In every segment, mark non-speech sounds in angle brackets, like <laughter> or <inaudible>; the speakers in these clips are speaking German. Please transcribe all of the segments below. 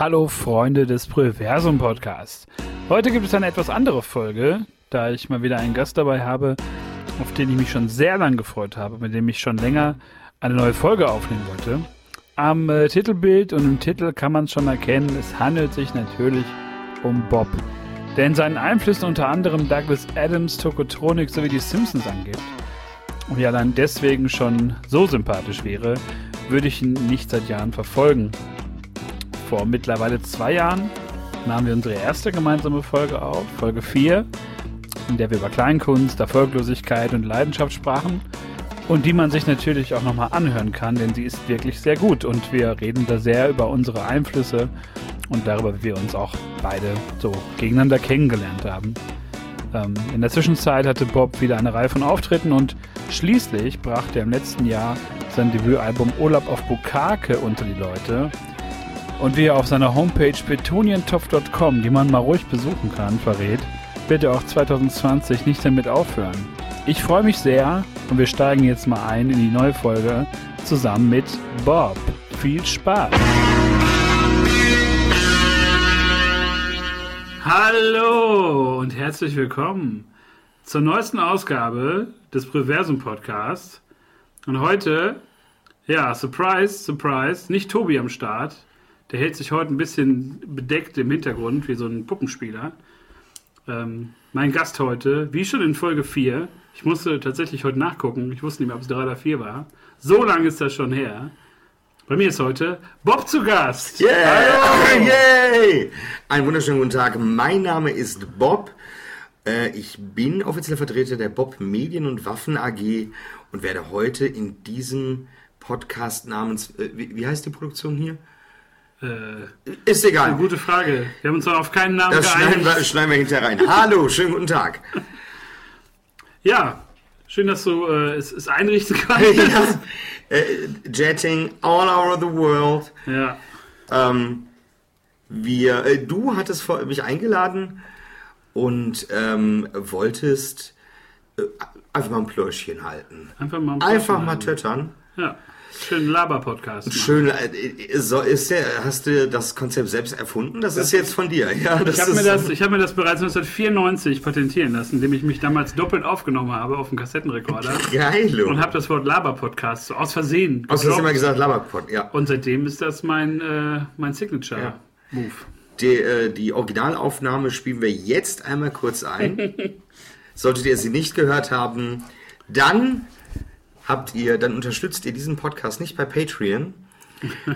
Hallo Freunde des Proversum Podcasts. Heute gibt es eine etwas andere Folge, da ich mal wieder einen Gast dabei habe, auf den ich mich schon sehr lang gefreut habe, mit dem ich schon länger eine neue Folge aufnehmen wollte. Am äh, Titelbild und im Titel kann man es schon erkennen, es handelt sich natürlich um Bob, der in seinen Einflüssen unter anderem Douglas Adams, Tokotronic sowie die Simpsons angibt. Und ja dann deswegen schon so sympathisch wäre, würde ich ihn nicht seit Jahren verfolgen. Vor mittlerweile zwei Jahren nahmen wir unsere erste gemeinsame Folge auf, Folge 4, in der wir über Kleinkunst, Erfolglosigkeit und Leidenschaft sprachen und die man sich natürlich auch nochmal anhören kann, denn sie ist wirklich sehr gut und wir reden da sehr über unsere Einflüsse und darüber, wie wir uns auch beide so gegeneinander kennengelernt haben. Ähm, in der Zwischenzeit hatte Bob wieder eine Reihe von Auftritten und schließlich brachte er im letzten Jahr sein Debütalbum Urlaub auf Bukake unter die Leute. Und wie er auf seiner Homepage betonientopf.com, die man mal ruhig besuchen kann, verrät, wird er auch 2020 nicht damit aufhören. Ich freue mich sehr und wir steigen jetzt mal ein in die neue Folge zusammen mit Bob. Viel Spaß! Hallo und herzlich willkommen zur neuesten Ausgabe des Preversum Podcasts. Und heute, ja, Surprise, Surprise, nicht Tobi am Start. Der hält sich heute ein bisschen bedeckt im Hintergrund, wie so ein Puppenspieler. Ähm, mein Gast heute, wie schon in Folge 4, ich musste tatsächlich heute nachgucken, ich wusste nicht mehr, ob es 3 oder 4 war. So lange ist das schon her. Bei mir ist heute Bob zu Gast. Yeah! Hallo! Yay! Einen wunderschönen guten Tag. Mein Name ist Bob. Äh, ich bin offizieller Vertreter der Bob Medien und Waffen AG und werde heute in diesem Podcast namens, äh, wie, wie heißt die Produktion hier? Äh, Ist egal. eine gute Frage. Wir haben uns noch auf keinen Namen Das schneiden geeinigt. wir, schneiden wir hinterher rein. Hallo, schönen guten Tag. Ja, schön, dass du äh, es, es einrichten <laughs> kannst. ja. äh, Jetting all over the world. ja. Ähm, wir, äh, du hattest vor, mich eingeladen und ähm, wolltest äh, einfach mal ein Plöschchen halten. Einfach mal, ein Einfach Quatsch mal töttern. Ja, schönen Laber-Podcast. Schön, äh, so ist der, hast du das Konzept selbst erfunden? Das, ist jetzt von dir, ja? Das Ich habe mir, das- ich hab mir das bereits 1994 patentieren lassen, indem ich mich damals doppelt aufgenommen habe auf dem Kassettenrekorder <laughs> Geil. und habe das Wort Laber-Podcast so aus Versehen das gedroppt. immer gesagt, Laberpot, ja. Und seitdem ist das mein, äh, mein Signature-Move. Die, äh, die Originalaufnahme spielen wir jetzt einmal kurz ein. <laughs> Solltet ihr sie nicht gehört haben, dann habt ihr, dann unterstützt ihr diesen Podcast nicht bei Patreon.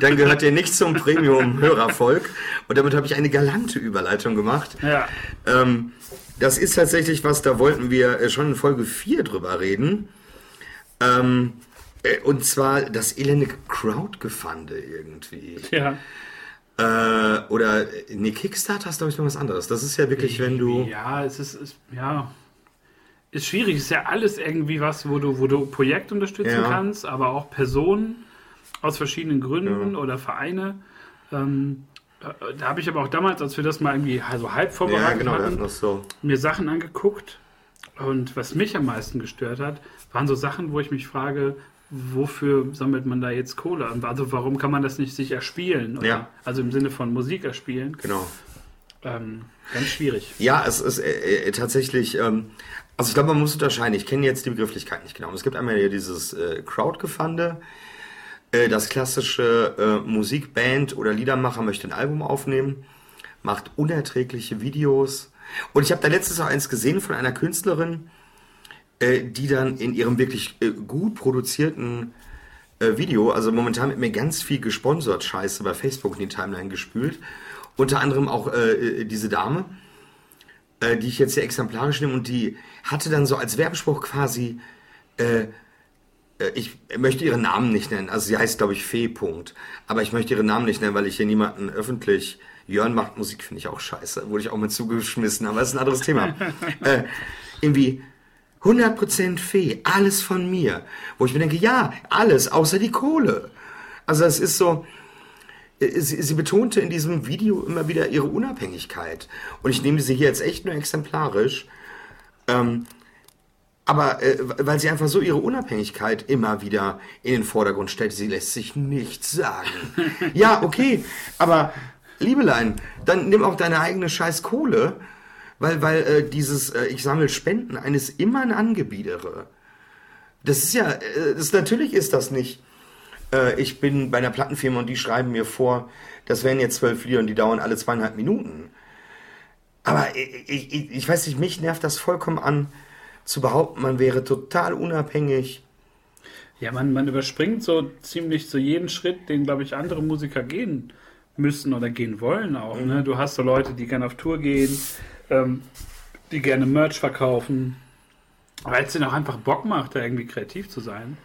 Dann gehört ihr nicht zum Premium-Hörervolk. Und damit habe ich eine galante Überleitung gemacht. Ja. Ähm, das ist tatsächlich was, da wollten wir äh, schon in Folge 4 drüber reden. Ähm, äh, und zwar das elende Crowdgefunde irgendwie. Ja. Äh, oder, nee, Kickstarter ist, glaube ich, noch was anderes. Das ist ja wirklich, wenn du. Ja, es ist, ist ja. Ist schwierig, ist ja alles irgendwie was, wo du, wo du Projekt unterstützen Ja. kannst, aber auch Personen aus verschiedenen Gründen oder Vereine. Ähm, äh, da habe ich aber auch damals, als wir das mal irgendwie so halb Ja, vorbereitet genau, wir hatten, so. mir Sachen angeguckt. Und was mich am meisten gestört hat, waren so Sachen, wo ich mich frage, wofür sammelt man da jetzt Kohle? Also warum kann man das nicht sich erspielen? Ja. Also im Sinne von Musik erspielen. Genau. Ähm, ganz schwierig. Ja, es ist äh, äh, tatsächlich. Ähm, also, ich glaube, man muss unterscheiden. Ich kenne jetzt die Begrifflichkeit nicht genau. Es gibt einmal hier dieses äh, Crowdgefunde. Äh, das klassische äh, Musikband oder Liedermacher möchte ein Album aufnehmen, macht unerträgliche Videos. Und ich habe da letztens auch eins gesehen von einer Künstlerin, äh, die dann in ihrem wirklich äh, gut produzierten äh, Video, also momentan mit mir ganz viel gesponsert Scheiße bei Facebook in die Timeline gespült. Unter anderem auch äh, äh, diese Dame, äh, die ich jetzt hier exemplarisch nehme und die hatte dann so als Werbespruch quasi, äh, äh, ich möchte ihren Namen nicht nennen, also sie heißt glaube ich Fee. Punkt. Aber ich möchte ihren Namen nicht nennen, weil ich hier niemanden öffentlich. Jörn macht Musik, finde ich auch scheiße. Wurde ich auch mit zugeschmissen, aber das ist ein anderes Thema. <laughs> äh, irgendwie 100% Fee, alles von mir. Wo ich mir denke, ja, alles, außer die Kohle. Also es ist so, sie, sie betonte in diesem Video immer wieder ihre Unabhängigkeit. Und ich nehme sie hier jetzt echt nur exemplarisch. Ähm, aber äh, weil sie einfach so ihre Unabhängigkeit immer wieder in den Vordergrund stellt, sie lässt sich nichts sagen. <laughs> ja, okay, aber Liebelein, dann nimm auch deine eigene scheiß Kohle, weil, weil äh, dieses äh, Ich sammle Spenden eines immer ein Angebietere. Das ist ja, äh, das, natürlich ist das nicht. Äh, ich bin bei einer Plattenfirma und die schreiben mir vor, das wären jetzt zwölf Lieder und die dauern alle zweieinhalb Minuten. Aber ich, ich, ich weiß nicht, mich nervt das vollkommen an, zu behaupten, man wäre total unabhängig. Ja, man, man überspringt so ziemlich so jeden Schritt, den, glaube ich, andere Musiker gehen müssen oder gehen wollen auch. Ne? Du hast so Leute, die gerne auf Tour gehen, ähm, die gerne Merch verkaufen, weil es denen auch einfach Bock macht, da irgendwie kreativ zu sein.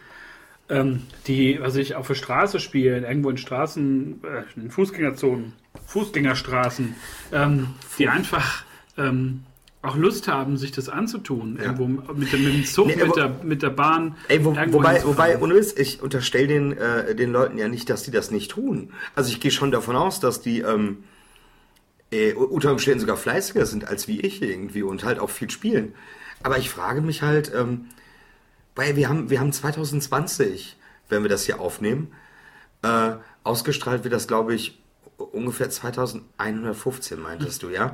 Ähm, die, was ich auf der Straße spielen, irgendwo in Straßen, äh, in Fußgängerzonen, Fußgängerstraßen, ähm, die einfach ähm, auch Lust haben, sich das anzutun. Ja. Irgendwo mit, dem- mit dem Zug, Nee, mit, der, mit der Bahn. Ey, wo, wobei, wobei, ohne Witz, ich unterstelle den, äh, den Leuten ja nicht, dass die das nicht tun. Also ich gehe schon davon aus, dass die ähm, äh, unter Umständen sogar fleißiger sind als wie ich irgendwie und halt auch viel spielen. Aber ich frage mich halt, ähm, weil wir haben, wir haben 2020, wenn wir das hier aufnehmen, äh, ausgestrahlt wird das, glaube ich, ungefähr 2115, meintest du, ja?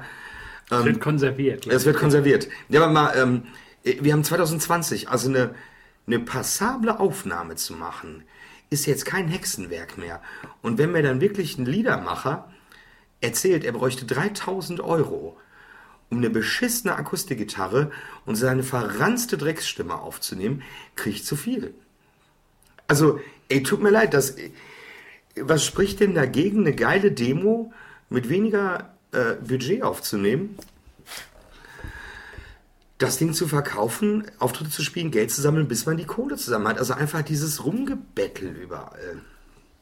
Es wird konserviert. Es wird konserviert. Ja, aber mal, ähm, wir haben 2020, also eine, eine passable Aufnahme zu machen, ist jetzt kein Hexenwerk mehr. Und wenn mir dann wirklich ein Liedermacher erzählt, er bräuchte 3000 Euro, um eine beschissene Akustikgitarre und seine verranzte Drecksstimme aufzunehmen, krieg ich zu viel. Also, ey, tut mir leid, das, was spricht denn dagegen, eine geile Demo mit weniger äh, Budget aufzunehmen? das Ding zu verkaufen, Auftritte zu spielen, Geld zu sammeln, bis man die Kohle zusammen hat. Also einfach dieses Rumgebettel überall.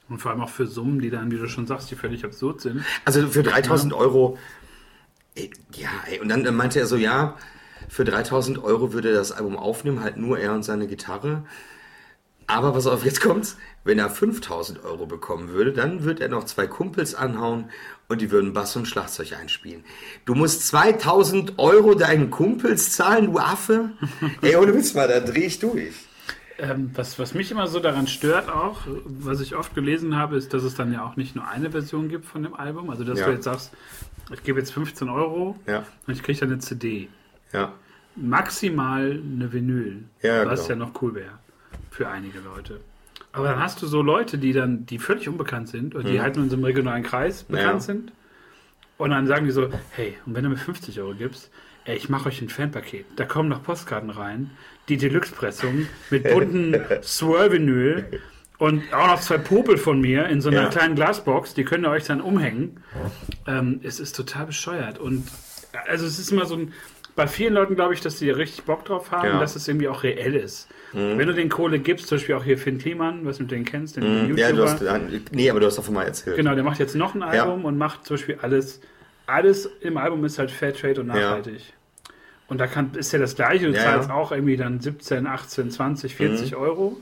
Und vor allem auch für Summen, die dann, wie du schon sagst, die völlig absurd sind. Also für 3000 Euro, ey, ja, ey, und dann, dann meinte er so, ja, für 3000 Euro würde er das Album aufnehmen, halt nur er und seine Gitarre. Aber pass auf, jetzt kommt's. Wenn er 5000 Euro bekommen würde, dann würde er noch zwei Kumpels anhauen und die würden Bass und Schlagzeug einspielen. Du musst 2000 Euro deinen Kumpels zahlen, du Affe? <laughs> Ey, ohne Witz mal, da dreh ich durch. Ähm, was, was mich immer so daran stört auch, was ich oft gelesen habe, ist, dass es dann ja auch nicht nur eine Version gibt von dem Album. Also, dass Ja. du jetzt sagst, ich gebe jetzt 15 Euro Ja, und ich kriege dann eine CD. ja. Maximal eine Vinyl, Ja, was ja noch cool wäre für einige Leute. Aber dann hast du so Leute, die dann, die völlig unbekannt sind und die halt nur in so einem regionalen Kreis bekannt Mhm. Sind. Und dann sagen die so, hey, und wenn du mir 50 Euro gibst, ey, ich mache euch ein Fanpaket. Da kommen noch Postkarten rein, die Deluxe-Pressung mit bunten Swirl-Vinyl und auch noch zwei Popel von mir in so einer Ja. kleinen Glasbox, die könnt ihr euch dann umhängen. Ähm, es ist total bescheuert. Und also es ist immer so ein, bei vielen Leuten glaube ich, dass die richtig Bock drauf haben, Ja. Mhm. dass es irgendwie auch reell ist. Wenn du den Kohle gibst, zum Beispiel auch hier Finn Kliman, was du den kennst, den YouTuber. Mhm. Ja, du hast, nee, aber du hast davon mal erzählt. Genau, der macht jetzt noch ein Album und macht zum Beispiel alles. Alles im Album ist halt Fairtrade und nachhaltig. Und da kann, ist ja das gleiche. Du Ja, zahlst ja. auch irgendwie dann 17, 18, 20, 40 Euro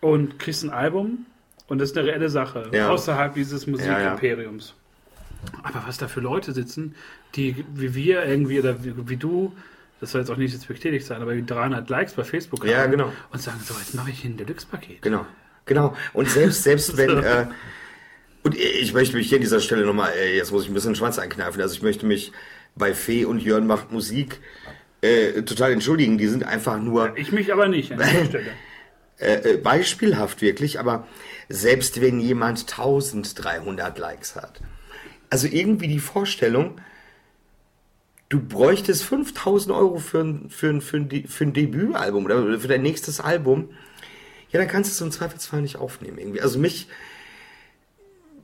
und kriegst ein Album. Und das ist eine reelle Sache. Ja. Außerhalb dieses Musikimperiums. Aber was da für Leute sitzen, die wie wir irgendwie oder wie, wie du, das soll jetzt auch nicht respektierlich sein, aber wie 300 Likes bei Facebook Ja, haben genau. und sagen, so, jetzt mache ich hier ein Deluxe-Paket. Genau, genau. Und selbst, selbst wenn, <laughs> äh, und ich möchte mich hier an dieser Stelle nochmal, äh, jetzt muss ich ein bisschen den Schwanz einkneifen, also ich möchte mich bei Fee und Jörn macht Musik äh, total entschuldigen, die sind einfach nur Ich mich aber nicht an dieser <laughs> Stelle. äh, äh, beispielhaft wirklich, aber selbst wenn jemand 1300 Likes hat, also irgendwie die Vorstellung, du bräuchtest 5000 Euro für ein, für ein, für ein, für ein Debütalbum oder für dein nächstes Album, ja, dann kannst du es im Zweifelsfall nicht aufnehmen irgendwie. Also mich,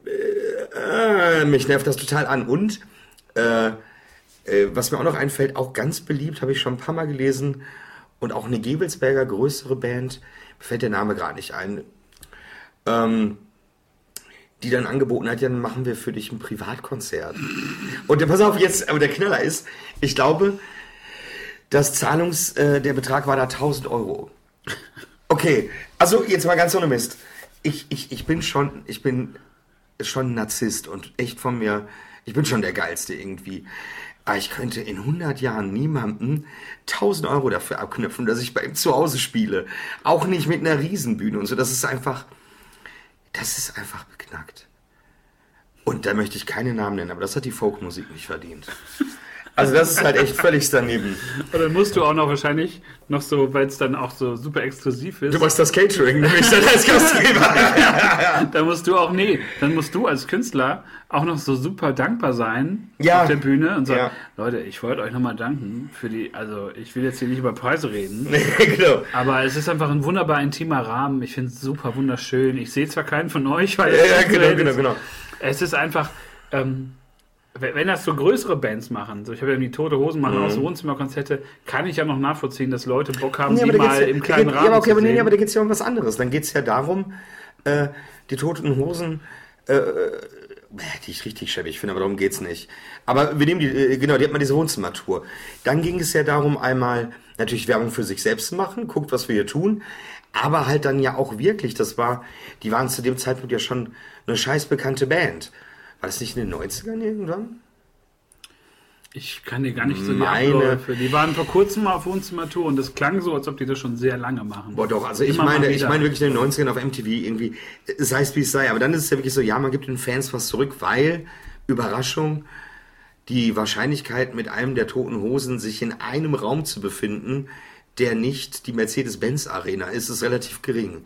äh, äh, mich nervt das total an. Und äh, äh, was mir auch noch einfällt, auch ganz beliebt, habe ich schon ein paar Mal gelesen, und auch eine Gebelsberger größere Band, mir fällt der Name gerade nicht ein, ähm, die dann angeboten hat, ja, dann machen wir für dich ein Privatkonzert. Und ja, pass auf, jetzt, aber der Knaller ist, ich glaube, das Zahlungs, äh, der Betrag war da 1000 Euro. Okay, also jetzt mal ganz ohne Mist. Ich, ich, ich bin schon, ich bin schon ein Narzisst und echt von mir, ich bin schon der Geilste irgendwie. Aber ich könnte in 100 Jahren niemandem 1000 Euro dafür abknüpfen, dass ich bei ihm zu Hause spiele. Auch nicht mit einer Riesenbühne und so. Das ist einfach, das ist einfach beknackt. Und Und da möchte ich keine Namen nennen, aber das hat die Folkmusik nicht verdient. <laughs> Also das ist halt echt völlig daneben. Und dann musst du auch noch wahrscheinlich noch so, weil es dann auch so super exklusiv ist. Du machst das Catering, nämlich dann als Gastgeber. <laughs> dann musst du auch, nee, dann musst du als Künstler auch noch so super dankbar sein Ja. auf der Bühne und sagen, Ja. Leute, ich wollte euch nochmal danken für die, also ich will jetzt hier nicht über Preise reden, <laughs> genau. aber es ist einfach ein wunderbar intimer Rahmen. Ich finde es super wunderschön. Ich sehe zwar keinen von euch, weil Ja, ja, genau, ist- genau, genau. Es ist einfach, ähm, wenn das so größere Bands machen, so ich habe ja die Tote Hosen machen Mhm. auch so Wohnzimmerkonzerte, kann ich ja noch nachvollziehen, dass Leute Bock haben, Nee, da mal im kleinen geht, Rahmen ja, aber okay, zu aber, sehen. nee, aber da geht es ja um was anderes. Dann geht es ja darum, äh, die toten Hosen, äh, äh, die ich richtig schäbig finde, aber darum geht es nicht. Aber wir nehmen die, äh, genau, die hat mal diese Wohnzimmertour. Dann ging es ja darum, einmal natürlich Werbung für sich selbst zu machen, guckt, was wir hier tun, aber halt dann ja auch wirklich, das war, die waren zu dem Zeitpunkt ja schon eine scheiß bekannte Band. War das nicht in den 90ern irgendwann? Ich kann dir gar nicht so die Meine- Abläufe. Die waren vor kurzem mal auf Wohnzimmertour und das klang so, als ob die das schon sehr lange machen. Boah, doch, also ich Immer meine, ich meine wirklich in den 90ern auf MTV irgendwie, sei es wie es sei, aber dann ist es ja wirklich so, ja, man gibt den Fans was zurück, weil, Überraschung, die Wahrscheinlichkeit mit einem der toten Hosen sich in einem Raum zu befinden, der nicht die Mercedes-Benz Arena ist, ist relativ gering.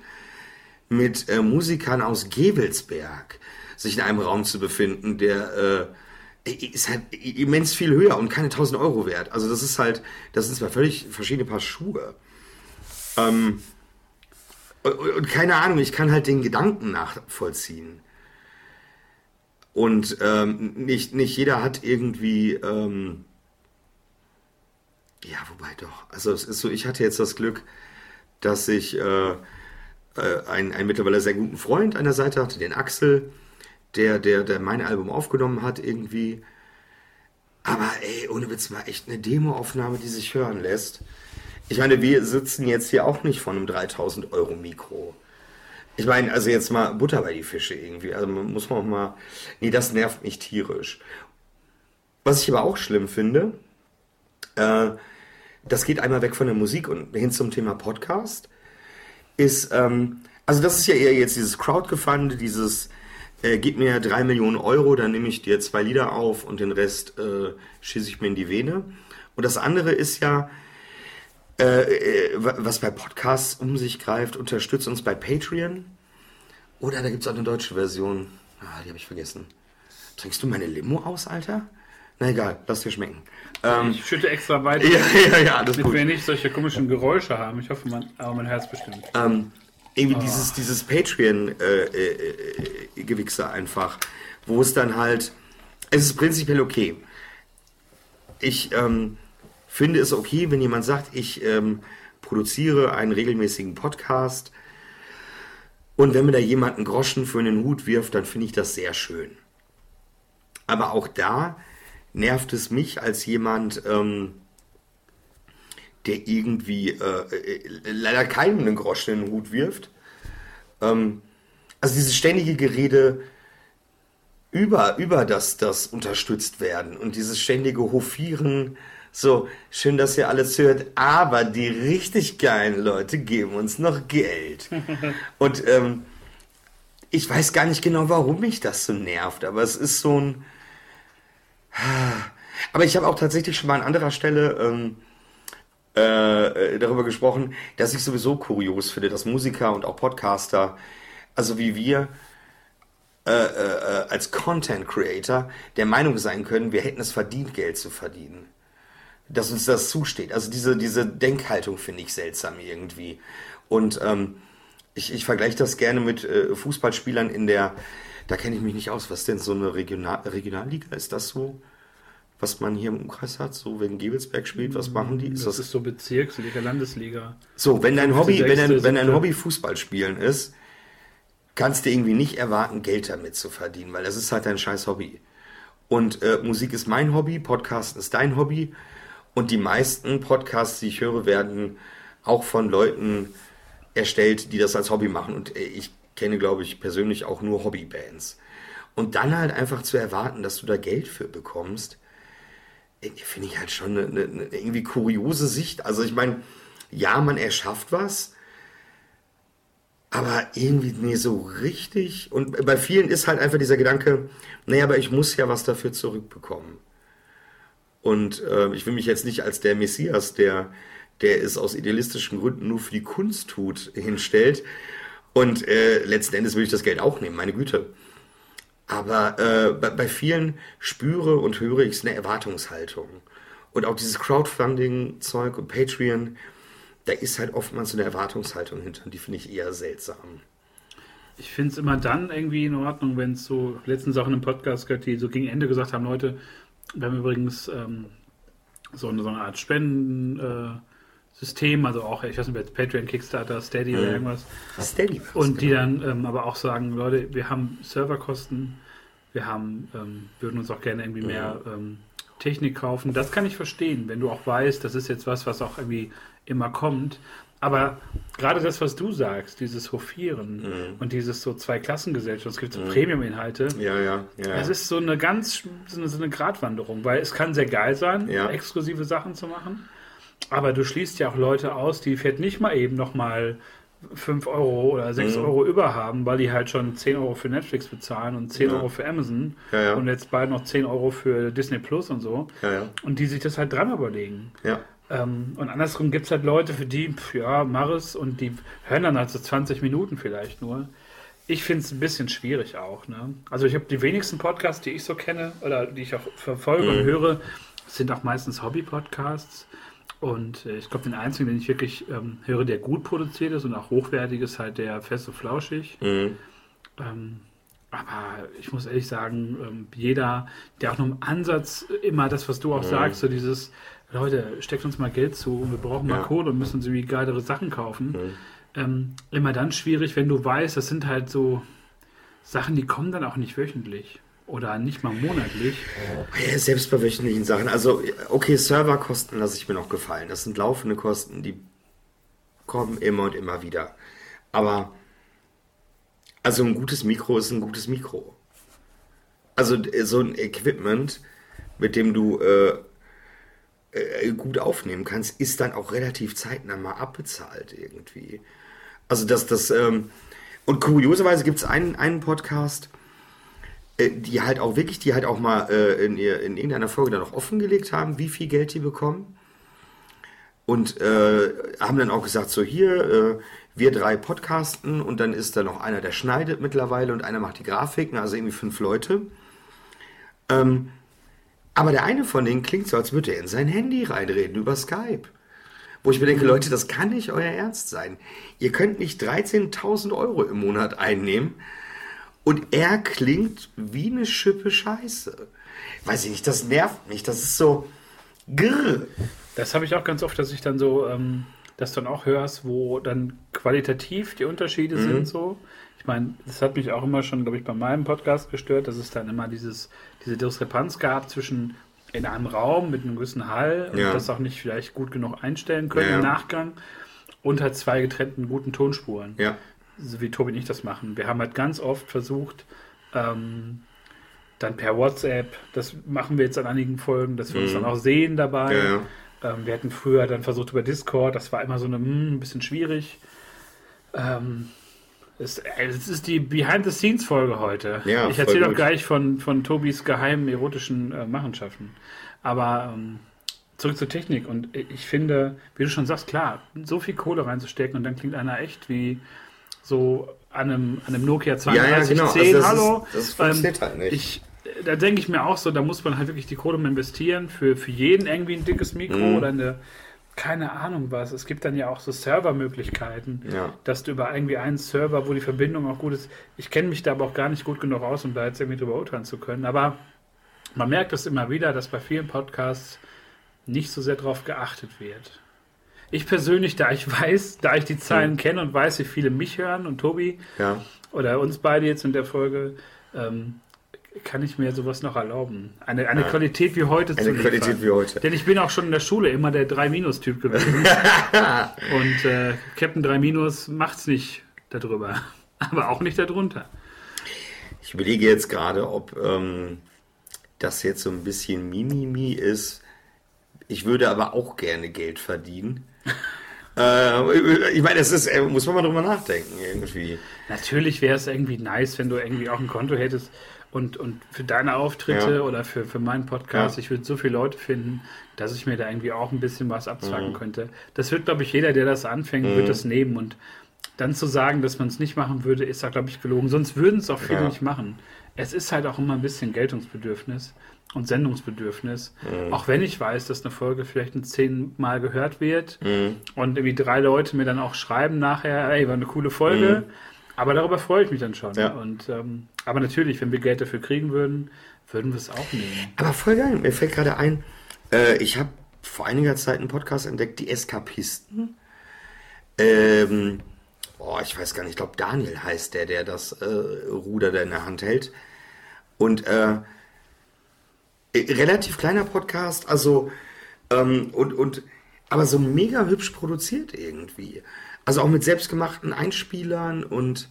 Mit äh, Musikern aus Gevelsberg sich in einem Raum zu befinden, der äh, ist halt immens viel höher und keine 1000 Euro wert. Also das ist halt, das sind zwei völlig verschiedene Paar Schuhe. Ähm, und, und keine Ahnung, ich kann halt den Gedanken nachvollziehen. Und ähm, nicht, nicht jeder hat irgendwie, ähm, ja, wobei doch. Also es ist so, ich hatte jetzt das Glück, dass ich äh, äh, einen, einen mittlerweile sehr guten Freund an der Seite hatte, den Axel, der, der, der mein Album aufgenommen hat irgendwie. Aber ey, ohne Witz war echt eine Demoaufnahme, die sich hören lässt. Ich meine, wir sitzen jetzt hier auch nicht von einem 3000 Euro Mikro. Ich meine, also jetzt mal Butter bei die Fische irgendwie. Also muss man auch mal. Nee, das nervt mich tierisch. Was ich aber auch schlimm finde, äh, das geht einmal weg von der Musik und hin zum Thema Podcast, ist, ähm, also das ist ja eher jetzt dieses Crowdgefunded, dieses, äh, gib mir drei Millionen Euro, dann nehme ich dir zwei Lieder auf und den Rest äh, schieße ich mir in die Vene. Und das andere ist ja, äh, äh, was bei Podcasts um sich greift, unterstützt uns bei Patreon. Oder da gibt es auch eine deutsche Version. Ah, die habe ich vergessen. Trinkst du meine Limo aus, Alter? Na egal, lass dir schmecken. Ähm, Ich schütte extra weiter, <laughs> ja, ja, ja, damit gut. wir nicht solche komischen Geräusche haben. Ich hoffe, man, aber mein Herz bestimmt. ähm, irgendwie dieses, dieses Patreon-Gewichse einfach, wo es dann halt, es ist prinzipiell okay. Ich ähm, finde es okay, wenn jemand sagt, ich ähm, produziere einen regelmäßigen Podcast und wenn mir da jemand einen Groschen für einen Hut wirft, dann finde ich das sehr schön. Aber auch da nervt es mich als jemand, ähm, der irgendwie äh, äh, leider keinem einen Groschen in den Hut wirft. Ähm, also dieses ständige Gerede über, über das, das unterstützt werden und dieses ständige Hofieren, so, schön, dass ihr alles hört, aber die richtig geilen Leute geben uns noch Geld. <laughs> und ähm, ich weiß gar nicht genau, warum mich das so nervt, aber es ist so ein... Aber ich habe auch tatsächlich schon mal an anderer Stelle ähm, äh, darüber gesprochen, dass ich sowieso kurios finde, dass Musiker und auch Podcaster, also wie wir, äh, äh, als Content Creator der Meinung sein können, wir hätten es verdient, Geld zu verdienen. Dass uns das zusteht. Also diese, diese Denkhaltung finde ich seltsam irgendwie. Und ähm, ich, ich vergleiche das gerne mit äh, Fußballspielern in der, da kenne ich mich nicht aus, was denn so eine Regional, Regionalliga ist das so? Was man hier im Umkreis hat, so wenn Gebelsberg spielt, was machen die? Das ist so Bezirksliga, Landesliga. So, wenn dein Hobby, wenn dein, wenn dein. Hobby Fußball spielen ist, kannst du irgendwie nicht erwarten, Geld damit zu verdienen, weil das ist halt dein scheiß Hobby. Und äh, Musik ist mein Hobby, Podcast ist dein Hobby. Und die meisten Podcasts, die ich höre, werden auch von Leuten erstellt, die das als Hobby machen. Und äh, ich kenne, glaube ich, persönlich auch nur Hobbybands. Und dann halt einfach zu erwarten, dass du da Geld für bekommst, finde ich halt schon eine, eine, irgendwie kuriose Sicht. Also ich meine, ja, man erschafft was, Aber irgendwie, nee, so richtig. Und bei vielen ist halt einfach dieser Gedanke, naja, aber ich muss ja was dafür zurückbekommen. Und äh, ich will mich jetzt nicht als der Messias, der, der es aus idealistischen Gründen nur für die Kunst tut, hinstellt. Und äh, letzten Endes will ich das Geld auch nehmen, meine Güte. Aber äh, bei, vielen spüre und höre ich eine Erwartungshaltung. Und auch dieses Crowdfunding-Zeug und Patreon, da ist halt oftmals so eine Erwartungshaltung hinter. Und die finde ich eher seltsam. Ich finde es immer dann irgendwie in Ordnung, wenn es so letzten Sachen im Podcast gehört, die so gegen Ende gesagt haben, Leute, wir haben übrigens ähm, so, eine, so eine Art Spenden. Äh, System, also auch, ich weiß nicht, jetzt Patreon, Kickstarter, Steady mhm. oder irgendwas. Steady. Und die genau. dann ähm, aber auch sagen, Leute, wir haben Serverkosten, wir haben, ähm, würden uns auch gerne irgendwie mhm. mehr ähm, Technik kaufen. Das kann ich verstehen, wenn du auch weißt, das ist jetzt was, was auch irgendwie immer kommt. Aber gerade das, was du sagst, dieses Hofieren mhm. und dieses so Zwei-Klassengesellschaft, es gibt so mhm. Premium-Inhalte. Ja, ja, ja. Es ist so eine ganz, so eine, so eine Gratwanderung, weil es kann sehr geil sein, ja. exklusive Sachen zu machen. Aber du schließt ja auch Leute aus, die vielleicht nicht mal eben nochmal 5 Euro oder 6 mhm. Euro über haben, weil die halt schon 10 Euro für Netflix bezahlen und 10 ja. Euro für Amazon ja, ja. und jetzt bald noch 10 Euro für Disney Plus und so. Und die sich das halt dran überlegen. Ähm, und andersrum gibt es halt Leute, für die, ja, Maris und die hören dann halt so 20 Minuten vielleicht nur. Ich finde es ein bisschen schwierig auch. Ne? Also ich habe die wenigsten Podcasts, die ich so kenne oder die ich auch verfolge mhm. und höre, sind auch meistens Hobby-Podcasts. Und äh, ich glaube, den einzigen, den ich wirklich ähm, höre, der gut produziert ist und auch hochwertig ist, halt der Fest und Flauschig. Mhm. Ähm, aber ich muss ehrlich sagen, ähm, jeder, der auch nur im Ansatz immer das, was du auch mhm. sagst, so dieses, Leute, steckt uns mal Geld zu und wir brauchen mal ja. Kohle und müssen uns irgendwie geilere Sachen kaufen. Mhm. Ähm, immer dann schwierig, wenn du weißt, das sind halt so Sachen, die kommen dann auch nicht wöchentlich. Oder nicht mal monatlich. Ja, selbst bei wöchentlichen Sachen. Also, okay, Serverkosten lasse ich mir noch gefallen. Das sind laufende Kosten, die kommen immer und immer wieder. Aber, also ein gutes Mikro ist ein gutes Mikro. Also so ein Equipment, mit dem du äh, äh, gut aufnehmen kannst, ist dann auch relativ zeitnah mal abbezahlt irgendwie. Also das, das, ähm, und kurioserweise gibt es einen, einen Podcast, äh, die halt auch wirklich, die halt auch mal äh, in, in irgendeiner Folge dann auch offengelegt haben, wie viel Geld die bekommen. Und äh, haben dann auch gesagt, so hier, äh, wir drei podcasten und dann ist da noch einer, der schneidet mittlerweile und einer macht die Grafiken, also irgendwie fünf Leute. Ähm, aber der eine von denen klingt so, als würde er in sein Handy reinreden über Skype. Wo ich mir denke, Leute, das kann nicht euer Ernst sein. Ihr könnt nicht 13.000 Euro im Monat einnehmen und er klingt wie eine Schippe Scheiße. Weiß ich nicht, das nervt mich. Das ist so. Grrr. Das habe ich auch ganz oft, dass ich dann so, ähm, das dann auch hörst, wo dann qualitativ die Unterschiede mhm. sind so. Ich meine, das hat mich auch immer schon, glaube ich, bei meinem Podcast gestört, dass es dann immer dieses, diese Diskrepanz gab zwischen in einem Raum mit einem gewissen Hall und das auch nicht vielleicht gut genug einstellen können ja, im Nachgang und halt zwei getrennten guten Tonspuren. Ja so wie Tobi und ich das machen. Wir haben halt ganz oft versucht, ähm, dann per WhatsApp, das machen wir jetzt an einigen Folgen, dass wir mhm. uns dann auch sehen dabei. Ja, ja. Ähm, wir hatten früher dann versucht über Discord, das war immer so eine, mh, hm, ein bisschen schwierig. Ähm, es, es, ist die Behind-the-Scenes-Folge heute. Ja, ich erzähle auch gleich von, von Tobis geheimen erotischen äh, Machenschaften. Aber ähm, zurück zur Technik. Und ich finde, wie du schon sagst, klar, so viel Kohle reinzustecken und dann klingt einer echt wie so an einem, an einem Nokia 3210, ja, ja, genau. also hallo. Ist, das funktioniert ähm, halt nicht. Ich, da denke ich mir auch so, da muss man halt wirklich die Kohle investieren für, für jeden irgendwie ein dickes Mikro mhm. oder eine, keine Ahnung was. Es gibt dann ja auch so Servermöglichkeiten, ja. dass du über irgendwie einen Server, wo die Verbindung auch gut ist. Ich kenne mich da aber auch gar nicht gut genug aus, um da jetzt irgendwie drüber urteilen zu können. Aber man merkt es immer wieder, dass bei vielen Podcasts nicht so sehr darauf geachtet wird. Ich persönlich, da ich weiß, da ich die Zahlen mhm. kenne und weiß, wie viele mich hören und Tobi ja. oder uns beide jetzt in der Folge, ähm, kann ich mir sowas noch erlauben. Eine, eine ja. Qualität wie heute eine zu liefern. Eine Qualität wie heute. Denn ich bin auch schon in der Schule immer der 3-Minus-Typ gewesen. <laughs> und äh, Captain 3 Minus macht's nicht darüber, <laughs> aber auch nicht darunter. Ich überlege jetzt gerade, ob ähm, das jetzt so ein bisschen Mimimi ist. Ich würde aber auch gerne Geld verdienen. <laughs> Äh, ich meine, das ist, äh, muss man mal drüber nachdenken, irgendwie. Natürlich wäre es irgendwie nice, wenn du irgendwie auch ein Konto hättest und, und für deine Auftritte ja. oder für, für meinen Podcast, ja. ich würde so viele Leute finden, dass ich mir da irgendwie auch ein bisschen was abzwacken mhm. könnte. Das wird, glaube ich, jeder, der das anfängt, mhm. wird das nehmen und dann zu sagen, dass man es nicht machen würde, ist da, glaube ich, gelogen. Sonst würden es auch viele ja. nicht machen. Es ist halt auch immer ein bisschen Geltungsbedürfnis und Sendungsbedürfnis. Mhm. Auch wenn ich weiß, dass eine Folge vielleicht ein zehnmal gehört wird mhm. und irgendwie drei Leute mir dann auch schreiben nachher, ey, war eine coole Folge. Mhm. Aber darüber freue ich mich dann schon. Ja. Und, ähm, aber natürlich, wenn wir Geld dafür kriegen würden, würden wir es auch nehmen. Aber voll geil. Mir fällt gerade ein, äh, ich habe vor einiger Zeit einen Podcast entdeckt, die Eskapisten. Ähm, oh, ich weiß gar nicht, ich glaube Daniel heißt der, der das äh, Ruder da in der Hand hält. Und äh, relativ kleiner Podcast, also ähm, und, und aber so mega hübsch produziert irgendwie. Also auch mit selbstgemachten Einspielern und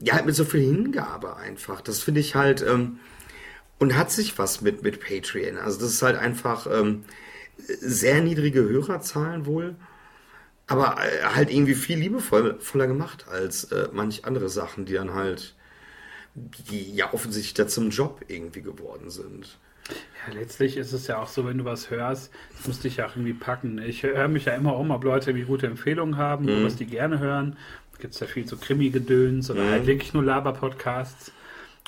ja, halt mit so viel Hingabe einfach. Das finde ich halt ähm, und hat sich was mit, mit Patreon. Also das ist halt einfach ähm, sehr niedrige Hörerzahlen wohl, aber äh, halt irgendwie viel liebevoller gemacht als äh, manch andere Sachen, die dann halt, die ja offensichtlich da zum Job irgendwie geworden sind. Ja, letztlich ist es ja auch so, wenn du was hörst, das musst dich ja auch irgendwie packen. Ich höre mich ja immer um, ob Leute irgendwie gute Empfehlungen haben, mhm. was die gerne hören. Gibt es ja viel so Krimi-Gedöns oder mhm. halt wirklich nur Laber-Podcasts.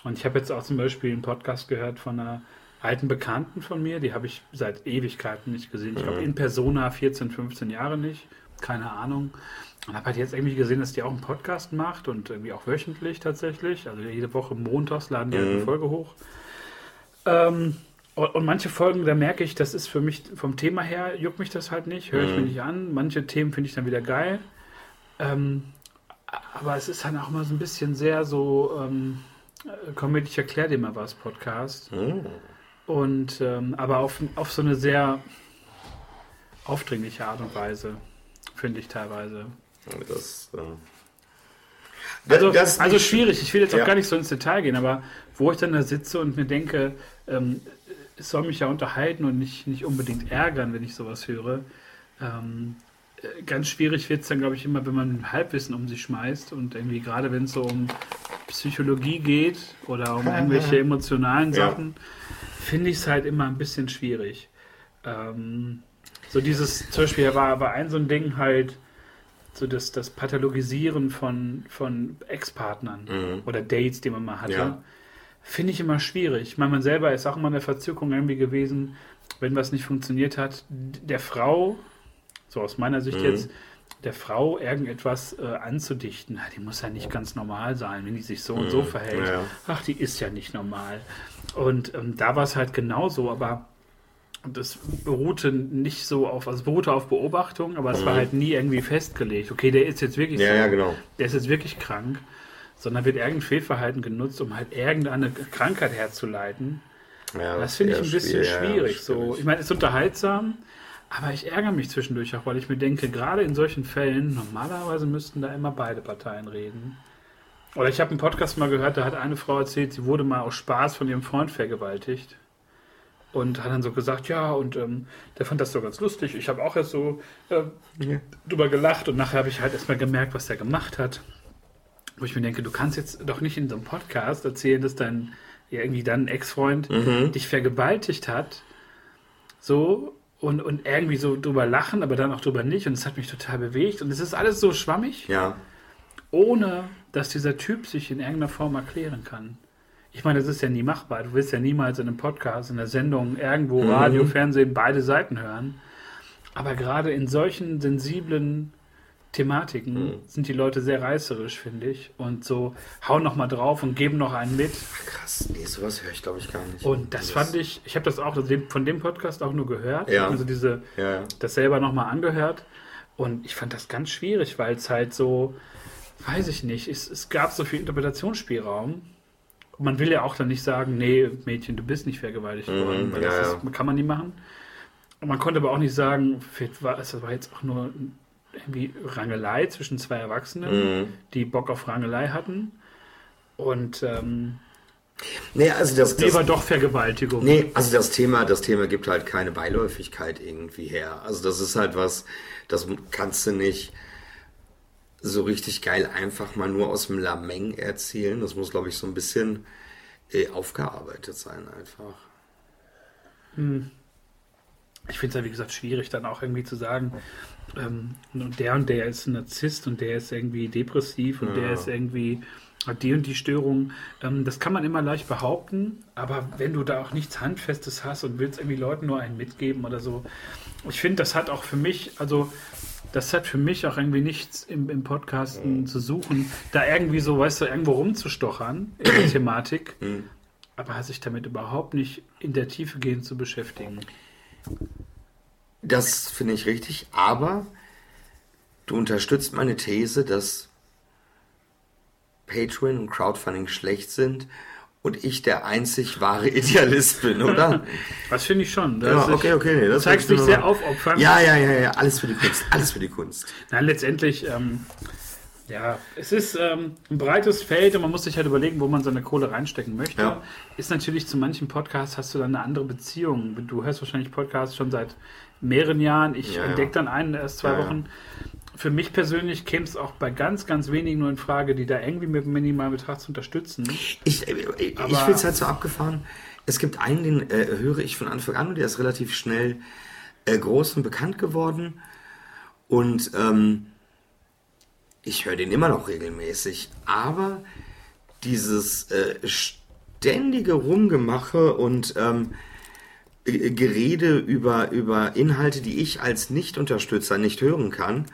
Und ich habe jetzt auch zum Beispiel einen Podcast gehört von einer alten Bekannten von mir, die habe ich seit Ewigkeiten nicht gesehen. Ich glaube mhm. in Persona 14, 15 Jahre nicht, keine Ahnung. Und habe halt jetzt irgendwie gesehen, dass die auch einen Podcast macht und irgendwie auch wöchentlich tatsächlich. Also jede Woche montags laden die halt eine mhm. Folge hoch. Ähm, und manche Folgen, da merke ich, das ist für mich vom Thema her, juckt mich das halt nicht, höre ich mir mhm. nicht an. Manche Themen finde ich dann wieder geil. Ähm, aber es ist halt auch immer so ein bisschen sehr so, ähm, komm mit, ich erkläre dir mal was, Podcast. Mhm. Und ähm, aber auf, auf so eine sehr aufdringliche Art und Weise, finde ich teilweise. Das, äh, also, also schwierig, ich will jetzt auch ja. gar nicht so ins Detail gehen, aber wo ich dann da sitze und mir denke, ähm, es soll mich ja unterhalten und nicht, nicht unbedingt ärgern, wenn ich sowas höre. Ähm, äh, ganz schwierig wird es dann, glaube ich, immer, wenn man Halbwissen um sich schmeißt und irgendwie gerade wenn es so um Psychologie geht oder um <laughs> irgendwelche emotionalen Sachen, ja. finde ich es halt immer ein bisschen schwierig. Ähm, so dieses, zum Beispiel war aber ein so ein Ding halt, so das, das Pathologisieren von, von Ex-Partnern mhm. oder Dates, die man mal hatte. Ja finde ich immer schwierig. Ich meine, man selber ist auch immer in der Verzückung irgendwie gewesen, wenn was nicht funktioniert hat, der Frau, so aus meiner Sicht mhm. jetzt, der Frau irgendetwas äh, anzudichten. Die muss ja nicht ganz normal sein, wenn die sich so mhm. und so mhm. verhält. Ja. Ach, die ist ja nicht normal. Und ähm, da war es halt genauso, aber das beruhte nicht so auf, also beruhte auf Beobachtung, aber es mhm. war halt nie irgendwie festgelegt. Okay, der ist jetzt wirklich ja, so, ja, genau. der ist jetzt wirklich krank sondern wird irgendein Fehlverhalten genutzt, um halt irgendeine Krankheit herzuleiten. Ja, das finde ich ein bisschen schwierig. schwierig. So, ich meine, es ist unterhaltsam, aber ich ärgere mich zwischendurch auch, weil ich mir denke, gerade in solchen Fällen, normalerweise müssten da immer beide Parteien reden. Oder ich habe einen Podcast mal gehört, da hat eine Frau erzählt, sie wurde mal aus Spaß von ihrem Freund vergewaltigt. Und hat dann so gesagt, ja, und ähm, der fand das so ganz lustig. Ich habe auch erst so äh, ja. drüber gelacht und nachher habe ich halt erstmal gemerkt, was der gemacht hat. Wo ich mir denke, du kannst jetzt doch nicht in so einem Podcast erzählen, dass dein irgendwie dein Ex-Freund mhm. dich vergewaltigt hat. So und, und irgendwie so drüber lachen, aber dann auch drüber nicht. Und es hat mich total bewegt. Und es ist alles so schwammig. Ja. Ohne dass dieser Typ sich in irgendeiner Form erklären kann. Ich meine, das ist ja nie machbar. Du willst ja niemals in einem Podcast, in einer Sendung, irgendwo, mhm. Radio, Fernsehen, beide Seiten hören. Aber gerade in solchen sensiblen Thematiken mhm. sind die Leute sehr reißerisch, finde ich. Und so hauen noch mal drauf und geben noch einen mit. Krass, nee, sowas höre ich glaube ich gar nicht. Und das, das fand ich, ich habe das auch von dem Podcast auch nur gehört. Ja. Also diese, ja, ja. das selber noch mal angehört. Und ich fand das ganz schwierig, weil es halt so, weiß ich nicht, es, es gab so viel Interpretationsspielraum. Und man will ja auch dann nicht sagen, nee, Mädchen, du bist nicht vergewaltigt mhm, worden, weil das ist, kann man nie machen. Und man konnte aber auch nicht sagen, das war jetzt auch nur ein irgendwie Rangelei zwischen zwei Erwachsenen, mhm. die Bock auf Rangelei hatten. Und ähm, Nee, also das, das war doch Vergewaltigung. Nee, also das Thema, das Thema gibt halt keine Beiläufigkeit irgendwie her. Also das ist halt was, das kannst du nicht so richtig geil einfach mal nur aus dem Lameng erzählen. Das muss, glaube ich, so ein bisschen äh, aufgearbeitet sein einfach. Hm. Ich finde es ja, wie gesagt, schwierig, dann auch irgendwie zu sagen, ähm, und der und der ist ein Narzisst und der ist irgendwie depressiv und ja. der ist irgendwie hat die und die Störung. Ähm, das kann man immer leicht behaupten, aber wenn du da auch nichts Handfestes hast und willst irgendwie Leuten nur einen mitgeben oder so, ich finde, das hat auch für mich, also das hat für mich auch irgendwie nichts im, im Podcasten mhm. zu suchen, da irgendwie so, weißt du, irgendwo rumzustochern in der <clears throat> Thematik, mhm. aber sich damit überhaupt nicht in der Tiefe gehend zu beschäftigen. Das finde ich richtig, aber du unterstützt meine These, dass Patreon und Crowdfunding schlecht sind und ich der einzig wahre <laughs> Idealist bin, oder? Das finde ich schon. Ja, okay, okay. Das du zeigst dich sehr aufopfernd. Ja, ja, ja, ja, alles für die Kunst, alles für die Kunst. Nein, letztendlich, ähm, ja, es ist ähm, ein breites Feld und man muss sich halt überlegen, wo man seine Kohle reinstecken möchte. Ja. Ist natürlich zu manchen Podcasts hast du dann eine andere Beziehung. Du hörst wahrscheinlich Podcasts schon seit mehreren Jahren. Ich ja, entdecke dann einen erst zwei Wochen für mich persönlich käme es auch bei ganz, ganz wenigen nur in Frage, die da irgendwie mit dem Minimalbetrag zu unterstützen. Ich, äh, ich, ich finde es halt so abgefahren. Es gibt einen, den äh, höre ich von Anfang an und der ist relativ schnell äh, groß und bekannt geworden. Und ähm, ich höre den immer noch regelmäßig. Aber dieses äh, ständige Rumgemache und ähm, Gerede über, über Inhalte, die ich als Nicht-Unterstützer nicht hören kann,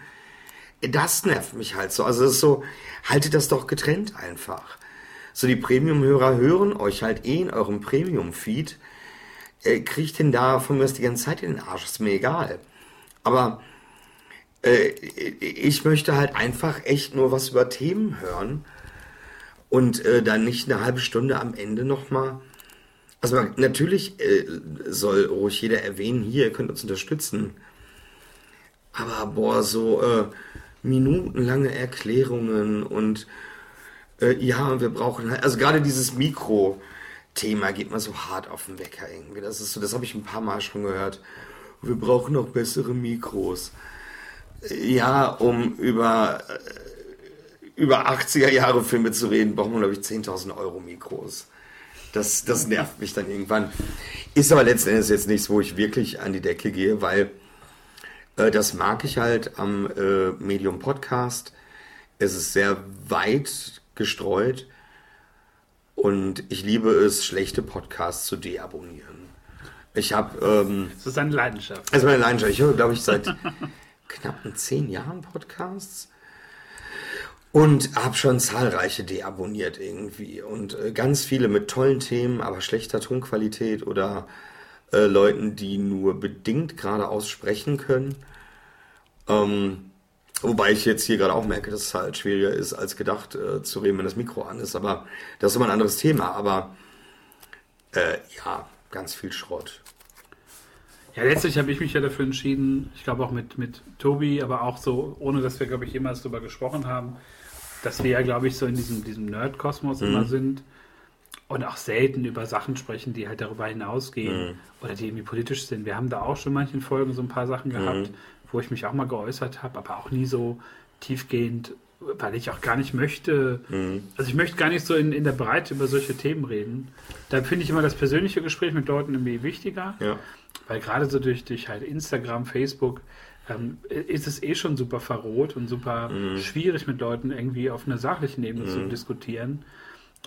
das nervt mich halt so. Also es ist so, haltet das doch getrennt einfach. So, die Premium-Hörer hören euch halt eh in eurem Premium-Feed. Äh, kriegt den da von mir aus die ganze Zeit in den Arsch, ist mir egal. Aber äh, ich möchte halt einfach echt nur was über Themen hören und äh, dann nicht eine halbe Stunde am Ende nochmal. Also natürlich äh, soll ruhig jeder erwähnen, hier, ihr könnt uns unterstützen. Aber boah, so, äh, minutenlange Erklärungen und äh, ja, wir brauchen halt, also gerade dieses Mikro-Thema geht mal so hart auf den Wecker irgendwie. Das ist so, das habe ich ein paar Mal schon gehört. Wir brauchen noch bessere Mikros. Ja, um über, äh, über 80er Jahre Filme zu reden, brauchen wir, glaube ich, 10.000 Euro Mikros. Das, das nervt mich dann irgendwann. Ist aber letzten Endes jetzt nichts, wo ich wirklich an die Decke gehe, weil äh, das mag ich halt am äh, Medium Podcast. Es ist sehr weit gestreut und ich liebe es, schlechte Podcasts zu deabonnieren. Ich habe. Ähm, das ist eine Leidenschaft. Das ist meine Leidenschaft. Ich höre, glaube ich, seit <laughs> knappen zehn Jahren Podcasts und habe schon zahlreiche deabonniert irgendwie und äh, ganz viele mit tollen Themen, aber schlechter Tonqualität oder äh, Leuten, die nur bedingt gerade aussprechen können. Ähm, wobei ich jetzt hier gerade auch merke, dass es halt schwieriger ist, als gedacht äh, zu reden, wenn das Mikro an ist. Aber das ist immer ein anderes Thema. Aber äh, ja, ganz viel Schrott. Ja, letztlich habe ich mich ja dafür entschieden, ich glaube auch mit, mit Tobi, aber auch so, ohne dass wir, glaube ich, jemals darüber gesprochen haben, dass wir ja, glaube ich, so in diesem, diesem Nerd-Kosmos mhm. immer sind und auch selten über Sachen sprechen, die halt darüber hinausgehen mhm. oder die irgendwie politisch sind. Wir haben da auch schon manchen Folgen so ein paar Sachen gehabt, mhm. wo ich mich auch mal geäußert habe, aber auch nie so tiefgehend, weil ich auch gar nicht möchte, mhm. also ich möchte gar nicht so in, in der Breite über solche Themen reden. Da finde ich immer das persönliche Gespräch mit Leuten irgendwie wichtiger, ja. weil gerade so durch, durch halt Instagram, Facebook, ähm, ist es eh schon super verroht und super mhm. schwierig mit Leuten irgendwie auf einer sachlichen Ebene zu mhm. diskutieren.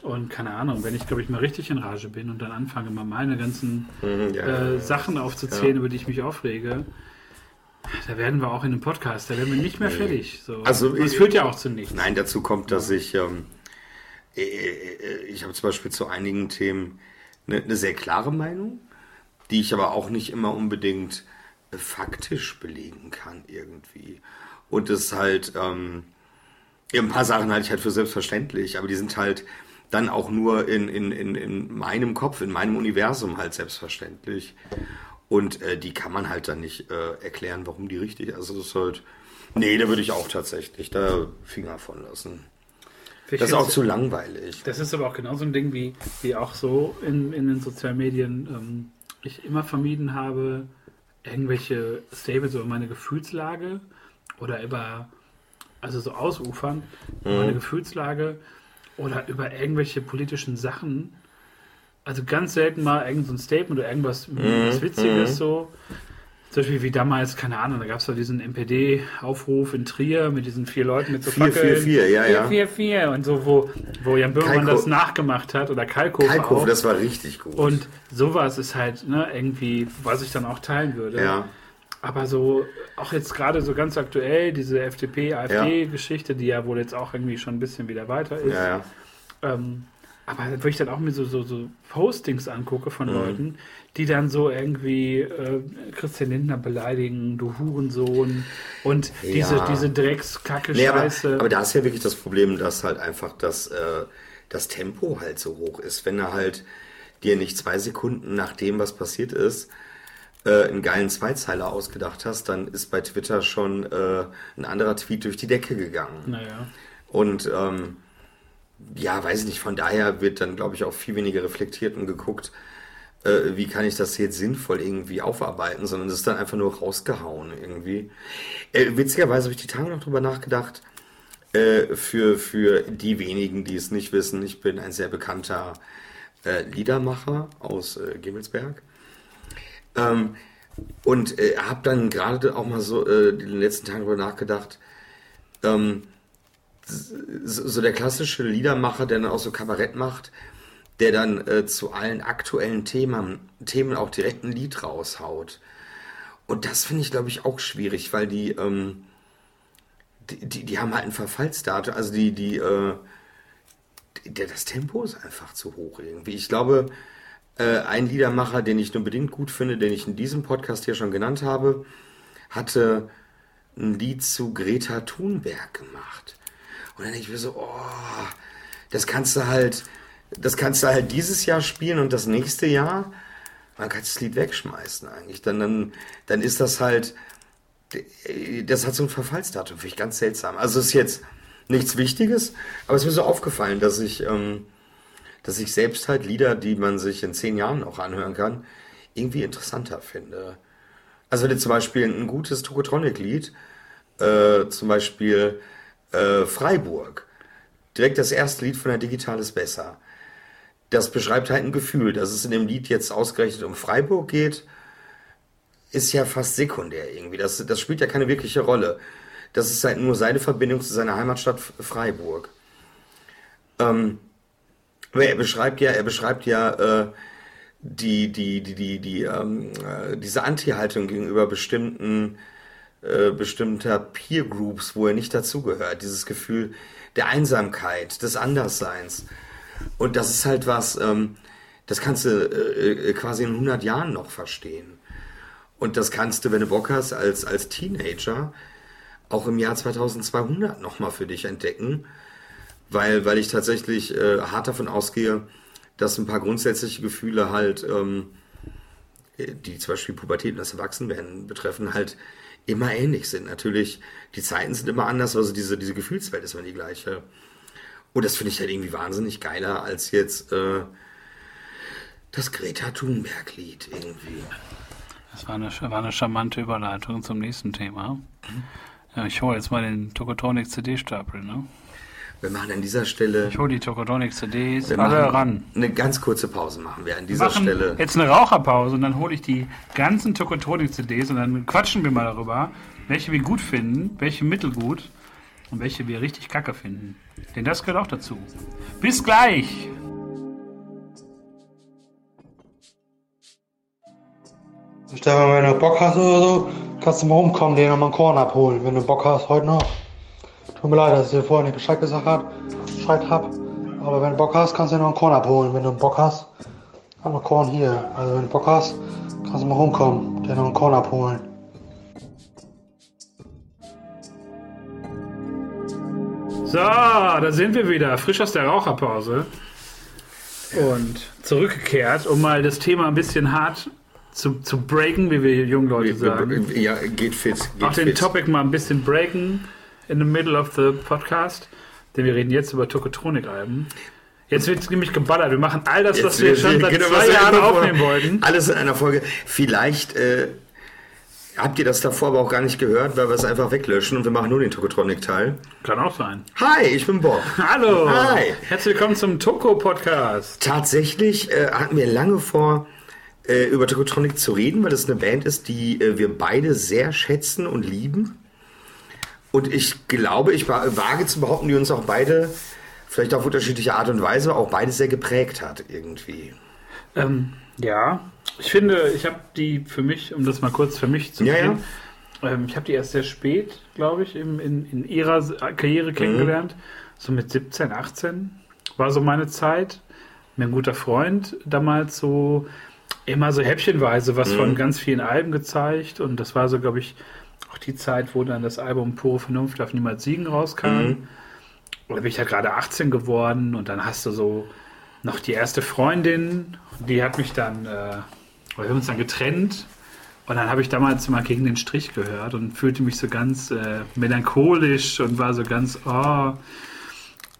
Und keine Ahnung, wenn ich, glaube ich, mal richtig in Rage bin und dann anfange, mal meine ganzen mhm, ja, äh, Sachen aufzuzählen, ja. über die ich mich aufrege, da werden wir auch in einem Podcast, da werden wir nicht mehr nee. fertig. So. Also, das führt ja auch zu nichts. Nein, dazu kommt, dass ich, ähm, äh, äh, ich habe zum Beispiel zu einigen Themen eine, eine, sehr klare Meinung, die ich aber auch nicht immer unbedingt äh, faktisch belegen kann irgendwie. Und es halt, ähm, ein paar Sachen halte ich halt für selbstverständlich, aber die sind halt dann auch nur in, in, in, in meinem Kopf, in meinem Universum halt selbstverständlich. Und äh, die kann man halt dann nicht äh, erklären, warum die richtig ist. Also das ist halt. Nee, da würde ich auch tatsächlich da Finger von lassen. das ist auch zu langweilig. Das ist aber auch genauso ein Ding wie, wie auch so in, in den sozialen Medien. Ähm, ich immer vermieden habe, irgendwelche Statements über meine Gefühlslage oder über, also so ausufern, über meine Gefühlslage oder über irgendwelche politischen Sachen. Also ganz selten mal irgend so ein Statement oder irgendwas was Witziges so. Zum Beispiel wie damals, keine Ahnung, da gab es doch diesen NPD-Aufruf in Trier mit diesen vier Leuten mit so 444, ja, ja. 444 und so, wo, wo Jan Böhmermann das nachgemacht hat oder Kalkofe Kalkofe, auch. das war richtig gut. Und sowas ist halt ne, irgendwie, was ich dann auch teilen würde. ja. Aber so, auch jetzt gerade so ganz aktuell, diese FDP-AfD-Geschichte, die ja wohl jetzt auch irgendwie schon ein bisschen wieder weiter ist. Ja, ja. Ähm, aber wo ich dann auch mir so, so, so Postings angucke von Mhm. Leuten, die dann so irgendwie äh, Christian Lindner beleidigen, du Hurensohn und diese, Ja. diese Dreckskacke Nee, aber, Scheiße. aber da ist ja wirklich das Problem, dass halt einfach das, äh, das Tempo halt so hoch ist. Wenn er halt dir nicht zwei Sekunden nach dem, was passiert ist, äh, einen geilen Zweizeiler ausgedacht hast, dann ist bei Twitter schon äh, ein anderer Tweet durch die Decke gegangen. naja. Und ähm, ja, weiß ich nicht, von daher wird dann, glaube ich, auch viel weniger reflektiert und geguckt, äh, wie kann ich das jetzt sinnvoll irgendwie aufarbeiten, sondern es ist dann einfach nur rausgehauen irgendwie. Äh, witzigerweise habe ich die Tage noch drüber nachgedacht, äh, für, für die wenigen, die es nicht wissen, ich bin ein sehr bekannter äh, Liedermacher aus äh, Gimmelsberg. Ähm, und äh, habe dann gerade auch mal so äh, in den letzten Tagen darüber nachgedacht, ähm, so der klassische Liedermacher, der dann auch so Kabarett macht, der dann äh, zu allen aktuellen Themen, Themen auch direkt ein Lied raushaut. Und das finde ich, glaube ich, auch schwierig, weil die, ähm, die, die, die haben halt ein Verfallsdatum, also die, die, äh, der, das Tempo ist einfach zu hoch irgendwie. Ich glaube, äh, ein Liedermacher, den ich nur bedingt gut finde, den ich in diesem Podcast hier schon genannt habe, hatte ein Lied zu Greta Thunberg gemacht. Und dann denke ich mir so, oh, das kannst du halt, das kannst du halt dieses Jahr spielen und das nächste Jahr, man kann das Lied wegschmeißen eigentlich. Dann, dann, dann ist das halt, das hat so ein Verfallsdatum, finde ich ganz seltsam. Also ist jetzt nichts Wichtiges, aber es ist mir so aufgefallen, dass ich, ähm, dass ich selbst halt Lieder, die man sich in zehn Jahren noch anhören kann, irgendwie interessanter finde. Also wenn du zum Beispiel ein gutes Tokotronic-Lied, äh, zum Beispiel äh, Freiburg, direkt das erste Lied von der Digital ist besser. Das beschreibt halt ein Gefühl, dass es in dem Lied jetzt ausgerechnet um Freiburg geht, ist ja fast sekundär irgendwie. Das, das spielt ja keine wirkliche Rolle. Das ist halt nur seine Verbindung zu seiner Heimatstadt Freiburg. Ähm, er beschreibt ja, er beschreibt ja äh, die, die, die, die, die, ähm, äh, diese Anti-Haltung gegenüber bestimmten, äh, bestimmter Peer Groups, wo er nicht dazugehört. Dieses Gefühl der Einsamkeit, des Andersseins. Und das ist halt was, ähm, das kannst du äh, äh, quasi in 100 Jahren noch verstehen. Und das kannst du, wenn du Bock hast, als, als Teenager auch im Jahr 2200 nochmal für dich entdecken. Weil, weil ich tatsächlich äh, hart davon ausgehe, dass ein paar grundsätzliche Gefühle halt, ähm, die zum Beispiel Pubertät und das Erwachsenwerden betreffen, halt immer ähnlich sind. Natürlich, die Zeiten sind immer anders, also diese, diese Gefühlswelt ist immer die gleiche. Und das finde ich halt irgendwie wahnsinnig geiler als jetzt äh, das Greta Thunberg-Lied irgendwie. Das war eine, war eine charmante Überleitung zum nächsten Thema. Ja, ich hole jetzt mal den Tokotronic CD-Stapel, ne? Wir machen an dieser Stelle Ich hole die Tokotronic CDs wir alle ran. eine ganz kurze Pause machen wir an dieser machen Stelle. jetzt eine Raucherpause und dann hole ich die ganzen Tokotronic-CDs und dann quatschen wir mal darüber, welche wir gut finden, welche mittelgut und welche wir richtig kacke finden. Denn das gehört auch dazu. Bis gleich! Stefan, wenn du Bock hast oder so, kannst du mal rumkommen, dir nochmal einen Korn abholen, wenn du Bock hast, heute noch. Tut mir leid, dass ich dir vorher nicht Bescheid gesagt hab, Bescheid hab. Aber wenn du Bock hast, kannst du dir noch einen Korn abholen. Wenn du Bock hast, haben wir Korn hier. Also wenn du Bock hast, kannst du mal rumkommen, dir noch einen Korn abholen. So, da sind wir wieder, frisch aus der Raucherpause. Und zurückgekehrt, um mal das Thema ein bisschen hart zu, zu breaken, wie wir jungen Leute sagen. Ja, geht fit. Geht Auch den fit. Topic mal ein bisschen breaken in the middle of the podcast. denn wir reden jetzt über Tokotronik-Alben. Jetzt wird nämlich geballert. Wir machen all das, Jetzt was wir schon seit genau, zwei Jahren aufnehmen wollten. Alles in einer Folge. Vielleicht äh, habt ihr das davor aber auch gar nicht gehört, weil wir es einfach weglöschen und wir machen nur den Tokotronic-Teil. Kann auch sein. Hi, ich bin Bob. <laughs> Hallo! Hi. Herzlich willkommen zum Toko-Podcast. Tatsächlich äh, hatten wir lange vor, äh, über Tokotronic zu reden, weil das eine Band ist, die äh, wir beide sehr schätzen und lieben. Und ich glaube, ich wa- wage zu behaupten, die uns auch beide, vielleicht auf unterschiedliche Art und Weise, auch beide sehr geprägt hat irgendwie. Ähm, ja, ich finde, ich habe die für mich, um das mal kurz für mich zu Ja, sehen, ähm, ich habe die erst sehr spät, glaube ich, im, in, in ihrer S- Karriere kennengelernt. So mit 17, 18 war so meine Zeit. Mir ein guter Freund damals so immer so häppchenweise was von ganz vielen Alben gezeigt. Und das war so, glaube ich, auch die Zeit, wo dann das Album Pure Vernunft darf niemals siegen rauskam. Oder bin ich ja gerade 18 geworden und dann hast du so noch die erste Freundin, die hat mich dann, äh, wir haben uns dann getrennt und dann habe ich damals mal gegen den Strich gehört und fühlte mich so ganz äh, melancholisch und war so ganz, oh,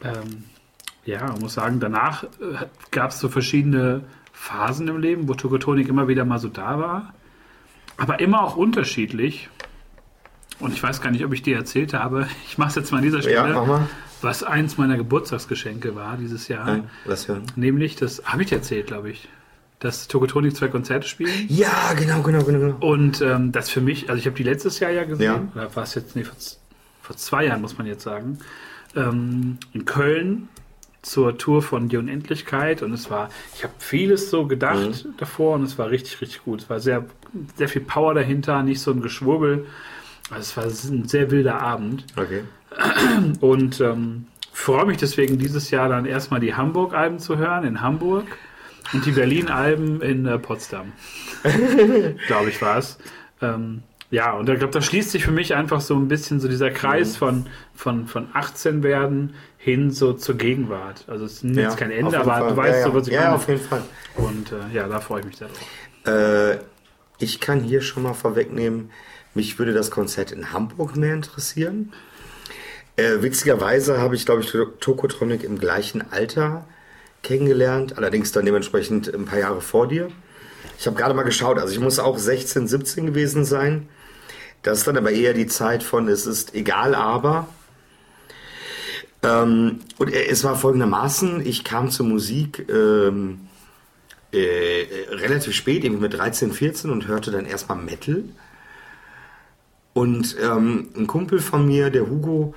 ähm, ja, muss sagen, danach äh, gab es so verschiedene Phasen im Leben, wo Tokotronik immer wieder mal so da war, aber immer auch unterschiedlich. Und ich weiß gar nicht, ob ich dir erzählt habe. <laughs> Ich mache es jetzt mal an dieser Ja, Stelle, mal. was eins meiner Geburtstagsgeschenke war dieses Jahr. Nein, lass hören. Nämlich, das habe ich dir erzählt, glaube ich, dass Tokotronik zwei Konzerte spielen. Ja, genau, genau, genau. genau. Und ähm, das für mich, also ich habe die letztes Jahr ja gesehen, Ja. oder war es jetzt, nee, vor, vor zwei Jahren muss man jetzt sagen, ähm, in Köln zur Tour von Die Unendlichkeit und es war, ich habe vieles so gedacht Mhm. davor und es war richtig, richtig gut. Es war sehr, sehr viel Power dahinter, nicht so ein Geschwurbel. Also es war ein sehr wilder Abend. Okay. Und ähm, freue mich deswegen dieses Jahr dann erstmal die Hamburg-Alben zu hören in Hamburg und die Berlin-Alben in äh, Potsdam. <laughs> glaube ich war es. Ähm, ja, und ich glaube, da schließt sich für mich einfach so ein bisschen so dieser Kreis von, von, von 18 werden hin so zur Gegenwart. Also es ist jetzt Ja, kein auf Ende, aber Fall. du weißt ja, so, was ich ja. Ja, meine. auf jeden Fall. Und äh, ja, da freue ich mich sehr drauf. Äh, ich kann hier schon mal vorwegnehmen, mich würde das Konzert in Hamburg mehr interessieren. Äh, witzigerweise habe ich, glaube ich, To- Tokotronic im gleichen Alter kennengelernt, allerdings dann dementsprechend ein paar Jahre vor dir. Ich habe gerade mal geschaut, also ich muss auch 16, 17 gewesen sein. Das ist dann aber eher die Zeit von es ist egal, aber. Ähm, und äh, es war folgendermaßen, ich kam zur Musik ähm, äh, relativ spät, irgendwie mit 13, 14 und hörte dann erstmal Metal. Und ähm, ein Kumpel von mir, der Hugo,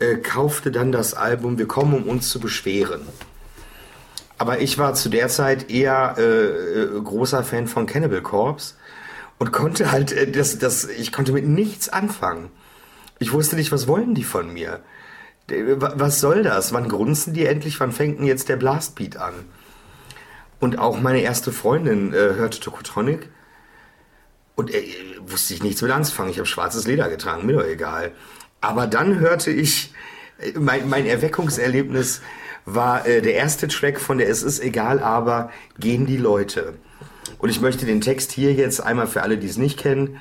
äh, kaufte dann das Album Wir kommen, um uns zu beschweren. Aber ich war zu der Zeit eher äh, äh, großer Fan von Cannibal Corpse und konnte halt, äh, das, das, ich konnte mit nichts anfangen. Ich wusste nicht, was wollen die von mir? Äh, wa- Was soll das? Wann grunzen die endlich? Wann fängt denn jetzt der Blastbeat an? Und auch meine erste Freundin äh, hörte Tokotronic. Und äh, wusste ich nichts mit anzufangen. Ich habe schwarzes Leder getragen, mir doch egal. Aber dann hörte ich, äh, mein, mein Erweckungserlebnis war äh, der erste Track von der Es ist egal, aber gehen die Leute. Und ich möchte den Text hier jetzt einmal für alle, die es nicht kennen.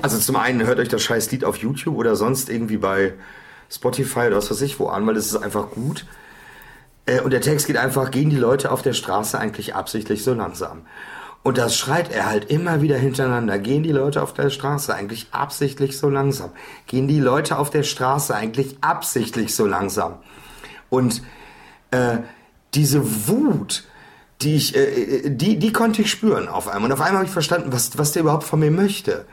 Also zum einen hört euch das scheiß Lied auf YouTube oder sonst irgendwie bei Spotify oder was weiß ich wo an, weil das ist einfach gut. Äh, Und der Text geht einfach, gehen die Leute auf der Straße eigentlich absichtlich so langsam? Und das schreit er halt immer wieder hintereinander. Gehen die Leute auf der Straße eigentlich absichtlich so langsam? Gehen die Leute auf der Straße eigentlich absichtlich so langsam? Und äh, diese Wut, die ich, äh, äh, die, die konnte ich spüren auf einmal. Und auf einmal habe ich verstanden, was, was der überhaupt von mir möchte.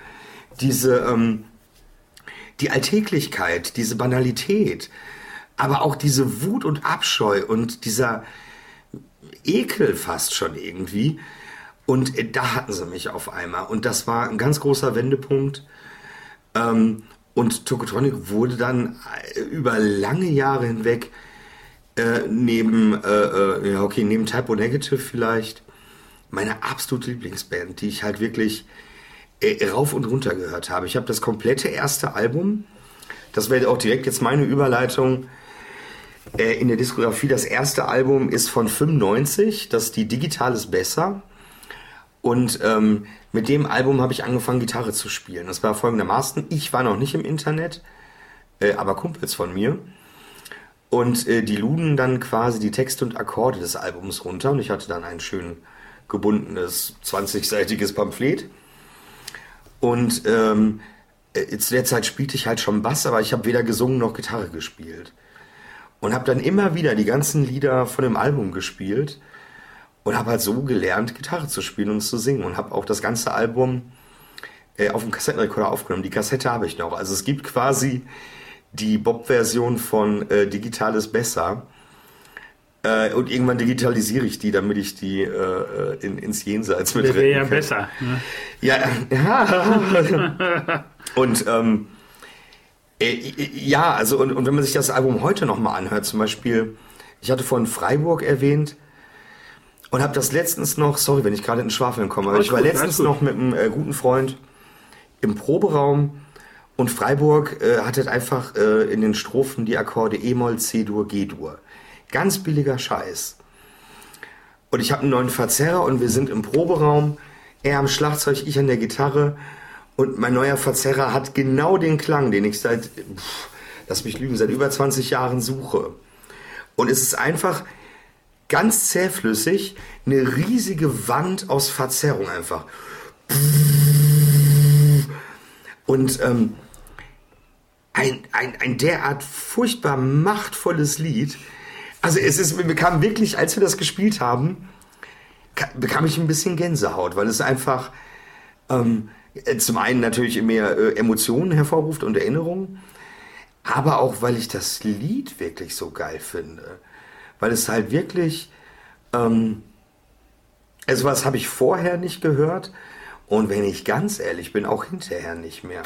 Diese, ähm, die Alltäglichkeit, diese Banalität, aber auch diese Wut und Abscheu und dieser Ekel fast schon irgendwie. Und äh, da hatten sie mich auf einmal. Und das war ein ganz großer Wendepunkt. Ähm, und Tokotronic wurde dann äh, über lange Jahre hinweg äh, neben, äh, äh, ja okay, neben Typo Negative vielleicht, meine absolute Lieblingsband, die ich halt wirklich äh, rauf und runter gehört habe. Ich habe das komplette erste Album, das wäre auch direkt jetzt meine Überleitung, in der Diskografie. Das erste Album ist von 95, das Die Digital ist besser. Und ähm, mit dem Album habe ich angefangen, Gitarre zu spielen. Das war folgendermaßen, ich war noch nicht im Internet, äh, aber Kumpels von mir. Und äh, die luden dann quasi die Texte und Akkorde des Albums runter. Und ich hatte dann ein schön gebundenes 20-seitiges Pamphlet. Und ähm, äh, zu der Zeit spielte ich halt schon Bass, aber ich habe weder gesungen noch Gitarre gespielt. Und habe dann immer wieder die ganzen Lieder von dem Album gespielt und habe halt so gelernt, Gitarre zu spielen und zu singen. Und habe auch das ganze Album äh, auf dem Kassettenrekorder aufgenommen. Die Kassette habe ich noch. Also es gibt quasi die Bob-Version von äh, Digitales Besser. Äh, und irgendwann digitalisiere ich die, damit ich die äh, in, ins Jenseits mit Das wäre ja besser. Ne? Ja, ja. <laughs> und ähm, äh, ja, also und, und wenn man sich das Album heute nochmal anhört, zum Beispiel, ich hatte vorhin Freiburg erwähnt und habe das letztens noch, sorry, wenn ich gerade in den Schwafeln komme, aber ich war gut, letztens noch mit einem äh, guten Freund im Proberaum und Freiburg äh, hat halt einfach äh, in den Strophen die Akkorde E-Moll, C-Dur, G-Dur. Ganz billiger Scheiß. Und ich habe einen neuen Verzerrer und wir sind im Proberaum. Er am Schlagzeug, ich an der Gitarre. Und mein neuer Verzerrer hat genau den Klang, den ich seit, pff, lass mich lügen, seit über 20 Jahren suche. Und es ist einfach ganz zähflüssig, eine riesige Wand aus Verzerrung einfach. Und ähm, ein, ein, ein derart furchtbar machtvolles Lied. Also es ist, mir bekam wirklich, als wir das gespielt haben, ka- bekam ich ein bisschen Gänsehaut, weil es einfach ähm, äh, zum einen natürlich mehr äh, Emotionen hervorruft und Erinnerungen, aber auch, weil ich das Lied wirklich so geil finde. Weil es halt wirklich, ähm, also was habe ich vorher nicht gehört und wenn ich ganz ehrlich bin, auch hinterher nicht mehr.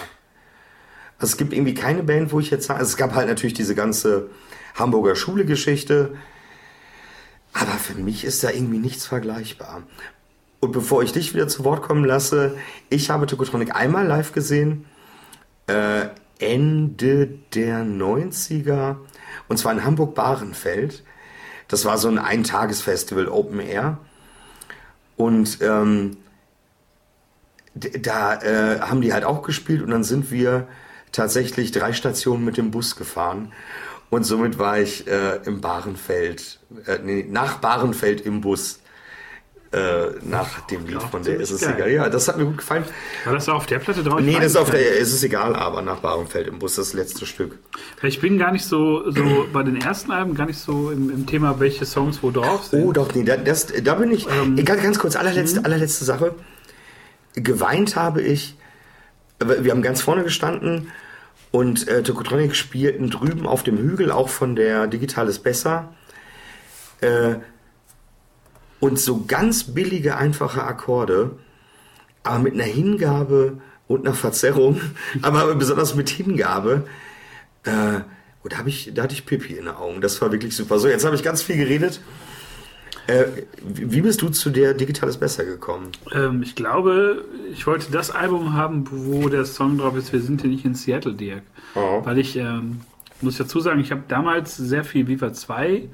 Also es gibt irgendwie keine Band, wo ich jetzt sage, also es gab halt natürlich diese ganze Hamburger Schule-Geschichte, aber für mich ist da irgendwie nichts vergleichbar. Und bevor ich dich wieder zu Wort kommen lasse, ich habe Tokotronic einmal live gesehen, äh, Ende der 90er, und zwar in Hamburg-Bahrenfeld. Das war so ein Eintagesfestival Open Air. Und ähm, da äh, haben die halt auch gespielt und dann sind wir tatsächlich drei Stationen mit dem Bus gefahren. Und somit war ich äh, im Bahrenfeld, äh, nee, nach Bahrenfeld im Bus. Äh, nach dem Lied von der ist es geil. egal. Ja, das hat mir gut gefallen. War das auf der Platte drauf? Nee, das ist auf der, nicht. es ist egal, aber nach Bahrenfeld im Bus das letzte Stück. Ich bin gar nicht so, so <clears throat> bei den ersten Alben gar nicht so im, im Thema, welche Songs wo drauf sind. Oh, doch, nee, da, das, da bin ich. Ähm, ganz, ganz kurz, allerletzte, Mhm. allerletzte Sache. Geweint habe ich. Wir haben ganz vorne gestanden und äh, Tokotronic spielten drüben auf dem Hügel, auch von der Digitales Besser. Äh, und so ganz billige, einfache Akkorde, aber mit einer Hingabe und einer Verzerrung, <laughs> aber besonders mit Hingabe. Äh, und da, hab ich, da hatte ich Pipi in den Augen. Das war wirklich super. So, jetzt habe ich ganz viel geredet. Äh, wie bist du zu der Digitales Besser gekommen? Ähm, ich glaube, ich wollte das Album haben, wo der Song drauf ist, wir sind hier nicht in Seattle, Dirk. Oh. Weil ich, ähm, muss dazu sagen, ich habe damals sehr viel Viva 2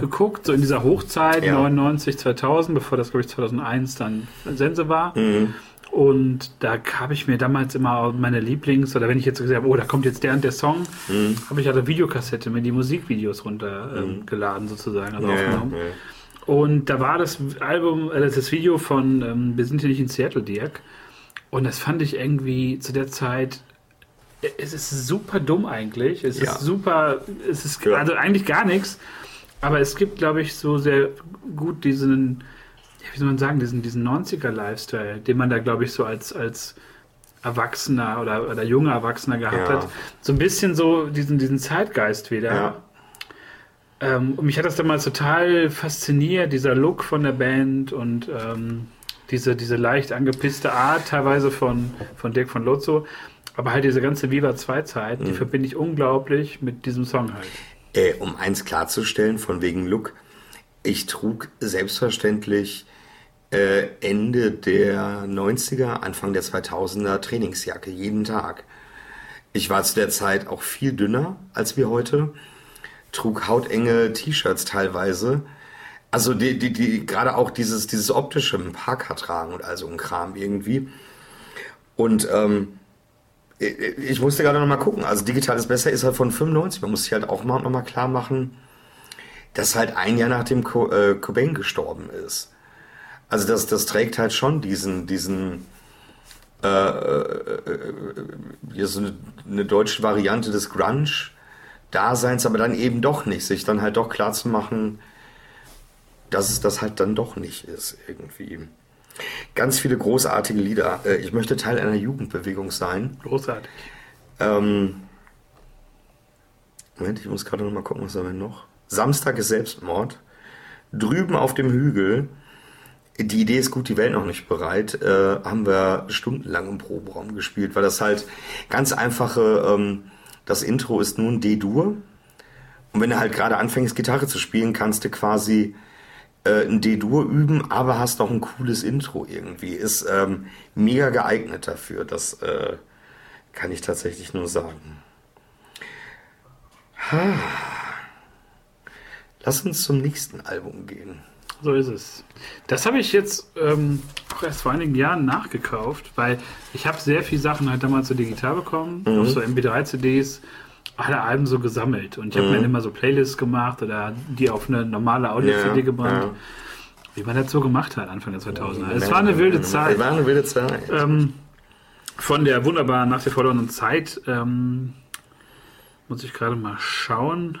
geguckt, so in dieser Hochzeit, Ja. 99, 2000, bevor das, glaube ich, 2001 dann Sense war. Mhm. Und da habe ich mir damals immer meine Lieblings- oder wenn ich jetzt gesagt habe, oh, da kommt jetzt der und der Song, Mhm. habe ich halt eine Videokassette mir die Musikvideos runtergeladen ähm, geladen sozusagen, also Ja, aufgenommen. ja. Und da war das Album, äh, das Video von ähm, Wir sind hier nicht in Seattle, Dirk. Und das fand ich irgendwie zu der Zeit. äh, Es ist super dumm eigentlich. Es Ja. ist super. Es ist also eigentlich gar nichts. Aber es gibt, glaube ich, so sehr gut diesen, wie soll man sagen, diesen, diesen 90er-Lifestyle, den man da, glaube ich, so als, als Erwachsener oder, oder junger Erwachsener gehabt Ja. hat. So ein bisschen so diesen, diesen Zeitgeist wieder. Ja. Ähm, und mich hat das damals total fasziniert, dieser Look von der Band und ähm, diese, diese leicht angepisste Art teilweise von, von Dirk von Lotso. Aber halt diese ganze Viva 2-Zeit, Mhm. die verbinde ich unglaublich mit diesem Song halt. Äh, um eins klarzustellen, von wegen Look, ich trug selbstverständlich äh, Ende der 90er, Anfang der 2000er Trainingsjacke, jeden Tag. Ich war zu der Zeit auch viel dünner als wir heute, trug hautenge T-Shirts teilweise. Also die, die, die, gerade auch dieses, dieses optische, Parker tragen und also ein Kram irgendwie. Und ähm, ich musste gerade noch mal gucken. Also digital ist besser ist halt von 95. Man muss sich halt auch mal noch mal klar machen, dass halt ein Jahr nachdem äh, Cobain gestorben ist. Also das, das trägt halt schon diesen, diesen äh, äh, äh, so eine, eine deutsche Variante des Grunge-Daseins, aber dann eben doch nicht, sich dann halt doch klar zu machen, dass es das halt dann doch nicht ist irgendwie. Ganz viele großartige Lieder. Äh, ich möchte Teil einer Jugendbewegung sein. Großartig. Ähm, Moment, ich muss gerade noch mal gucken, was haben wir noch? Samstag ist Selbstmord. Drüben auf dem Hügel. Die Idee ist gut, die Welt noch nicht bereit. Äh, haben wir stundenlang im Proberaum gespielt, weil das halt ganz einfache, ähm, das Intro ist nun D-Dur. Und wenn du halt gerade anfängst, Gitarre zu spielen, kannst du quasi äh, ein D-Dur üben, aber hast auch ein cooles Intro irgendwie. Ist ähm, mega geeignet dafür. Das äh, kann ich tatsächlich nur sagen. Ha. Lass uns zum nächsten Album gehen. So ist es. Das habe ich jetzt ähm, auch erst vor einigen Jahren nachgekauft, weil ich habe sehr viele Sachen halt damals so digital bekommen, mhm. auf so MP3-CDs, alle Alben so gesammelt. Und ich habe mhm. mir immer so Playlists gemacht oder die auf eine normale Audio-CD ja, gebrannt. Ja. Wie man das so gemacht hat, Anfang der 2000er. Es war eine wilde Zeit. Es war eine wilde Zeit. Ähm, von der wunderbaren Nach der verlorenen Zeit ähm, muss ich gerade mal schauen.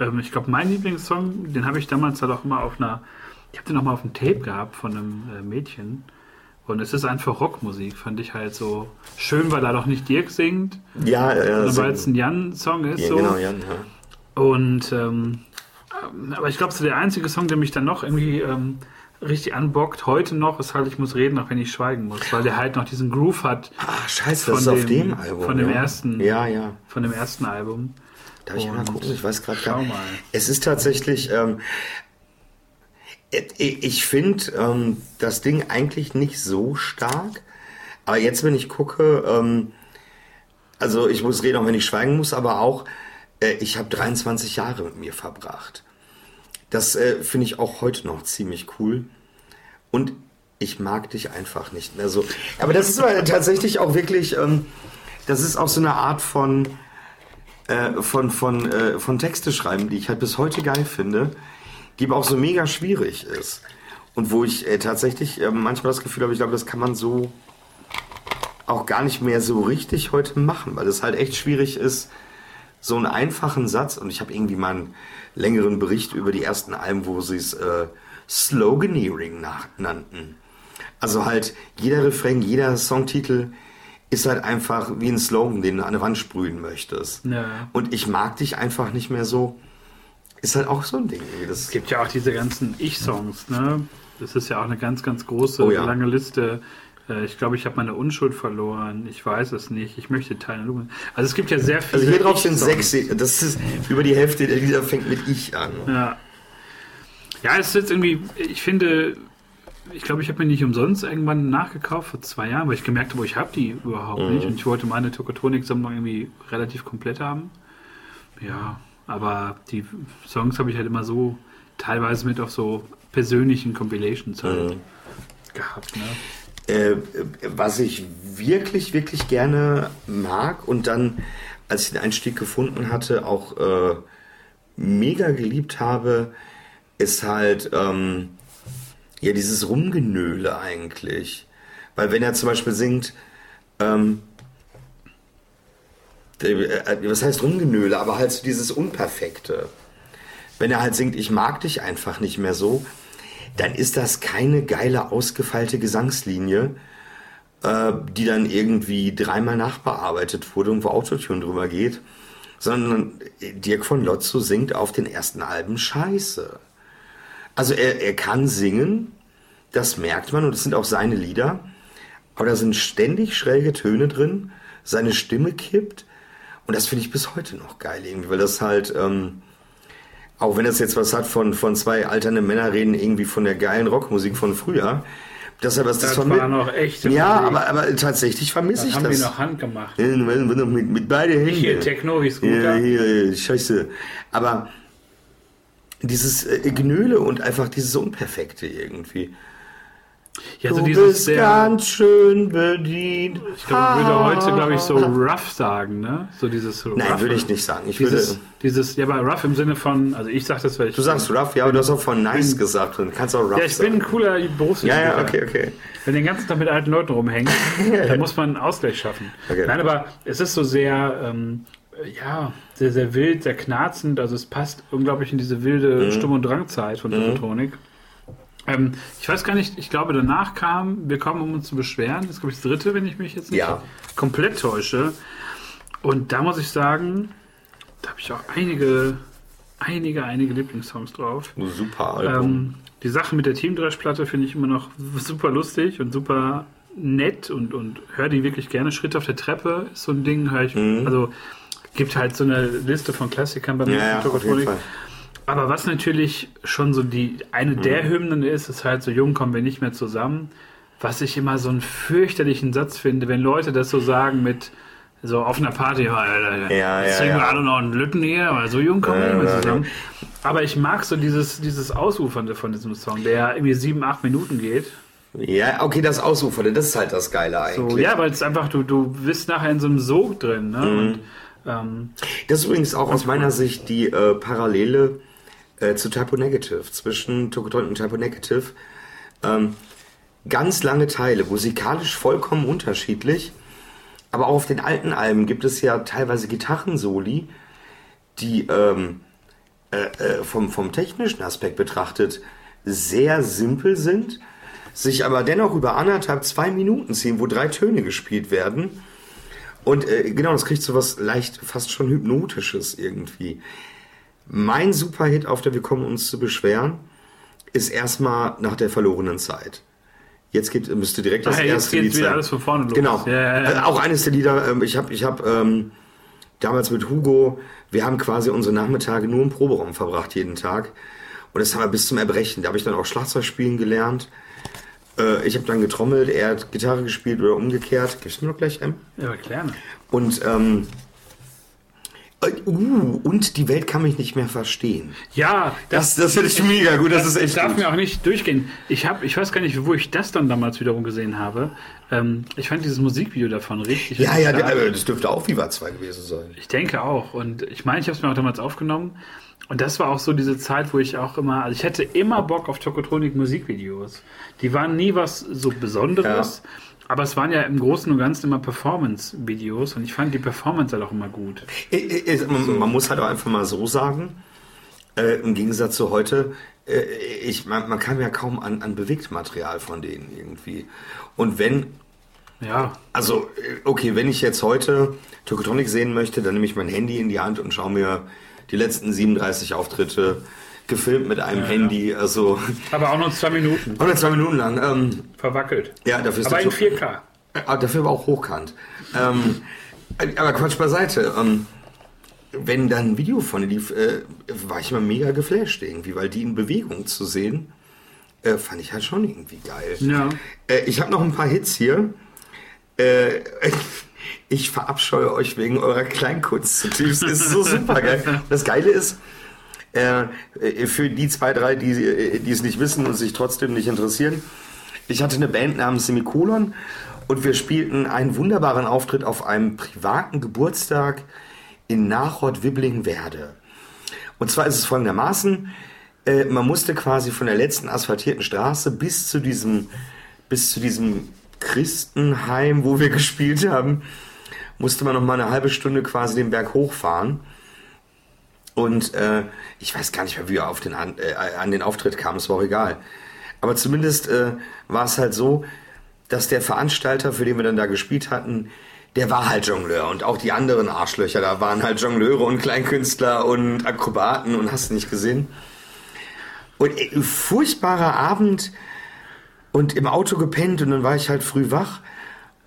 Ähm, ich glaube, mein Lieblingssong, den habe ich damals halt auch immer auf einer, ich habe den auch mal auf einem Tape gehabt von einem äh, Mädchen. Und es ist einfach Rockmusik, fand ich halt so schön, weil da doch nicht Dirk singt. Ja, ja. Weil es ein Jan-Song ist. Ja, so. genau, Jan, ja. Und, ähm, aber ich glaube, so der einzige Song, der mich dann noch irgendwie ähm, richtig anbockt, heute noch, ist halt, ich muss reden, auch wenn ich schweigen muss, weil der halt noch diesen Groove hat. Ah, scheiße, das ist dem, auf dem Album. Von dem ja. ersten. Ja, ja. Von dem ersten Album. Darf ich mal gucken? Ich weiß gerade gar nicht. Es ist tatsächlich, ähm, ich finde ähm, das Ding eigentlich nicht so stark. Aber jetzt, wenn ich gucke, ähm, also ich muss reden, auch wenn ich schweigen muss, aber auch, äh, ich habe 23 Jahre mit mir verbracht. Das äh, finde ich auch heute noch ziemlich cool. Und ich mag dich einfach nicht mehr so. Aber das ist tatsächlich auch wirklich, ähm, das ist auch so eine Art von, äh, von, von, äh, von Texte schreiben, die ich halt bis heute geil finde, die aber auch so mega schwierig ist. Und wo ich äh, tatsächlich äh, manchmal das Gefühl habe, ich glaube, das kann man so auch gar nicht mehr so richtig heute machen, weil es halt echt schwierig ist, so einen einfachen Satz, und ich habe irgendwie mal einen längeren Bericht über die ersten Alben, wo sie es äh, Sloganeering nannten. Also halt jeder Refrain, jeder Songtitel ist halt einfach wie ein Slogan, den du an der Wand sprühen möchtest. Ja. Und ich mag dich einfach nicht mehr so. Ist halt auch so ein Ding. Es gibt ja auch diese ganzen Ich-Songs, ne? Das ist ja auch eine ganz, ganz große, oh ja. lange Liste. Äh, ich glaube, ich habe meine Unschuld verloren. Ich weiß es nicht. Ich möchte teilen. Also es gibt ja sehr viele. Also hier drauf sind sechs. Das ist über die Hälfte der Lieder fängt mit Ich an. Ja. Ja, es ist jetzt irgendwie. Ich finde, ich glaube, ich habe mir nicht umsonst irgendwann nachgekauft vor zwei Jahren, weil ich gemerkt habe, ich habe die überhaupt mhm. nicht und ich wollte meine Tokotronik-Sammlung irgendwie relativ komplett haben. Ja, aber die Songs habe ich halt immer so teilweise mit auf so persönlichen Compilations halt mhm. gehabt. Ne? Äh, was ich wirklich, wirklich gerne mag und dann, als ich den Einstieg gefunden hatte, auch äh, mega geliebt habe, ist halt ähm, ja, dieses Rumgenöle eigentlich. Weil wenn er zum Beispiel singt, ähm, äh, was heißt Rumgenöle, aber halt so dieses Unperfekte. Wenn er halt singt, ich mag dich einfach nicht mehr so, dann ist das keine geile, ausgefeilte Gesangslinie, äh, die dann irgendwie dreimal nachbearbeitet wurde und wo Autotune drüber geht, sondern Dirk von Lotzo singt auf den ersten Alben scheiße. Also er, er kann singen, das merkt man und das sind auch seine Lieder. Aber da sind ständig schräge Töne drin, seine Stimme kippt und das finde ich bis heute noch geil irgendwie, weil das halt, ähm, auch wenn das jetzt was hat von, von zwei alternden Männer reden, irgendwie von der geilen Rockmusik von früher, dass er was das, das war noch echt. Ja, aber, aber tatsächlich vermisse ich haben das. Haben wir noch handgemacht. Mit, mit beide Hände. Hier, Techno wie Scooter. Ja, hier, scheiße. Aber dieses äh, Genöle und einfach dieses Unperfekte irgendwie. Ja, so du dieses bist sehr, ganz schön bedient. ich glaube, würde heute, glaube ich, so rough sagen, ne? So dieses so Nein, rough- würde ich nicht sagen. Ich Dieses, würde, dieses, ja, aber rough im Sinne von, also ich sag das, weil ich. du sagst rough, ja, aber du hast auch von nice bin- gesagt und kannst auch rough Ja, ich bin sagen. ein cooler Berufsjäger. Ja, ja, okay, okay. Wenn du den ganzen Tag mit alten Leuten rumhängt, <laughs> dann muss man einen Ausgleich schaffen. Okay. Nein, aber es ist so sehr, ähm, ja, sehr, sehr wild, sehr knarzend. Also es passt unglaublich in diese Mhm. wilde Stumm- und Drangzeit von Tokotronik. Ähm, ich weiß gar nicht, ich glaube, danach kam Wir kommen, um uns zu beschweren. Das ist, glaube ich, das dritte, wenn ich mich jetzt nicht Ja. komplett täusche. Und da muss ich sagen, da habe ich auch einige, einige, einige Lieblingssongs drauf. Super Album. Ähm, die Sache mit der Teamdresch-Platte finde ich immer noch <laughs> super lustig und super nett und, und höre die wirklich gerne. Schritt auf der Treppe ist so ein Ding, hör ich, also gibt halt so eine Liste von Klassikern bei mir Mhm. ja, Aber was natürlich schon so die eine der Mhm. Hymnen ist, ist halt so jung kommen wir nicht mehr zusammen. Was ich immer so einen fürchterlichen Satz finde, wenn Leute das so sagen mit so auf einer Party, ja, ja, Ja, jetzt ja, wir alle noch einen Lütten hier, aber so jung kommen wir nicht mehr zusammen. Aber ich mag so dieses, dieses Ausufernde von diesem Song, der irgendwie sieben, acht Minuten geht. Ja, okay, das Ausufernde, das ist halt das Geile So, eigentlich. ja, weil es einfach, du, du bist nachher in so einem Sog drin. Ne? Mhm. Und, ähm, Das ist übrigens auch aus meiner Sicht die äh, Parallele äh, zu Typo Negative, zwischen Tokotronic und Typo Negative. Ähm, ganz lange Teile, musikalisch vollkommen unterschiedlich, aber auch auf den alten Alben gibt es ja teilweise Gitarrensoli, die ähm, äh, äh, vom, vom technischen Aspekt betrachtet sehr simpel sind, sich aber dennoch über anderthalb, zwei Minuten ziehen, wo drei Töne gespielt werden. Und äh, genau, das kriegt so was leicht, fast schon Hypnotisches irgendwie. Mein Superhit auf der Wir kommen uns zu beschweren ist erstmal nach der verlorenen Zeit. Jetzt geht, müsste direkt das Ah, jetzt erste geht's Lied sein. alles von vorne los. Genau. Ja, ja, ja. Äh, auch eines der Lieder, ähm, ich habe ich hab, ähm, damals mit Hugo, wir haben quasi unsere Nachmittage nur im Proberaum verbracht, jeden Tag. Und das haben wir bis zum Erbrechen. Da habe ich dann auch Schlagzeug spielen gelernt. Äh, ich habe dann getrommelt, er hat Gitarre gespielt oder umgekehrt. Gibst du mir noch gleich M? ja, aber gerne. Und, ähm, äh, uh, und die Welt kann mich nicht mehr verstehen. Ja, Das, das finde ich mega gut, das, ist Das echt darf gut. mir auch nicht durchgehen. Ich habe, ich weiß gar nicht, wo ich das dann damals wiederum gesehen habe. Ähm, ich fand dieses Musikvideo davon richtig. Ja, ja, stark. äh, das dürfte auch Viva 2 gewesen sein. Ich denke auch. Und ich meine, ich habe es mir auch damals aufgenommen. Und das war auch so diese Zeit, wo ich auch immer, also ich hatte immer Bock auf Tokotronik Musikvideos. Die waren nie was so Besonderes. Aber es waren ja im Großen und Ganzen immer Performance-Videos und ich fand die Performance halt auch immer gut. Äh, äh, Man, man muss halt auch einfach mal so sagen, äh, im Gegensatz zu heute, äh, ich, man, man kam ja kaum an, an Bewegtmaterial von denen irgendwie. Und wenn, Ja, also, äh, okay, wenn ich jetzt heute Tokotronic sehen möchte, dann nehme ich mein Handy in die Hand und schaue mir die letzten 37 Auftritte gefilmt mit einem Handy, also aber auch nur zwei Minuten. 102 Minuten lang. Ähm, Verwackelt. ja, dafür ist Aber in To- 4K. Ah, dafür aber auch hochkant. Ähm, aber Quatsch beiseite. Ähm, wenn dann ein Video von lief, äh, war ich immer mega geflasht irgendwie, weil die in Bewegung zu sehen, äh, fand ich halt schon irgendwie geil. Ja. Äh, ich habe noch ein paar Hits hier. Äh, <laughs> ich verabscheue euch wegen eurer Kleinkunst zutiefst. Ist so super geil. Das Geile ist, äh, für die zwei, drei, die, äh, die es nicht wissen und sich trotzdem nicht interessieren, ich hatte eine Band namens Semikolon und wir spielten einen wunderbaren Auftritt auf einem privaten Geburtstag in Nachod-Wibblingwerde. Und zwar ist es folgendermaßen, äh, man musste quasi von der letzten asphaltierten Straße bis zu diesem, bis zu diesem Christenheim, wo wir <laughs> gespielt haben, musste man noch mal eine halbe Stunde quasi den Berg hochfahren. Und äh, ich weiß gar nicht mehr, wie wir auf den, an, äh, an den Auftritt kamen, es war auch egal. Aber zumindest äh, war es halt so, dass der Veranstalter, für den wir dann da gespielt hatten, der war halt Jongleur. Und auch die anderen Arschlöcher, da waren halt Jongleure und Kleinkünstler und Akrobaten und hast nicht gesehen. Und äh, furchtbarer Abend und im Auto gepennt und dann war ich halt früh wach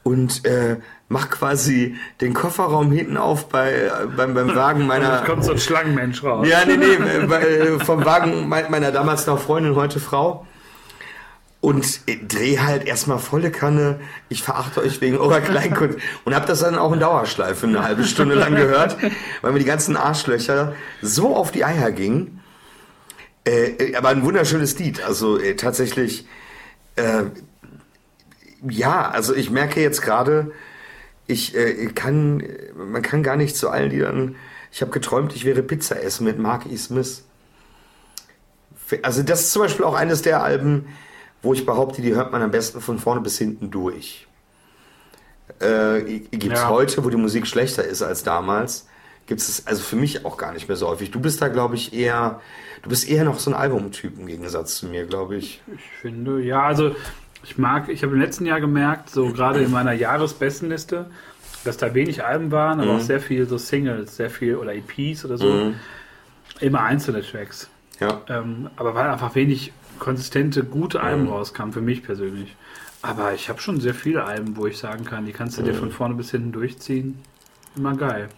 und äh, mach quasi den Kofferraum hinten auf bei, beim, beim Wagen <laughs> meiner... Da kommt so ein Schlangenmensch raus. Ja, nee, nee, <laughs> bei- vom Wagen mei- meiner damals noch Freundin, heute Frau. Und dreh halt erstmal volle Kanne. Ich verachte euch wegen eurer Kleinkunst. Und hab das dann auch in Dauerschleife eine halbe Stunde lang gehört, weil mir die ganzen Arschlöcher so auf die Eier gingen. Äh, äh, aber ein wunderschönes Lied. Also äh, tatsächlich, äh, Ja, also ich merke jetzt gerade, ich äh, kann, man kann gar nicht zu allen Liedern. Ich habe geträumt, ich wäre Pizza essen mit Mark E. Smith. Also das ist zum Beispiel auch eines der Alben, wo ich behaupte, die hört man am besten von vorne bis hinten durch. Äh, Gibt es Ja. heute, wo die Musik schlechter ist als damals, gibt es also für mich auch gar nicht mehr so häufig. Du bist da, glaube ich, eher, du bist eher noch so ein Albumtyp im Gegensatz zu mir, glaube ich. Ich finde, ja, also ich mag, ich habe im letzten Jahr gemerkt, so gerade in meiner Jahresbestenliste, dass da wenig Alben waren, aber auch sehr viel so Singles, sehr viel oder EPs oder so. Immer einzelne Tracks. Ja. Ähm, aber weil einfach wenig konsistente, gute Alben rauskamen, für mich persönlich. Aber ich habe schon sehr viele Alben, wo ich sagen kann, die kannst du dir von vorne bis hinten durchziehen. Immer geil.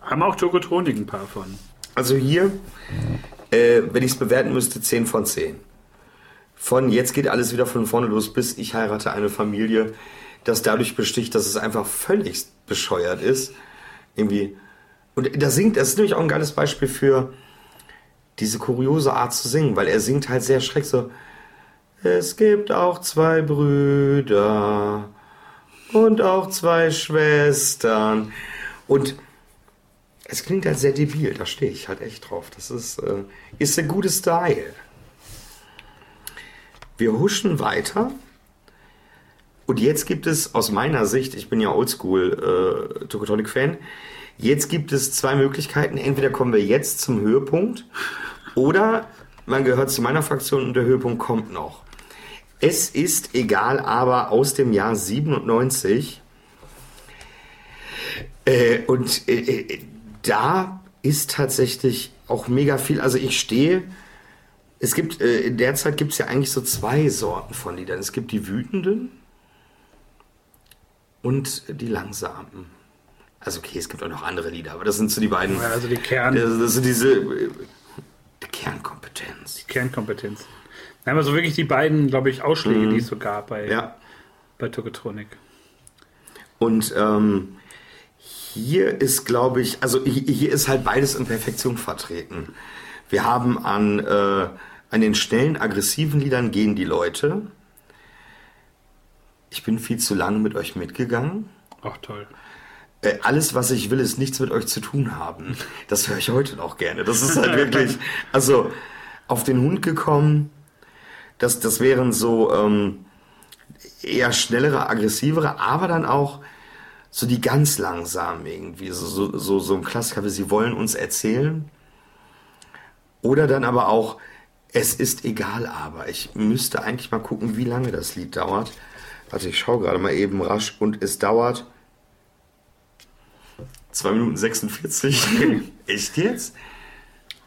Haben auch Tokotronik ein paar von. Also hier, äh, wenn ich es bewerten müsste, 10 von 10. Von jetzt geht alles wieder von vorne los, bis ich heirate eine Familie, das dadurch besticht, dass es einfach völlig bescheuert ist. Irgendwie. Und da singt, das ist nämlich auch ein geiles Beispiel für diese kuriose Art zu singen, weil er singt halt sehr schreck so. Es gibt auch zwei Brüder und auch zwei Schwestern. Und es klingt halt sehr debil, da stehe ich halt echt drauf. Das ist, äh, ist ein gutes Style. Wir huschen weiter. Und jetzt gibt es aus meiner Sicht, ich bin ja oldschool äh, Tokotronic-Fan, jetzt gibt es zwei Möglichkeiten. Entweder kommen wir jetzt zum Höhepunkt oder man gehört zu meiner Fraktion und der Höhepunkt kommt noch. Es ist egal, aber aus dem Jahr 97. Äh, und äh, äh, da ist tatsächlich auch mega viel. Also ich stehe. Es gibt, äh, in der Zeit gibt es ja eigentlich so zwei Sorten von Liedern. Es gibt die wütenden und die langsamen. Also okay, es gibt auch noch andere Lieder, aber das sind so die beiden. Ja, also die Kern- Das, das sind diese äh, die Kernkompetenz. Kernkompetenz. Nein, aber so wirklich die beiden, glaube ich, Ausschläge, die es so gab bei, Ja. bei Tokotronik. Und ähm, hier ist, glaube ich, also hi- hier ist halt beides in Perfektion vertreten. Wir haben an, äh, an den schnellen, aggressiven Liedern gehen die Leute. Ich bin viel zu lange mit euch mitgegangen. Auch toll. Äh, alles, was ich will, ist nichts mit euch zu tun haben. Das höre ich heute noch gerne. Das ist halt wirklich, <laughs> also auf den Hund gekommen. Das, das wären so ähm, eher schnellere, aggressivere, aber dann auch so die ganz langsamen irgendwie. So, so, so, so ein Klassiker wie Sie wollen uns erzählen. Oder dann aber auch, es ist egal, aber ich müsste eigentlich mal gucken, wie lange das Lied dauert. Warte, ich schaue gerade mal eben rasch und es dauert 2 Minuten 46. <laughs> Echt jetzt?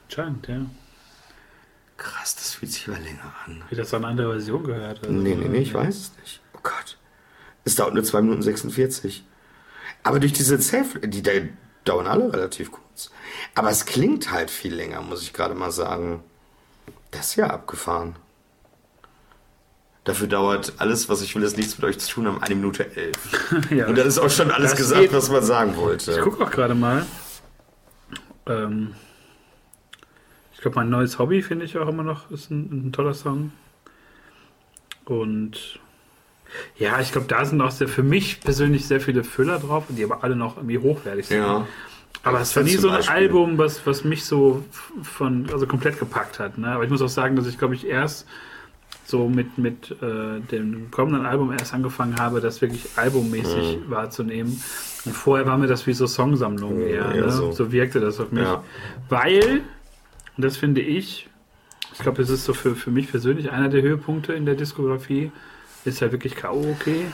Anscheinend, ja. Krass, das fühlt sich aber länger an. Wie das eine andere Version gehört hat. Nee, nee, nee, ich weiß es nicht. Oh Gott. Es dauert nur 2 Minuten 46. Aber durch diese Zäh... Die da- dauern alle relativ kurz. Aber es klingt halt viel länger, muss ich gerade mal sagen. Das ist ja abgefahren. Dafür dauert alles, was ich will, ist nichts mit euch zu tun haben, eine Minute elf. <laughs> ja. Und dann ist auch schon alles Das gesagt, geht. was man sagen wollte. Ich gucke auch gerade mal. Ähm, ich glaube, mein neues Hobby finde ich auch immer noch ist ein, ein toller Song. Und ja, ich glaube, da sind auch sehr, für mich persönlich sehr viele Füller drauf, die aber alle noch irgendwie hochwertig sind. Ja. Aber es war nie so ein Beispiel. Album, was, was mich so von, also komplett gepackt hat. Ne? Aber ich muss auch sagen, dass ich, glaube ich, erst so mit, mit äh, dem kommenden Album erst angefangen habe, das wirklich albummäßig wahrzunehmen. Und vorher war mir das wie so Songsammlung eher. ja, ne? so. so. wirkte das auf mich. Ja. Weil, und das finde ich, ich glaube, das ist so für, für mich persönlich einer der Höhepunkte in der Diskografie, ist halt wirklich Karaoke.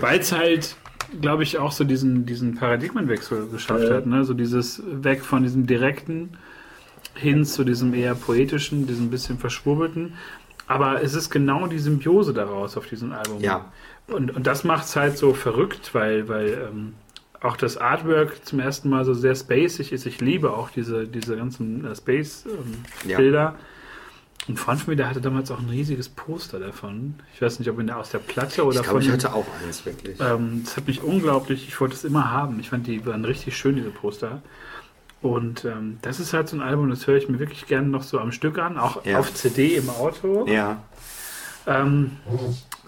Weil es halt, glaube ich, auch so diesen, diesen Paradigmenwechsel geschafft hat. Ne? So dieses Weg von diesem direkten hin zu diesem eher poetischen, diesem bisschen verschwurbelten. Aber es ist genau die Symbiose daraus auf diesem Album. Ja. Und, und das macht es halt so verrückt, weil, weil ähm, auch das Artwork zum ersten Mal so sehr spacig ist. Ich liebe auch diese, diese ganzen äh, Ja. Und Freund von mir, der hatte damals auch ein riesiges Poster davon. Ich weiß nicht, ob in der, aus der Platte oder Ich glaube, von. ich hatte auch eins, wirklich. Ähm, das hat mich unglaublich, ich wollte es immer haben. Ich fand, die waren richtig schön, diese Poster. Und ähm, das ist halt so ein Album, das höre ich mir wirklich gerne noch so am Stück an, auch Ja. auf CD im Auto. Ja. Ähm,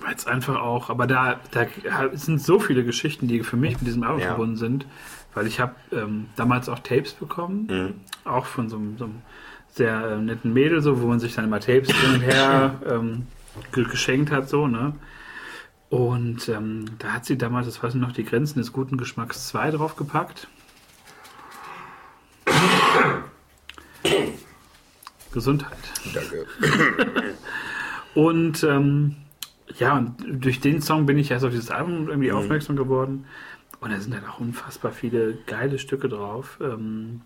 Weil es einfach auch, aber da, da sind so viele Geschichten, die für mich mit diesem Album Ja. verbunden sind, weil ich habe ähm, damals auch Tapes bekommen, Mhm. auch von so, so einem sehr äh, netten Mädel, so, wo man sich dann immer Tapes hin und her <laughs> ähm, ge geschenkt hat, so, ne? Und ähm, da hat sie damals, das weiß ich noch, die Grenzen des guten Geschmacks 2 draufgepackt. Gesundheit. Danke. <laughs> Und ähm, ja, und durch den Song bin ich erst auf dieses Album irgendwie Mhm. aufmerksam geworden. Und da sind halt auch unfassbar viele geile Stücke drauf. Ähm,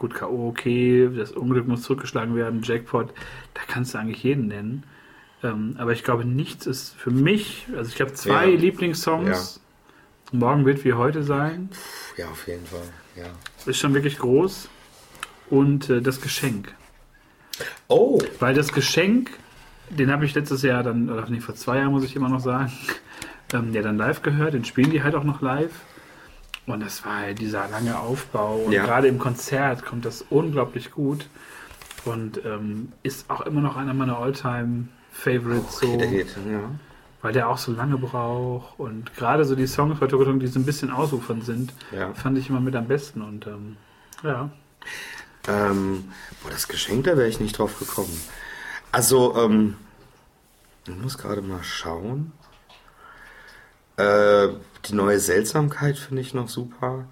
gut, K.O. okay, das Unglück muss zurückgeschlagen werden, Jackpot, da kannst du eigentlich jeden nennen. Ähm, aber ich glaube, nichts ist für mich, also ich habe zwei Ja. Lieblingssongs. Morgen wird wie heute sein. Ja, auf jeden Fall. Ja. Ist schon wirklich groß. Und äh, das Geschenk. Oh, Weil das Geschenk, den habe ich letztes Jahr dann, oder nee, vor zwei Jahren muss ich immer noch sagen, <laughs> ähm, ja dann live gehört, den spielen die halt auch noch live. Und das war halt dieser lange Aufbau. Und Ja. gerade im Konzert kommt das unglaublich gut. Und ähm, ist auch immer noch einer meiner All-Time-Favorites. so, der geht. Ja. weil der auch so lange braucht. Und gerade so die Songs bei Tokotung, die so ein bisschen ausufernd sind, Ja. fand ich immer mit am besten. Und ähm, ja. Ähm, boah, das Geschenk, da wäre ich nicht drauf gekommen. Also, ähm, ich muss gerade mal schauen. Äh, die neue Seltsamkeit finde ich noch super.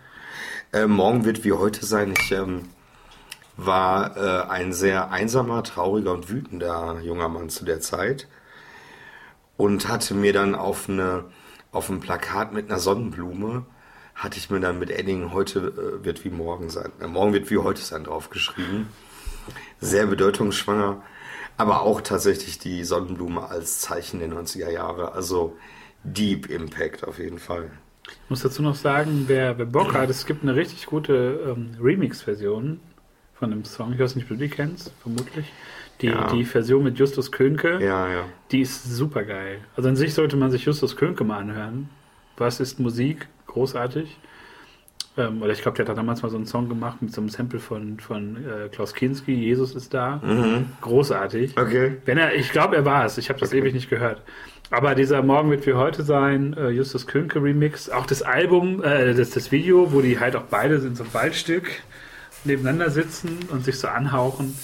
Äh, morgen wird wie heute sein. Ich ähm, war äh, ein sehr einsamer, trauriger und wütender junger Mann zu der Zeit und hatte mir dann auf eine auf ein Plakat mit einer Sonnenblume hatte ich mir dann mit Edding heute äh, wird wie morgen sein. Äh, morgen wird wie heute sein draufgeschrieben. Sehr bedeutungsschwanger, aber auch tatsächlich die Sonnenblume als Zeichen der 90er Jahre. Also Deep Impact auf jeden Fall. Ich muss dazu noch sagen, wer, wer Bock hat, es gibt eine richtig gute ähm, Remix-Version von dem Song. Ich weiß nicht, ob du die kennst, vermutlich. Die, Ja. die Version mit Justus Könke, Ja, ja. die ist super geil. Also an sich sollte man sich Justus Könke mal anhören. Was ist Musik? Großartig. Ähm, oder ich glaube, der hat da damals mal so einen Song gemacht mit so einem Sample von, von äh, Klaus Kinski, Jesus ist da. Großartig. Okay. Wenn er, ich glaube, er war es. Ich habe das ewig nicht gehört. Aber dieser Morgen wird wie heute sein, äh, Justus Könke Remix, auch das Album, äh, das, das Video, wo die halt auch beide in so einem Waldstück nebeneinander sitzen und sich so anhauchen.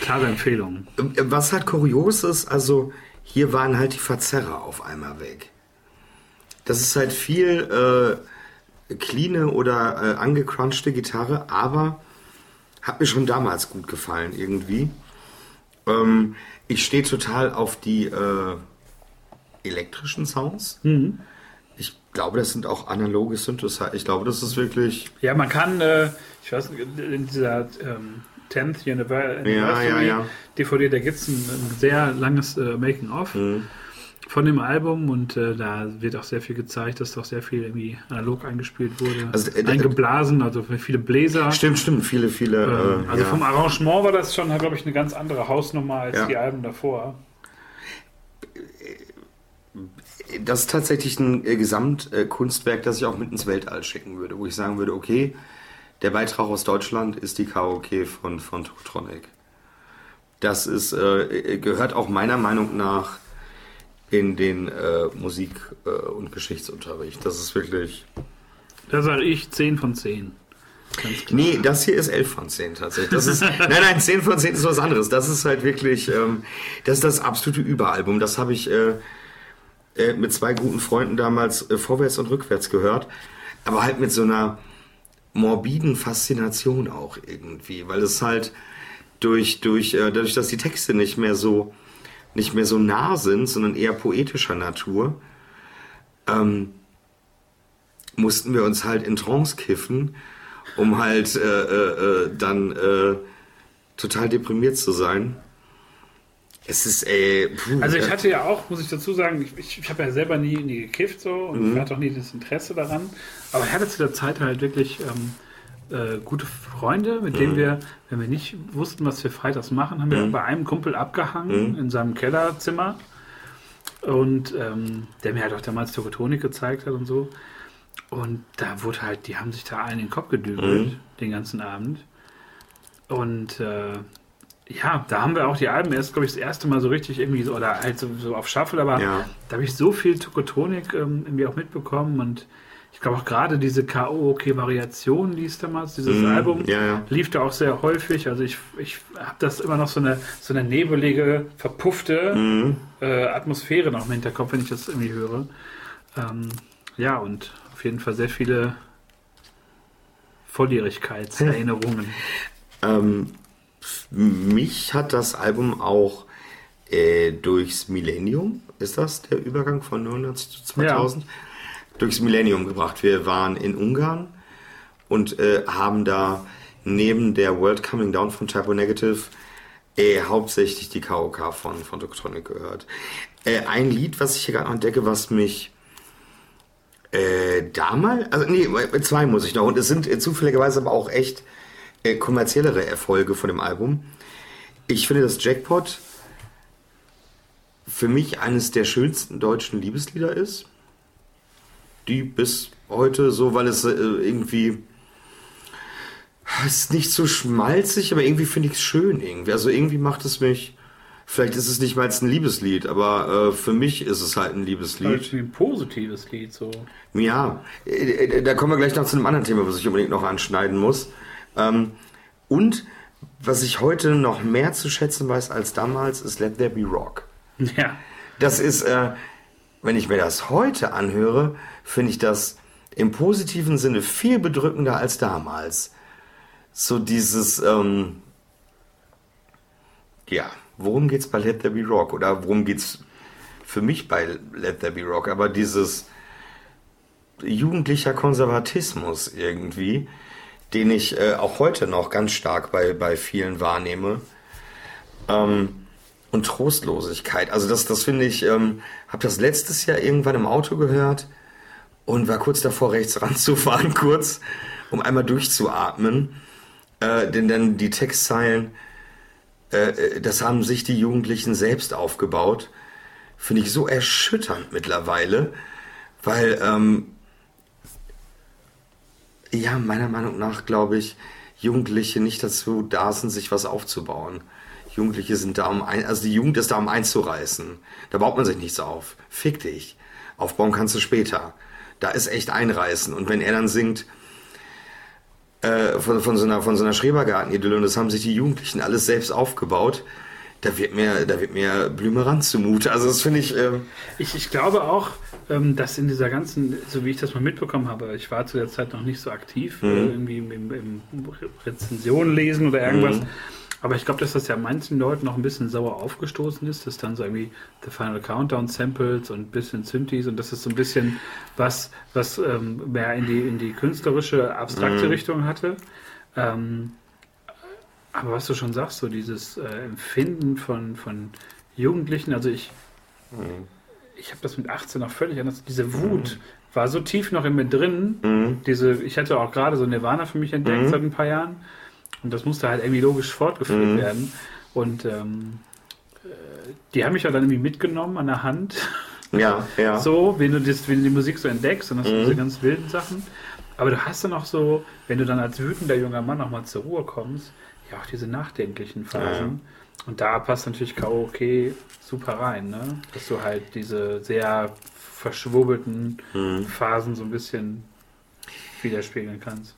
Klare Empfehlung. Ähm, Was halt kurios ist, also hier waren halt die Verzerrer auf einmal weg. Das ist halt viel äh, cleane oder äh, angecrunchte Gitarre, aber hat mir schon damals gut gefallen irgendwie. Ähm, ich stehe total auf die äh, elektrischen Sounds. Ich glaube, das sind auch analoge Synthesizer. Ich glaube, das ist wirklich. Ja, man kann, äh, ich weiß nicht, in dieser ähm, 10th Univer- Anniversary ja, ja. DVD, da gibt es ein, ein sehr langes äh, Making-of Mhm. Von dem Album und äh, da wird auch sehr viel gezeigt, dass doch sehr viel irgendwie analog eingespielt wurde. Also, äh, Eingeblasen, also viele Bläser. Stimmt, stimmt. Viele, viele. Ähm, äh, also ja. vom Arrangement war das schon, glaube ich, eine ganz andere Hausnummer als Ja. die Alben davor. Das ist tatsächlich ein äh, Gesamtkunstwerk, das ich auch mit ins Weltall schicken würde, wo ich sagen würde, okay, der Beitrag aus Deutschland ist die Karaoke von, von Tokotronic. Das ist, äh, gehört auch meiner Meinung nach in den äh, Musik- äh, und Geschichtsunterricht. Das ist wirklich. Da sage ich 10 von 10. Ganz klar. Nee, das hier ist 11 von 10 tatsächlich. Das ist, <laughs> nein, nein, 10 von 10 ist was anderes. Das ist halt wirklich, ähm, das ist das absolute Überalbum. Das habe ich äh, äh, mit zwei guten Freunden damals äh, vorwärts und rückwärts gehört. Aber halt mit so einer morbiden Faszination auch irgendwie. Weil es halt durch, durch, äh, dadurch, dass die Texte nicht mehr so, nicht mehr so nah sind, sondern eher poetischer Natur, ähm, mussten wir uns halt in Trance kiffen, um halt äh, äh, äh, dann äh, total deprimiert zu sein. Es ist, ey, puh, Also ich äh, hatte ja auch, muss ich dazu sagen, ich, ich, ich habe ja selber nie, nie gekifft so und Mhm. hatte auch nie das Interesse daran. Aber ich hatte zu der Zeit halt wirklich ähm, äh, gute Freunde, mit Mhm. denen wir, wenn wir nicht wussten, was wir freitags machen, haben wir bei einem Kumpel abgehangen Mhm. in seinem Kellerzimmer. Und ähm, der mir halt auch damals Tokotonik gezeigt hat und so. Und da wurde halt, die haben sich da allen in den Kopf gedübelt, Mhm. den ganzen Abend. Und äh, ja, da haben wir auch die Alben erst, glaube ich, das erste Mal so richtig irgendwie so, oder halt so, so auf Shuffle, aber Ja. da habe ich so viel Tokotronik ähm, irgendwie auch mitbekommen und ich glaube auch gerade diese K.O.-OK-Variation, die es damals, dieses Mhm, Album, ja, ja. lief da auch sehr häufig. Also ich, ich habe das immer noch so eine, so eine nebelige, verpuffte Mhm. äh, Atmosphäre noch im Hinterkopf, wenn ich das irgendwie höre. Ähm, ja, und auf jeden Fall sehr viele Volljährigkeitserinnerungen. <laughs> Ähm, mich hat das Album auch äh, durchs Millennium, ist das der Übergang von 99 zu 2000? Durchs Millennium gebracht. Wir waren in Ungarn und äh, haben da neben der World Coming Down von Typo Negative äh, hauptsächlich die KOK von, von Doktronic gehört. Äh, ein Lied, was ich hier gerade entdecke, was mich äh, damals, also nee, zwei muss ich noch. Und es sind äh, zufälligerweise aber auch echt äh, kommerziellere Erfolge von dem Album. Ich finde, dass Jackpot für mich eines der schönsten deutschen Liebeslieder ist. Die bis heute so, weil es äh, irgendwie es ist nicht so schmalzig, aber irgendwie finde ich es schön irgendwie. Also irgendwie macht es mich. Vielleicht ist es nicht mal ein Liebeslied, aber äh, für mich ist es halt ein Liebeslied. Halt ein positives Lied, so. Ja, äh, äh, da kommen wir gleich noch zu einem anderen Thema, was ich unbedingt noch anschneiden muss. Ähm, und was ich heute noch mehr zu schätzen weiß als damals, ist Let There Be Rock. Ja. Das ist, äh, wenn ich mir das heute anhöre, finde ich das im positiven Sinne viel bedrückender als damals. So dieses, ähm, ja, worum geht's bei Let There Be Rock? Oder worum geht's für mich bei Let There Be Rock? Aber dieses jugendlicher Konservatismus irgendwie, den ich äh, auch heute noch ganz stark bei, bei vielen wahrnehme. Ähm, und Trostlosigkeit. Also das, das finde ich, ähm, habe das letztes Jahr irgendwann im Auto gehört und war kurz davor, rechts <laughs> ranzufahren, kurz, um einmal durchzuatmen. Äh, denn dann die Textzeilen, äh, das haben sich die Jugendlichen selbst aufgebaut. Finde ich so erschütternd mittlerweile, weil, ähm, ja, meiner Meinung nach glaube ich, Jugendliche nicht dazu da sind, sich was aufzubauen. Jugendliche sind da, um ein, also die Jugend ist da, um einzureißen. Da baut man sich nichts auf. Fick dich. Aufbauen kannst du später. Da ist echt einreißen. Und wenn er dann singt, äh, von, von so einer, von so einer Schrebergarten-Idylle, und das haben sich die Jugendlichen alles selbst aufgebaut, da wird mir, da wird mir Blümerand zumute. Also das finde ich, ähm, Ich, ich glaube auch, ähm, dass in dieser ganzen, so wie ich das mal mitbekommen habe, ich war zu der Zeit noch nicht so aktiv, äh, irgendwie im, im, im Rezensionen lesen oder irgendwas. Aber ich glaube, dass das ja manchen Leuten noch ein bisschen sauer aufgestoßen ist, dass dann so irgendwie The Final Countdown Samples und ein bisschen Synthes und das ist so ein bisschen was, was ähm, mehr in die, in die künstlerische, abstrakte Richtung hatte. Ähm, aber was du schon sagst, so dieses äh, Empfinden von, von Jugendlichen, also ich, ich habe das mit 18 noch völlig anders. Diese Wut war so tief noch in mir drin. Diese, ich hatte auch gerade so Nirvana für mich entdeckt seit ein paar Jahren. Und das musste halt irgendwie logisch fortgeführt werden. Und ähm, äh, die haben mich ja dann irgendwie mitgenommen an der Hand. ja, ja. <laughs> So, wenn du, das, wenn du die Musik so entdeckst und das sind diese ganz wilden Sachen. Aber du hast dann auch so, wenn du dann als wütender junger Mann nochmal zur Ruhe kommst, ja auch diese nachdenklichen Phasen. Und da passt natürlich Karaoke super rein, ne? Dass du halt diese sehr verschwurbelten Phasen so ein bisschen widerspiegeln kannst.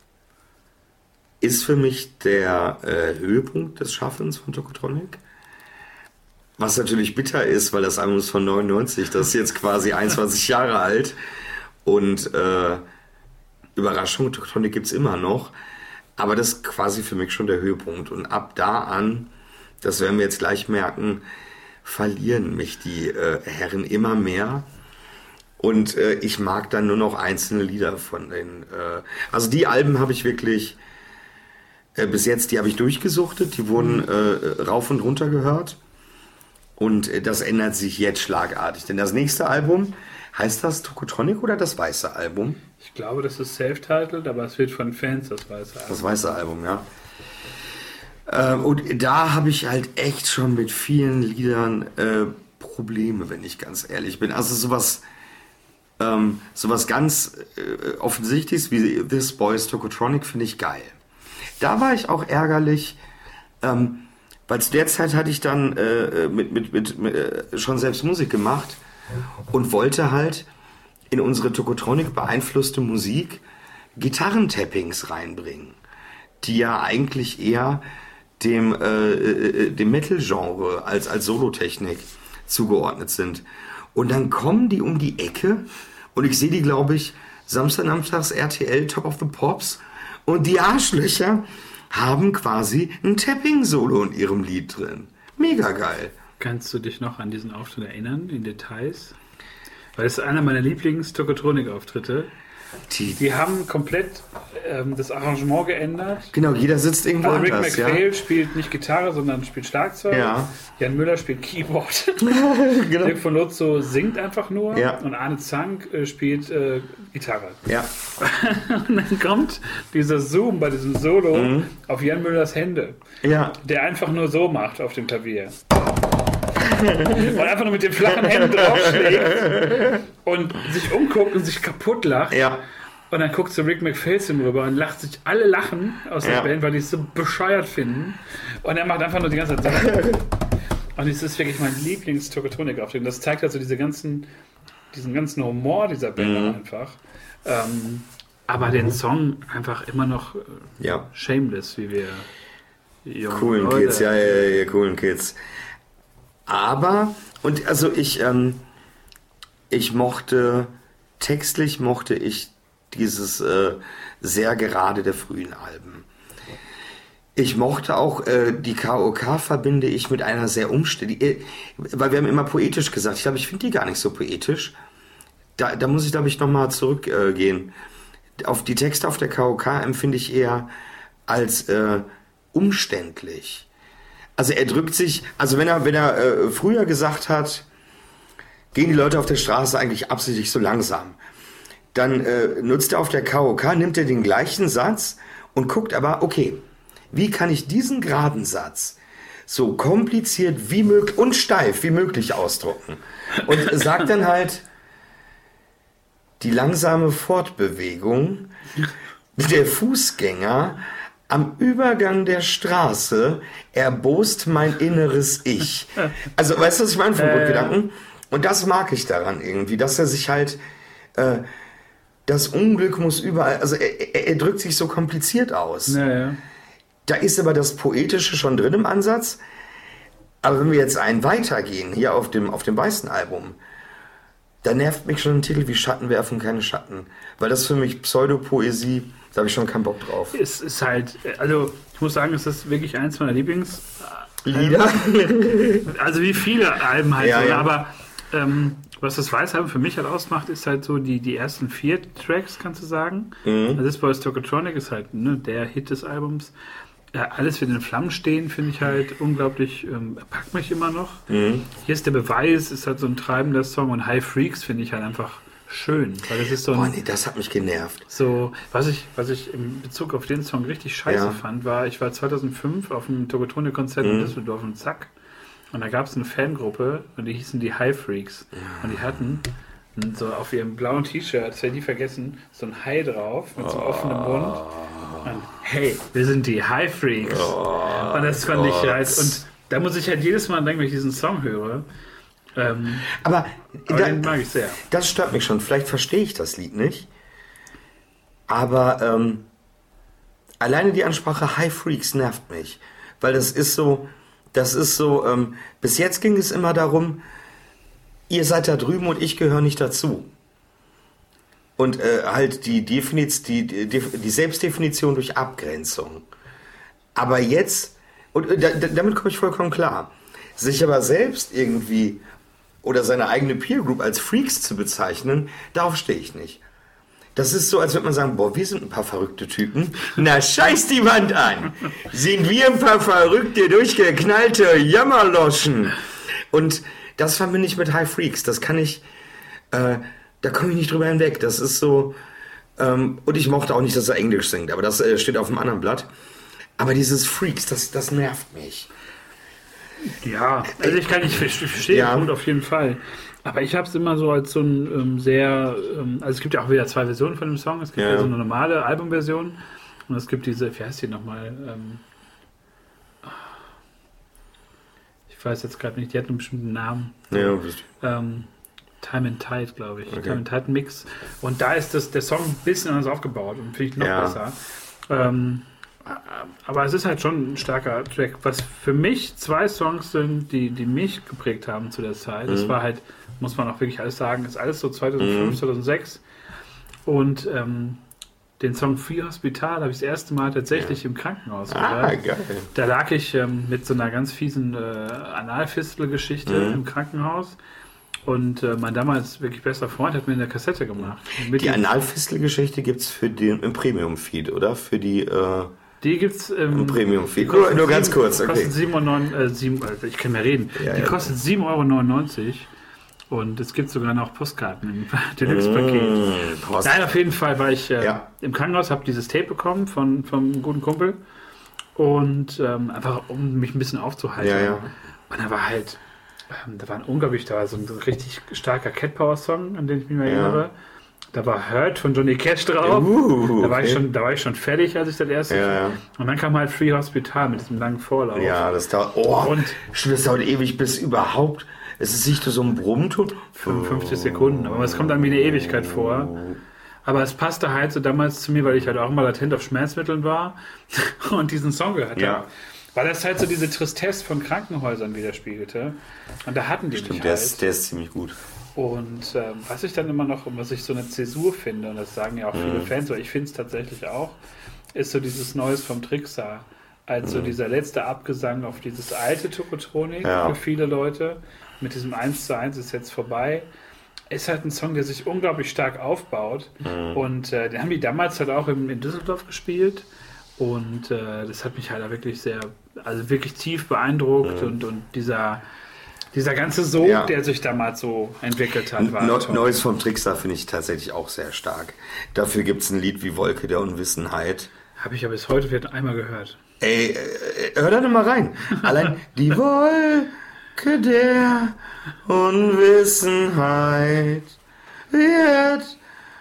Ist für mich der äh, Höhepunkt des Schaffens von Tokotronic. Was natürlich bitter ist, weil das Album ist von 99, das ist jetzt quasi <laughs> 21 Jahre alt. Und äh, Überraschung, Tokotronic gibt es immer noch. Aber das ist quasi für mich schon der Höhepunkt. Und ab da an, das werden wir jetzt gleich merken, verlieren mich die äh, Herren immer mehr. Und äh, ich mag dann nur noch einzelne Lieder von den. Äh, also die Alben habe ich wirklich äh, bis jetzt, die habe ich durchgesuchtet, die wurden äh, rauf und runter gehört. Und äh, das ändert sich jetzt schlagartig. Denn das nächste Album, heißt das Tokotronic oder das weiße Album? Ich glaube, das ist self-titled, aber es wird von Fans das weiße Album. Das weiße Album, ja. Ähm, und da habe ich halt echt schon mit vielen Liedern äh, Probleme, wenn ich ganz ehrlich bin. Also sowas, ähm, sowas ganz äh, offensichtliches wie This Boys Tokotronic finde ich geil. Da war ich auch ärgerlich, ähm, weil zu der Zeit hatte ich dann äh, mit, mit, mit, mit äh, schon selbst Musik gemacht und wollte halt in unsere Tokotronic beeinflusste Musik Gitarrentappings reinbringen, die ja eigentlich eher dem, äh, äh, dem Metal-Genre als, als Solotechnik zugeordnet sind. Und dann kommen die um die Ecke und ich sehe die, glaube ich, Samstag, Samstags RTL Top of the Pops und die Arschlöcher haben quasi ein Tapping-Solo in ihrem Lied drin. Mega geil. Kannst du dich noch an diesen Auftritt erinnern, in Details? Weil es einer meiner Lieblings-Tokotronik-Auftritte. Die, Die haben komplett ähm, das Arrangement geändert. genau, jeder sitzt irgendwo Also Rick anders, ja. McPhail spielt nicht Gitarre, sondern spielt Schlagzeug. Ja. Jan Müller spielt Keyboard. <laughs> genau. Dirk von Lotzo singt einfach nur. Ja. Und Arne Zank äh, spielt äh, Gitarre. Ja, <laughs> Und dann kommt dieser Zoom bei diesem Solo Mhm. auf Jan Müllers Hände, ja, der einfach nur so macht auf dem Klavier. <laughs> und einfach nur mit den flachen Händen draufschlägt und sich umguckt und sich kaputt lacht. ja. Und dann guckt so Rick McPhail rüber und lacht sich alle lachen aus der Ja. Band, weil die es so bescheuert finden. Und er macht einfach nur die ganze Zeit so. Und es ist wirklich mein Lieblings-Tokotronik-Auftritt. Das zeigt also diese ganzen, diesen ganzen Humor dieser Band Mhm. einfach. Ähm, aber den Song einfach immer noch äh, ja. shameless, wie wir jungen Coolen Leute- Kids, ja, ja, ja, coolen Kids. Aber, und also ich, ähm, ich mochte, textlich mochte ich dieses äh, sehr gerade der frühen Alben. Ich mochte auch, äh, die KOK verbinde ich mit einer sehr umständlichen, weil wir haben immer poetisch gesagt. Ich glaube, ich finde die gar nicht so poetisch. Da, da muss ich, glaube ich, nochmal zurückgehen. Äh, auf die Texte auf der KOK empfinde ich eher als äh, umständlich. Also er drückt sich, also wenn er, wenn er äh, früher gesagt hat, gehen die Leute auf der Straße eigentlich absichtlich so langsam, dann äh, nutzt er auf der KOK, nimmt er den gleichen Satz und guckt aber, okay, wie kann ich diesen geraden Satz so kompliziert wie möglich und steif wie möglich ausdrucken? Und sagt dann halt, die langsame Fortbewegung der Fußgänger am Übergang der Straße erbost mein inneres Ich. <laughs> Also, weißt du, was ich meine vom Grundgedanken? Und das mag ich daran irgendwie, dass er sich halt, äh, das Unglück muss überall, also er, er, er drückt sich so kompliziert aus. Ja, ja. Da ist aber das Poetische schon drin im Ansatz. Aber wenn wir jetzt einen weitergehen, hier auf dem, auf dem weißen Album, da nervt mich schon ein Titel wie Schatten werfen, keine Schatten. Weil das für mich Pseudopoesie, da habe ich schon keinen Bock drauf. Es ist halt, also ich muss sagen, es ist wirklich eins meiner Lieblings. Lieder? <laughs> Also wie viele Alben halt, Ja, so, ja. aber ähm, was das Weißalbum für mich halt ausmacht, ist halt so die, die ersten vier Tracks, kannst du sagen. Mhm. Also This Boys Tokotronic ist halt ne, der Hit des Albums. Ja, alles wird in Flammen stehen, finde ich halt unglaublich, ähm, packt mich immer noch. Mhm. Hier ist der Beweis, ist halt so ein treibender Song und High Freaks finde ich halt einfach schön, weil das ist so Boah, ein, nee, das hat mich genervt. so, was ich, was ich in Bezug auf den Song richtig scheiße Ja. fand, war, ich war 2005 auf einem Tokotronic-Konzert Mhm. in Düsseldorf und Zack. Und da gab es eine Fangruppe und die hießen die High Freaks. Und die hatten so auf ihrem blauen T-Shirt, das werde ich nie vergessen, so ein Hai drauf mit so einem offenen Mund. Und hey, wir sind die High Freaks. und das fand ich halt. Und da muss ich halt jedes Mal denken, wenn ich diesen Song höre. Ähm, Aber, aber da, den mag ich sehr. das stört mich schon. Vielleicht verstehe ich das Lied nicht. Aber ähm, alleine die Ansprache High Freaks nervt mich. Weil das ist so, das ist so, ähm, bis jetzt ging es immer darum, ihr seid da drüben und ich gehöre nicht dazu. Und äh, halt die, die, die, die Selbstdefinition durch Abgrenzung. Aber jetzt, und äh, da, da- damit komme ich vollkommen klar, sich aber selbst irgendwie oder seine eigene Peer Group als Freaks zu bezeichnen, darauf stehe ich nicht. Das ist so, als würde man sagen, boah, wir sind ein paar verrückte Typen. Na, scheiß die Wand an. Sind wir ein paar verrückte, durchgeknallte Jammerloschen. Und das verbinde ich mit High Freaks. Das kann ich, äh, da komme ich nicht drüber hinweg. Das ist so, ähm, und ich mochte auch nicht, dass er Englisch singt, aber das äh, steht auf dem anderen Blatt. Aber dieses Freaks, das, das nervt mich. Ja, also ich kann nicht ich verstehe Ja. Punkt auf jeden Fall. Aber ich habe es immer so als so ein ähm, sehr, ähm, also es gibt ja auch wieder zwei Versionen von dem Song. Es gibt ja, Ja. so eine normale Albumversion und es gibt diese, wie heißt die nochmal? Ähm, Ich weiß jetzt gerade nicht, die hat einen bestimmten Namen. Ja, Ähm, Time and Tide, glaube ich. Okay. Time and Tide Mix. Und da ist das, der Song ein bisschen anders aufgebaut und finde ich noch Ja. besser. Ähm, aber es ist halt schon ein starker Track. Was für mich zwei Songs sind, die, die mich geprägt haben zu der Zeit. Das Mhm. war halt, muss man auch wirklich alles sagen, ist alles so 2005, Mhm. 2006. Und ähm, den Song Free Hospital habe ich das erste Mal tatsächlich im Krankenhaus Ah, gehört. geil. Da lag ich ähm, mit so einer ganz fiesen äh, Analfistel-Geschichte Mhm. im Krankenhaus. Und äh, mein damals wirklich bester Freund hat mir eine Kassette gemacht. Die Analfistel-Geschichte gibt es für den im Premium-Feed, oder? Für die äh, die gibt's ähm, im Premium-Feed. die kostet Nur, nur ganz kurz, okay. Kostet 7 Euro, äh, sieben, äh, ich kann mehr reden. Ja, die ja. kostet 7,99 Euro. Und es gibt sogar noch Postkarten im <laughs> Deluxe-Paket. Post. Nein, auf jeden Fall war ich äh, Ja. im Krankenhaus, habe dieses Tape bekommen von, einem guten Kumpel. Und ähm, einfach, um mich ein bisschen aufzuhalten. Ja, ja. Und da war halt, ähm, da war ein unglaublich, da war so ein richtig starker Cat Power Song, an den ich mich mal erinnere. Da war Hurt von Johnny Cash drauf. Uh, da, war ich schon, da war ich schon fertig, als ich das erste. Ja, ja. Und dann kam halt Free Hospital mit diesem langen Vorlauf. Ja, das dauert. Oh, Und- stimmt, das dauert ewig, bis überhaupt. Es ist nicht so ein Brummenton. 55 Sekunden, aber es kommt dann wie eine Ewigkeit vor. Aber es passte halt so damals zu mir, weil ich halt auch immer latent auf Schmerzmitteln war <laughs> und diesen Song gehört Ja. habe. Weil das halt so diese Tristesse von Krankenhäusern widerspiegelte. Und da hatten die mich Stimmt, der halt. ist, der ist ziemlich gut. Und ähm, was ich dann immer noch, was ich so eine Zäsur finde, und das sagen ja auch Mhm. viele Fans, aber ich finde es tatsächlich auch, ist so dieses Neues vom Tricksar. Also dieser letzte Abgesang auf dieses alte Tokotronik Mhm. Ja. für viele Leute. Mit diesem 1 zu 1 ist jetzt vorbei. Ist halt ein Song, der sich unglaublich stark aufbaut. Mhm. Und äh, den haben die damals halt auch in, in Düsseldorf gespielt. Und äh, das hat mich halt wirklich sehr, also wirklich tief beeindruckt. Und, und dieser, dieser ganze Sog, Mhm. Ja. der sich damals so entwickelt hat, war toll. Neues vom Trickster finde ich tatsächlich auch sehr stark. Dafür gibt es ein Lied wie Wolke der Unwissenheit. Habe ich ja bis heute vielleicht einmal gehört. Ey, äh, hör da noch mal rein. Allein die <laughs> Wolke der Unwissenheit wird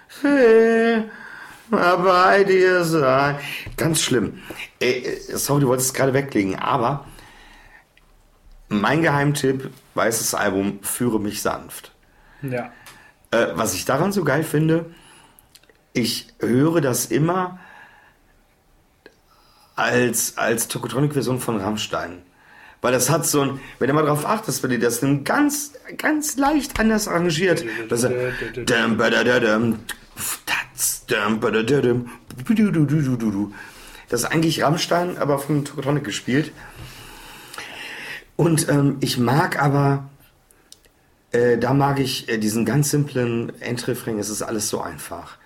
für immer bei dir sein. Ganz schlimm. Ey, äh, sorry, du wolltest es gerade weglegen, aber mein Geheimtipp, weißes Album, Führe mich sanft. Ja. Äh, was ich daran so geil finde, ich höre das immer als, als Tokotronic-Version von Rammstein. Weil das hat so ein, wenn du mal drauf achtest, wenn die das dann ganz, ganz leicht anders arrangiert. Das ist eigentlich Rammstein, aber von Tokotronic gespielt. Und ähm, ich mag aber, äh, da mag ich äh, diesen ganz simplen Endrefrain, es ist alles so einfach.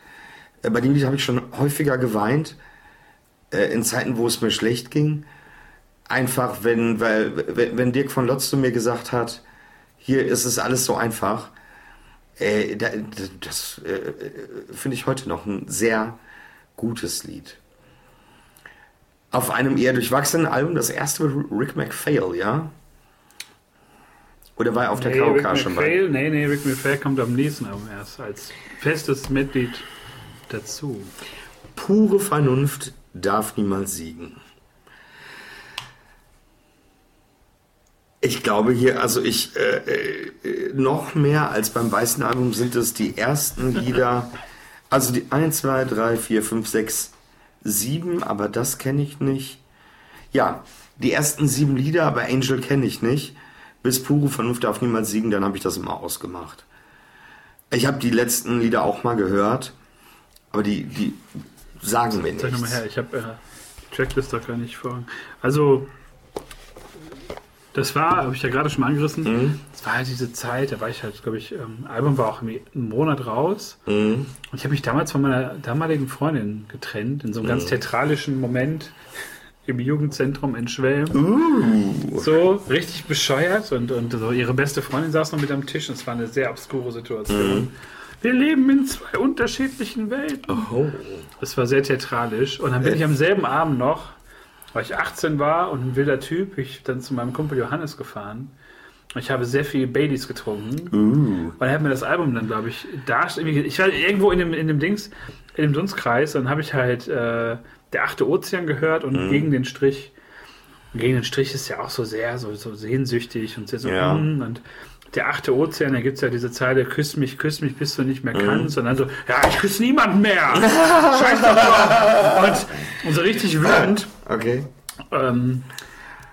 Äh, bei dem Lied habe ich schon häufiger geweint, äh, in Zeiten, wo es mir schlecht ging. Einfach, wenn, weil, wenn, Dirk von Lotz zu mir gesagt hat, hier ist es alles so einfach, äh, da, das äh, finde ich heute noch ein sehr gutes Lied. Auf einem eher durchwachsenen Album, das erste mit Rick McPhail, ja? Oder war er auf der nee, Rick KOK schon? McPhail, nee, nee, Rick McPhail kommt am nächsten Album erst als festes Mitglied dazu. Pure Vernunft darf niemals siegen. Ich glaube hier, also ich, äh, äh, noch mehr als beim weißen Album sind es die ersten Lieder, also die 1, 2, 3, 4, 5, 6, 7, aber das kenne ich nicht. Ja, die ersten sieben Lieder, aber Angel kenne ich nicht. Bis Pure Vernunft darf niemals siegen, dann habe ich das immer ausgemacht. Ich habe die letzten Lieder auch mal gehört, aber die, die sagen mir Zeig nochmal nichts. her, ich habe äh, die Tracklist doch gar nicht vor. Also, das war, habe ich ja gerade schon mal angerissen, Mhm. das war halt diese Zeit, da war ich halt, glaube ich, ähm, Album war auch irgendwie einen Monat raus. Mhm. Und ich habe mich damals von meiner damaligen Freundin getrennt, in so einem Mhm. ganz theatralischen Moment <laughs> im Jugendzentrum in Schwelm. Uh, So richtig bescheuert und, und so ihre beste Freundin saß noch mit am Tisch. Es war eine sehr obskure Situation. Mhm. Wir leben in zwei unterschiedlichen Welten. oh. Es war sehr theatralisch. Und dann bin ich am selben Abend noch, weil ich 18 war und ein wilder Typ, ich dann zu meinem Kumpel Johannes gefahren. Und ich habe sehr viel Baileys getrunken. Uh. Und er hat mir das Album dann, glaube ich, da, ich war irgendwo in dem, in dem Dings, in dem Dunstkreis, dann habe ich halt äh, der achte Ozean gehört und gegen den Strich. Und gegen den Strich ist ja auch so sehr so, so sehnsüchtig und sehr so Ja. mm, und der achte Ozean, da gibt es ja diese Zeile, küss mich, küss mich, bis du nicht mehr kannst. Und dann so, ja, ich küsse niemanden mehr. <laughs> Scheiß doch drauf. Und, und so richtig wütend. Okay. Ähm,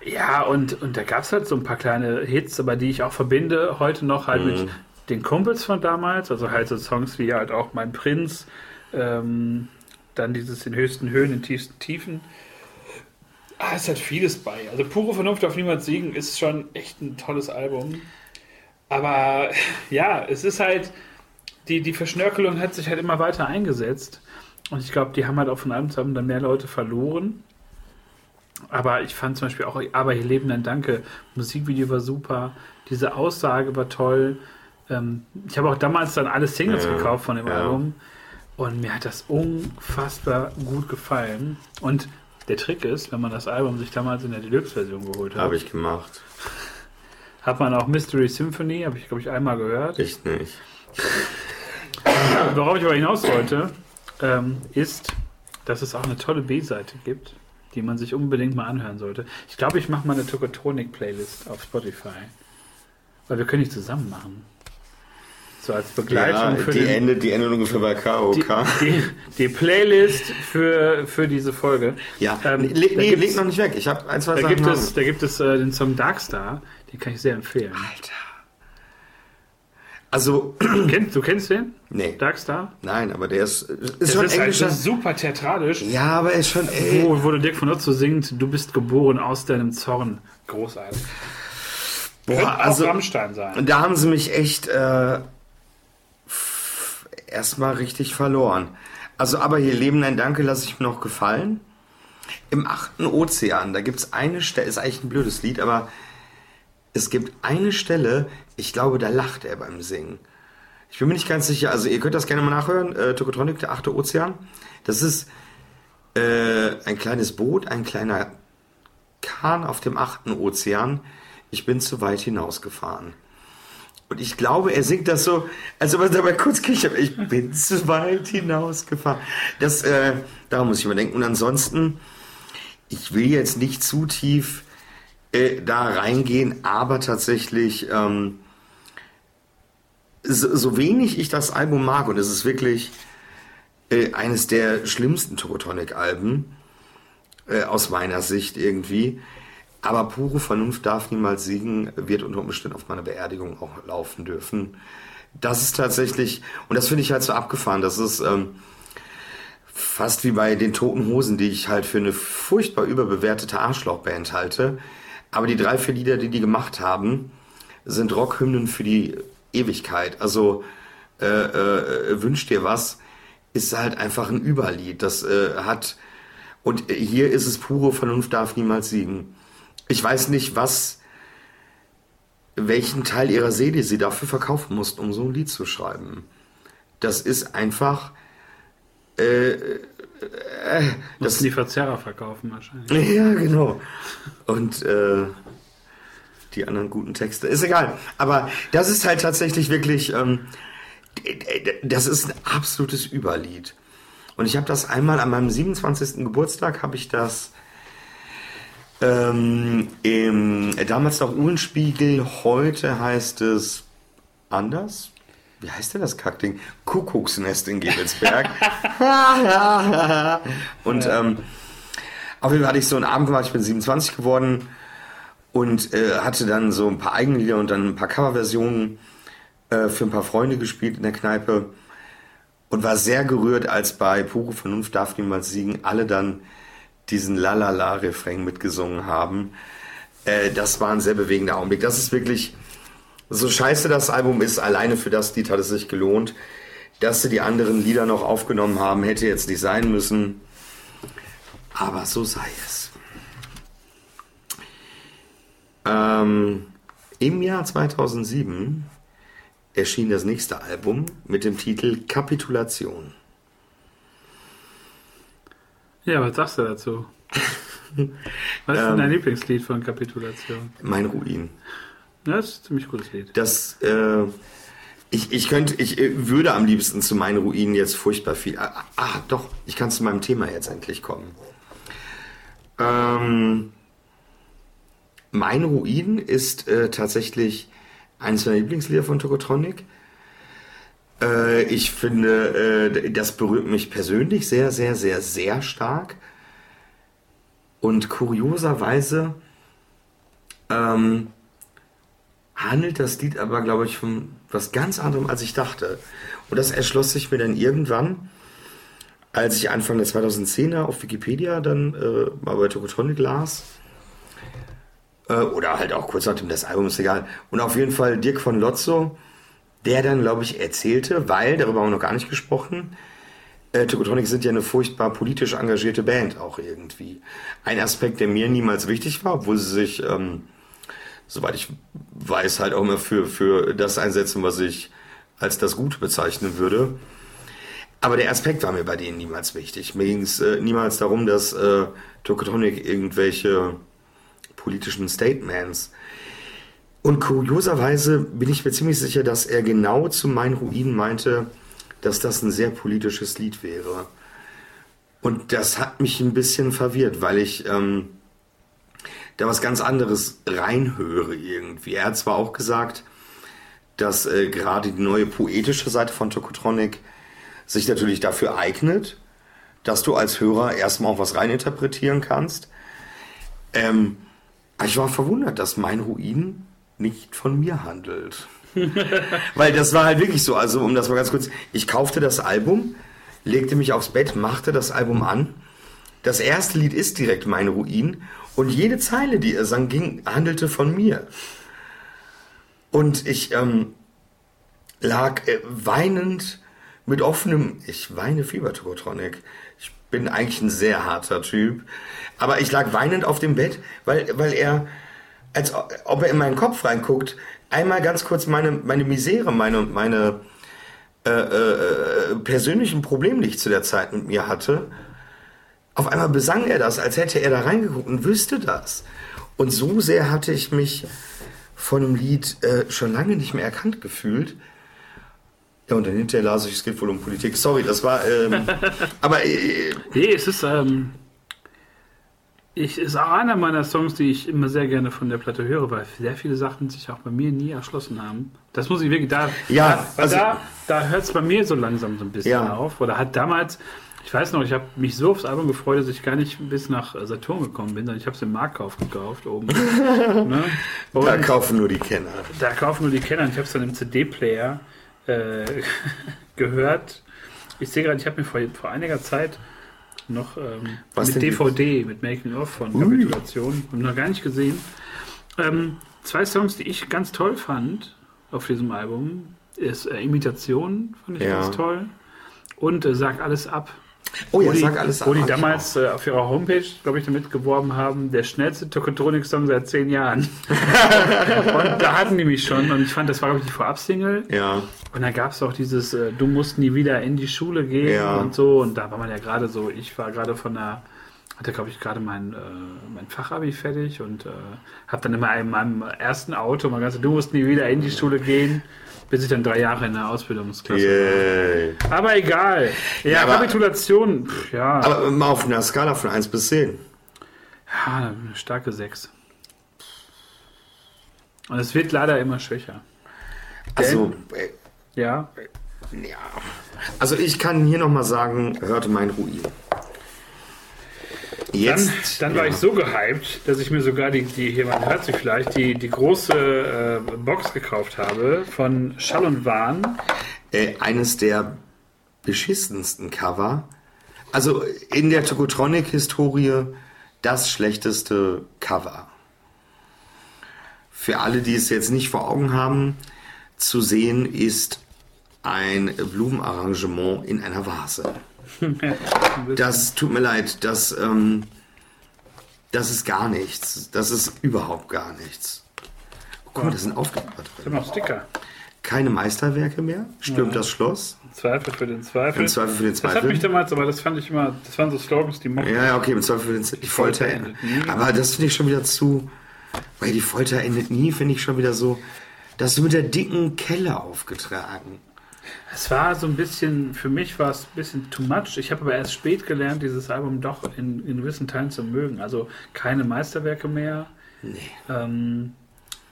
ja, und, und da gab es halt so ein paar kleine Hits, aber die ich auch verbinde heute noch halt mit den Kumpels von damals. Also halt so Songs wie halt auch Mein Prinz, ähm, dann dieses in höchsten Höhen, in tiefsten Tiefen. Ah, es hat vieles bei. Also pure Vernunft auf niemand siegen ist schon echt ein tolles Album. Aber <laughs> ja, es ist halt, die, die Verschnörkelung hat sich halt immer weiter eingesetzt. Und ich glaube, die haben halt auch von Album zu Album dann mehr Leute verloren. Aber ich fand zum Beispiel auch, aber hier leben ein Danke. Musikvideo war super. Diese Aussage war toll. Ähm, ich habe auch damals dann alle Singles Ja, gekauft von dem ja. Album. Und mir hat das unfassbar gut gefallen. Und der Trick ist, wenn man das Album sich damals in der Deluxe-Version geholt hat, Habe ich gemacht. Hat man auch Mystery Symphony, habe ich glaube ich einmal gehört. Ich nicht. Worauf ich aber hinaus wollte, ähm, ist, dass es auch eine tolle B-Seite gibt, die man sich unbedingt mal anhören sollte. Ich glaube, ich mache mal eine Tokotronic-Playlist auf Spotify. Weil wir können die zusammen machen. So als Begleitung Ja, für die, den, Ende, die endet ungefähr bei die, KOK. die, die Playlist für, für diese Folge. Ja, Ähm, nee, da nee leg noch nicht weg. Ich habe ein, zwei Da Sachen gibt es, da gibt es äh, den Song Darkstar, den kann ich sehr empfehlen. Alter. Also, du kennst den? nee. Darkstar? Nein, aber der ist, ist Das schon ist englischer. super theatralisch. ja, aber er ist schon. Ey, Wo, wo der Dirk von Otto singt, du bist geboren aus deinem Zorn. Großartig. Könnte boah, auch also, Rammstein sein. da haben sie mich echt äh, erstmal richtig verloren. Also, aber hier Leben ein Danke lasse ich mir noch gefallen. Im achten Ozean, da gibt es eine Stelle, ist eigentlich ein blödes Lied, aber es gibt eine Stelle, ich glaube, da lacht er beim Singen. Ich bin mir nicht ganz sicher, also ihr könnt das gerne mal nachhören, äh, Tokotronic, der achte Ozean. Das ist äh, ein kleines Boot, ein kleiner Kahn auf dem achten Ozean. Ich bin zu weit hinausgefahren. Und ich glaube, er singt das so, als ob er dabei kurz kichert. Ich bin zu weit hinausgefahren. Das, äh, daran muss ich mal denken. Und ansonsten, ich will jetzt nicht zu tief äh, da reingehen, aber tatsächlich, ähm, so, so wenig ich das Album mag, und es ist wirklich äh, eines der schlimmsten Tokotronic-Alben, äh, aus meiner Sicht irgendwie. Aber pure Vernunft darf niemals siegen, wird unter Umständen auf meiner Beerdigung auch laufen dürfen. Das ist tatsächlich, und das finde ich halt so abgefahren, das ist ähm, fast wie bei den Toten Hosen, die ich halt für eine furchtbar überbewertete Arschlochband halte. Aber die drei, vier Lieder, die die gemacht haben, sind Rockhymnen für die Ewigkeit. Also äh, äh, wünsch dir was, ist halt einfach ein Überlied. Das äh, hat und hier ist es pure Vernunft darf niemals siegen. Ich weiß nicht, was, welchen Teil ihrer Seele sie dafür verkaufen mussten, um so ein Lied zu schreiben. Das ist einfach, äh, äh, das, Mussten die Verzerrer verkaufen wahrscheinlich. <laughs> ja, genau. Und äh, die anderen guten Texte. Ist egal. Aber das ist halt tatsächlich wirklich, ähm, das ist ein absolutes Überlied. Und ich habe das einmal an meinem 27. Geburtstag, habe ich das ähm, im, damals noch Uhlenspiegel, heute heißt es anders. Wie heißt denn das Kackding? Kuckucksnest in Gebelsberg. <laughs> <laughs> Und ähm, auf jeden Fall hatte ich so einen Abend gemacht, ich bin 27 geworden und äh, hatte dann so ein paar Eigenlieder und dann ein paar Coverversionen äh, für ein paar Freunde gespielt in der Kneipe und war sehr gerührt, als bei Pure Vernunft darf niemals siegen, alle dann diesen Lalala-Refrain mitgesungen haben. Äh, das war ein sehr bewegender Augenblick. Das ist wirklich, so scheiße das Album ist, alleine für das Lied hat es sich gelohnt. Dass sie die anderen Lieder noch aufgenommen haben, hätte jetzt nicht sein müssen. Aber so sei es. Ähm, Im Jahr 2007 erschien das nächste Album mit dem Titel Kapitulation. Ja, was sagst du dazu? <laughs> Was ist denn dein Lieblingslied von Kapitulation? Mein Ruin. Ja, das ist ein ziemlich gutes Lied. Das, äh, ich, ich könnte, ich äh, würde am liebsten zu meinen Ruinen jetzt furchtbar viel. Ah, ah, doch, ich kann zu meinem Thema jetzt endlich kommen. Ähm, Mein Ruin ist äh, tatsächlich eines meiner Lieblingslieder von Tokotronic. Äh, ich finde, äh, das berührt mich persönlich sehr, sehr, sehr, sehr stark. Und kurioserweise ähm, handelt das Lied aber, glaube ich, von was ganz anderem, als ich dachte. Und das erschloss sich mir dann irgendwann, als ich Anfang der 2010er auf Wikipedia dann äh, mal bei Tokotronic las. Äh, oder halt auch kurz nachdem das Album ist egal. Und auf jeden Fall Dirk von Lotzo, der dann, glaube ich, erzählte, weil, darüber haben wir noch gar nicht gesprochen, äh, Tokotronic sind ja eine furchtbar politisch engagierte Band auch irgendwie. Ein Aspekt, der mir niemals wichtig war, obwohl sie sich, ähm, soweit ich weiß, halt auch immer für, für das einsetzen, was ich als das Gute bezeichnen würde. Aber der Aspekt war mir bei denen niemals wichtig. Mir ging es äh, niemals darum, dass äh, Tokotronic irgendwelche politischen Statements. Und kurioserweise bin ich mir ziemlich sicher, dass er genau zu meinen Ruinen meinte, dass das ein sehr politisches Lied wäre. Und das hat mich ein bisschen verwirrt, weil ich ähm, da was ganz anderes reinhöre irgendwie. Er hat zwar auch gesagt, dass äh, gerade die neue poetische Seite von Tokotronic sich natürlich dafür eignet, dass du als Hörer erstmal auch was reininterpretieren kannst. Ähm, ich war verwundert, dass mein Ruin nicht von mir handelt. <laughs> Weil das war halt wirklich so. Also, um das mal ganz kurz. Ich kaufte das Album, legte mich aufs Bett, machte das Album an. Das erste Lied ist direkt mein Ruin. Und jede Zeile, die er sang, ging, handelte von mir. Und ich ähm, lag äh, weinend mit offenem. Ich weine Fiebertokotronic. Ich bin eigentlich ein sehr harter Typ. Aber ich lag weinend auf dem Bett, weil, weil er, als ob er in meinen Kopf reinguckt, einmal ganz kurz meine, meine Misere, meine, meine äh, äh, persönlichen Probleme, die ich zu der Zeit mit mir hatte. Auf einmal besang er das, als hätte er da reingeguckt und wüsste das. Und so sehr hatte ich mich von einem Lied äh, schon lange nicht mehr erkannt gefühlt. Ja, und dann hinterher las ich, es geht wohl um Politik. Sorry, das war. Ähm, <laughs> aber. Äh, nee, es ist. Ähm, ich ist auch einer meiner Songs, die ich immer sehr gerne von der Platte höre, weil sehr viele Sachen sich auch bei mir nie erschlossen haben. Das muss ich wirklich da. Ja, da, also, da, da hört es bei mir so langsam so ein bisschen ja. auf. Oder hat damals, ich weiß noch, ich habe mich so aufs Album gefreut, dass ich gar nicht bis nach Saturn gekommen bin, sondern ich habe es im Marktkauf gekauft oben. <laughs> ne? Da kaufen nur die Kenner. Da kaufen nur die Kenner. Und ich habe es dann im CD-Player äh, <laughs> gehört. Ich sehe gerade, ich habe mir vor, vor einiger Zeit noch ähm, mit DVD, jetzt? mit Making of von Kapitulation. Habe noch gar nicht gesehen. Ähm, zwei Songs, die ich ganz toll fand auf diesem Album, ist äh, Imitation, fand ich ja. ganz toll. Und äh, Sag alles ab. Oh ja, die, sag alles. Wo die damals äh, auf ihrer Homepage, glaube ich, damit geworben haben, der schnellste Tokotronik-Song seit zehn Jahren. <laughs> und da hatten die mich schon und ich fand, das war, glaube ich, die Vorab-Single. Ja. Und dann gab es auch dieses, äh, du musst nie wieder in die Schule gehen ja. und so. Und da war man ja gerade so, ich war gerade von der, hatte, glaube ich, gerade mein, äh, mein Fachabi fertig und äh, habe dann immer in meinem ersten Auto mal gesagt, du musst nie wieder in die Schule gehen bis ich dann drei Jahre in der Ausbildungsklasse yeah. war. Aber egal. Ja, ja aber, Kapitulation, pff, ja. Aber mal auf einer Skala von 1 bis 10. Ja, eine starke 6. Und es wird leider immer schwächer. Also, äh, ja. Ja. Also ich kann hier nochmal sagen, hörte mein Ruin. Jetzt, dann, dann war ja. ich so gehypt, dass ich mir sogar die, die hier man hört sie vielleicht, die, die große äh, Box gekauft habe von Schall und Wahn. Äh, eines der beschissensten Cover. Also in der Tokotronic-Historie das schlechteste Cover. Für alle, die es jetzt nicht vor Augen haben, zu sehen ist ein Blumenarrangement in einer Vase. Das tut mir leid, das, ähm, das ist gar nichts. Das ist überhaupt gar nichts. Oh, guck mal, das sind drin. Das sind Sticker. Keine Meisterwerke mehr. Stürmt ja. das Schloss. Zweifel für den Zweifel. Im Zweifel für den Zweifel. Das hat mich damals, aber das fand ich immer, das waren so Slogans, die mochten. Ja, ja, okay, im Zweifel für den Zweifel. Die Folter endet nie. Aber das finde ich schon wieder zu, weil die Folter endet nie, finde ich schon wieder so, das ist mit der dicken Kelle aufgetragen. Es war so ein bisschen, für mich war es ein bisschen too much. Ich habe aber erst spät gelernt, dieses Album doch in, in gewissen Teilen zu mögen. Also keine Meisterwerke mehr, Nee. Ähm,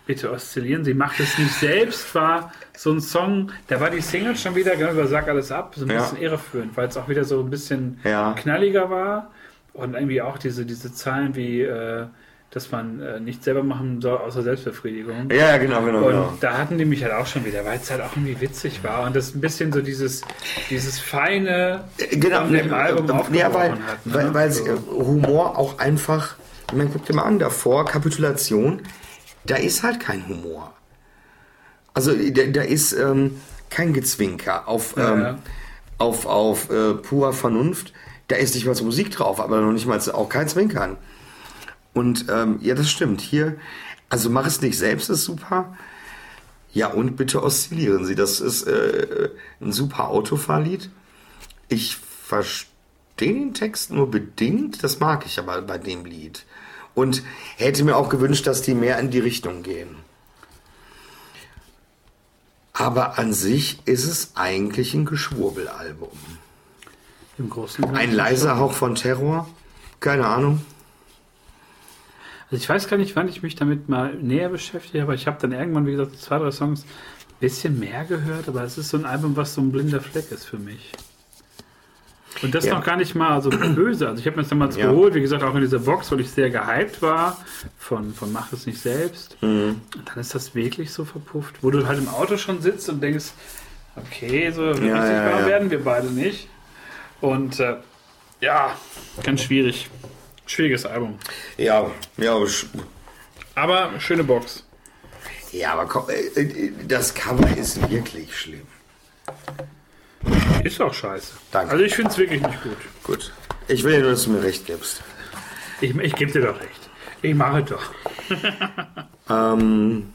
Bitte oszillieren. Sie macht es nicht selbst, war so ein Song, da war die Single schon wieder, genau über Sag alles ab, so ein Ja. bisschen irreführend, weil es auch wieder so ein bisschen Ja. knalliger war und irgendwie auch diese, diese Zahlen wie, äh, dass man äh, nicht selber machen soll, außer Selbstbefriedigung. Ja, genau, genau, Und genau. da hatten die mich halt auch schon wieder, weil es halt auch irgendwie witzig war und das ein bisschen so dieses, dieses feine Genau, von dem Album ja, weil, hat. Ne? weil, weil so. äh, Humor auch einfach, ich meine, guck dir mal an, davor, Kapitulation, da ist halt kein Humor. Also da, da ist ähm, kein Gezwinker auf, Ja, ähm, ja. auf, auf äh, purer Vernunft. Da ist nicht mal so Musik drauf, aber noch nicht mal auch kein Zwinkern. Und ähm, ja, das stimmt. Hier, also mach es nicht selbst, ist super. Ja, und bitte oszillieren Sie. Das ist äh, ein super Autofahrlied. Ich verstehe den Text nur bedingt, das mag ich aber bei dem Lied. Und hätte mir auch gewünscht, dass die mehr in die Richtung gehen. Aber an sich ist es eigentlich ein Geschwurbelalbum. Im Großen Ein leiser Hauch von Terror? Keine Ahnung. Also ich weiß gar nicht, wann ich mich damit mal näher beschäftige, aber ich habe dann irgendwann, wie gesagt, zwei, drei Songs ein bisschen mehr gehört, aber es ist so ein Album, was so ein blinder Fleck ist für mich. Und das Ja. noch gar nicht mal so böse. Also ich habe mir das damals Ja. geholt, wie gesagt, auch in dieser Box, weil ich sehr gehypt war von, von Mach es nicht selbst. Mhm. Und dann ist das wirklich so verpufft, wo du halt im Auto schon sitzt und denkst, okay, so richtig Ja, werden wir beide nicht. Und äh, ja, ganz schwierig. Schwieriges Album. Ja, ja, Aber schöne Box. ja aber komm, äh, äh, das Cover ist wirklich schlimm. Ist auch scheiße. Danke. Also ich finde es wirklich nicht gut. Gut. Ich will ja nur, dass du mir recht gibst. Ich, ich gebe dir doch recht. Ich mache es doch. <laughs> Ähm,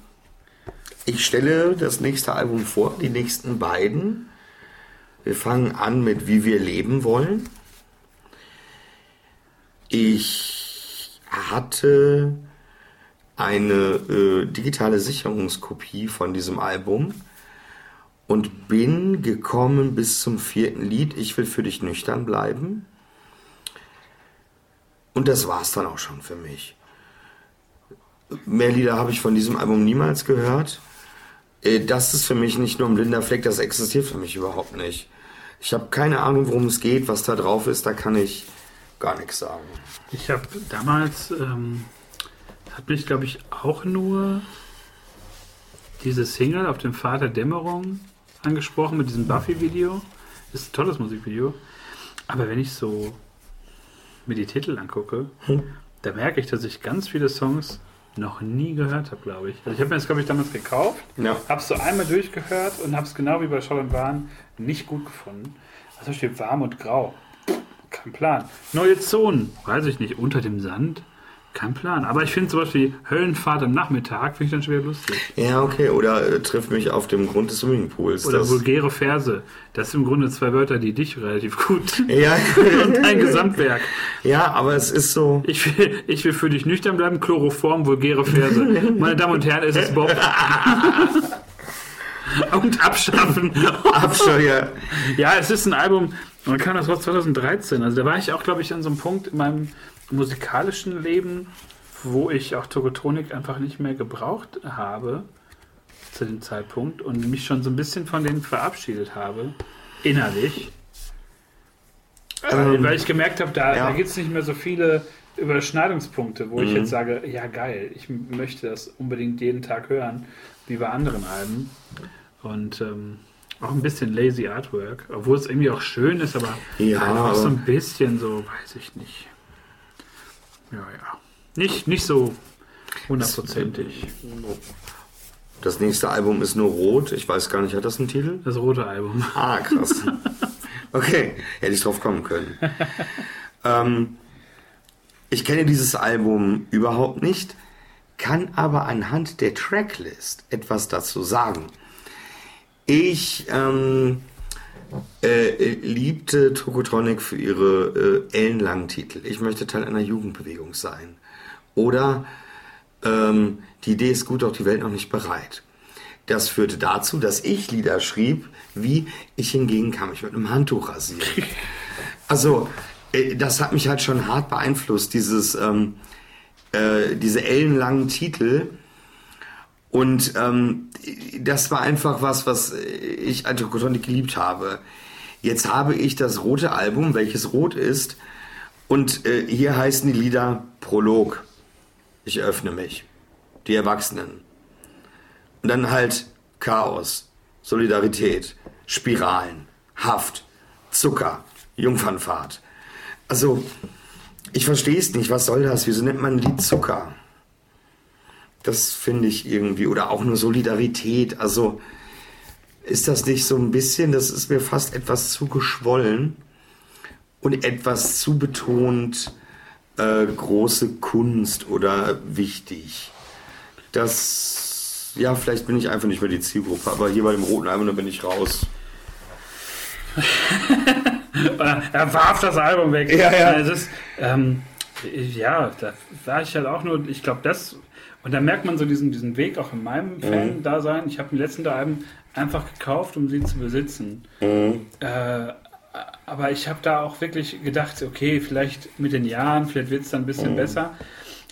ich stelle das nächste Album vor, die nächsten beiden. Wir fangen an mit Wie wir leben wollen. Ich hatte eine äh, digitale Sicherungskopie von diesem Album und bin gekommen bis zum vierten Lied. Ich will für dich nüchtern bleiben. Und das war's dann auch schon für mich. Mehr Lieder habe ich von diesem Album niemals gehört. Äh, Das ist für mich nicht nur ein blinder Fleck, das existiert für mich überhaupt nicht. Ich habe keine Ahnung, worum es geht, was da drauf ist, da kann ich gar nichts sagen. Ich habe damals, ähm, hat mich glaube ich auch nur diese Single auf dem Pfad der Dämmerung angesprochen mit diesem Buffy-Video. Ist ein tolles Musikvideo. Aber wenn ich so mir die Titel angucke, da merke ich, dass ich ganz viele Songs noch nie gehört habe, glaube ich. Also ich habe mir das, glaube ich, damals gekauft, Ja. habe es so einmal durchgehört und habe es genau wie bei Scholl und Wahn nicht gut gefunden. Also steht warm und grau. Kein Plan. Neue Zonen, weiß ich nicht. Unter dem Sand? Kein Plan. Aber ich finde zum Beispiel Höllenfahrt am Nachmittag, finde ich dann schon wieder lustig. Ja, okay, oder äh, trifft mich auf dem Grund des Swimmingpools. Oder das, vulgäre Verse. Das sind im Grunde zwei Wörter, die dich relativ gut. <laughs> ja, <laughs> Und ein Gesamtwerk. ja, aber es ist so. Ich will, ich will für dich nüchtern bleiben. Chloroform, vulgäre Verse. Meine Damen und Herren, es ist Bob. <laughs> und abschaffen. Abscheuer. Ja, es ist ein Album, man kam das raus 2013. Also da war ich auch, glaube ich, an so einem Punkt in meinem musikalischen Leben, wo ich auch Tokotronik einfach nicht mehr gebraucht habe zu dem Zeitpunkt und mich schon so ein bisschen von denen verabschiedet habe, innerlich. weil, Ähm, weil ich gemerkt habe, da, ja. da gibt es nicht mehr so viele Überschneidungspunkte, wo ich Mhm. jetzt sage, ja geil, ich möchte das unbedingt jeden Tag hören, wie bei anderen Alben. Und ähm, auch ein bisschen lazy Artwork, obwohl es irgendwie auch schön ist, aber Ja, auch so ein bisschen so, weiß ich nicht. Ja, ja. Nicht, nicht so hundertprozentig. Das nächste Album ist nur rot. Ich weiß gar nicht, hat das einen Titel? Das rote Album. Ah, krass. <laughs> Okay, hätte ich drauf kommen können. ähm, ich kenne dieses Album überhaupt nicht, kann aber anhand der Tracklist etwas dazu sagen. Ich ähm, äh, liebte Tokotronic für ihre äh, ellenlangen Titel. Ich möchte Teil einer Jugendbewegung sein. Oder ähm, die Idee ist gut, doch die Welt noch nicht bereit. Das führte dazu, dass ich Lieder schrieb, wie ich hingegen kann mich mit einem Handtuch rasieren. <laughs> Also, äh, das hat mich halt schon hart beeinflusst, dieses, ähm, äh, diese ellenlangen Titel. Und ähm, das war einfach was, was ich an Tokotronic geliebt habe. Jetzt habe ich das rote Album, welches rot ist. Und äh, hier heißen die Lieder Prolog. Ich öffne mich. Die Erwachsenen. Und dann halt Chaos, Solidarität, Spiralen, Haft, Zucker, Jungfernfahrt. Also, ich verstehe es nicht. Was soll das? Wieso nennt man ein Lied Zucker? Das finde ich irgendwie. Oder auch nur Solidarität. Also, ist das nicht so ein bisschen, das ist mir fast etwas zu geschwollen und etwas zu betont äh, große Kunst oder wichtig. Das, ja, vielleicht bin ich einfach nicht mehr die Zielgruppe, aber hier bei dem roten Album, da bin ich raus. <laughs> er warf das Album weg. Ja, ja. Ist, ähm, ja, da war ich halt auch nur, ich glaube, das, und da merkt man so diesen, diesen Weg auch in meinem Fan-Dasein. Ich habe die letzten drei Alben einfach gekauft, um sie zu besitzen. Mhm. Äh, aber ich habe da auch wirklich gedacht, okay, vielleicht mit den Jahren, vielleicht wird es dann ein bisschen Mhm. besser.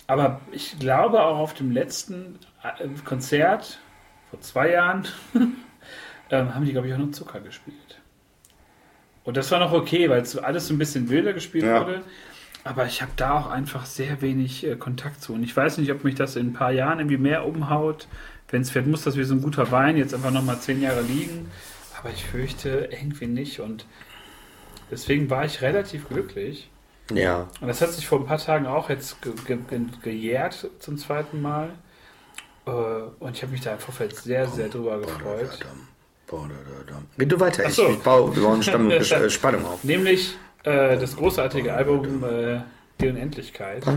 Aber ich glaube auch auf dem letzten äh, Konzert vor zwei Jahren <laughs> ähm, haben die, glaube ich, auch noch Zucker gespielt. Und das war noch okay, weil es alles so ein bisschen wilder gespielt Ja. wurde. Aber ich habe da auch einfach sehr wenig äh, Kontakt zu. Und ich weiß nicht, ob mich das in ein paar Jahren irgendwie mehr umhaut. Wenn es wird, muss das wie so ein guter Wein jetzt einfach nochmal zehn Jahre liegen. Aber ich fürchte irgendwie nicht. Und deswegen war ich relativ glücklich. Ja. Und das hat sich vor ein paar Tagen auch jetzt ge ge ge gejährt zum zweiten Mal. Äh, Und ich habe mich da im Vorfeld sehr, sehr drüber gefreut. Red du weiter, ich, so. baue, wir bauen <laughs> Spannung auf. Nämlich äh, das großartige Album äh, Die Unendlichkeit. <laughs>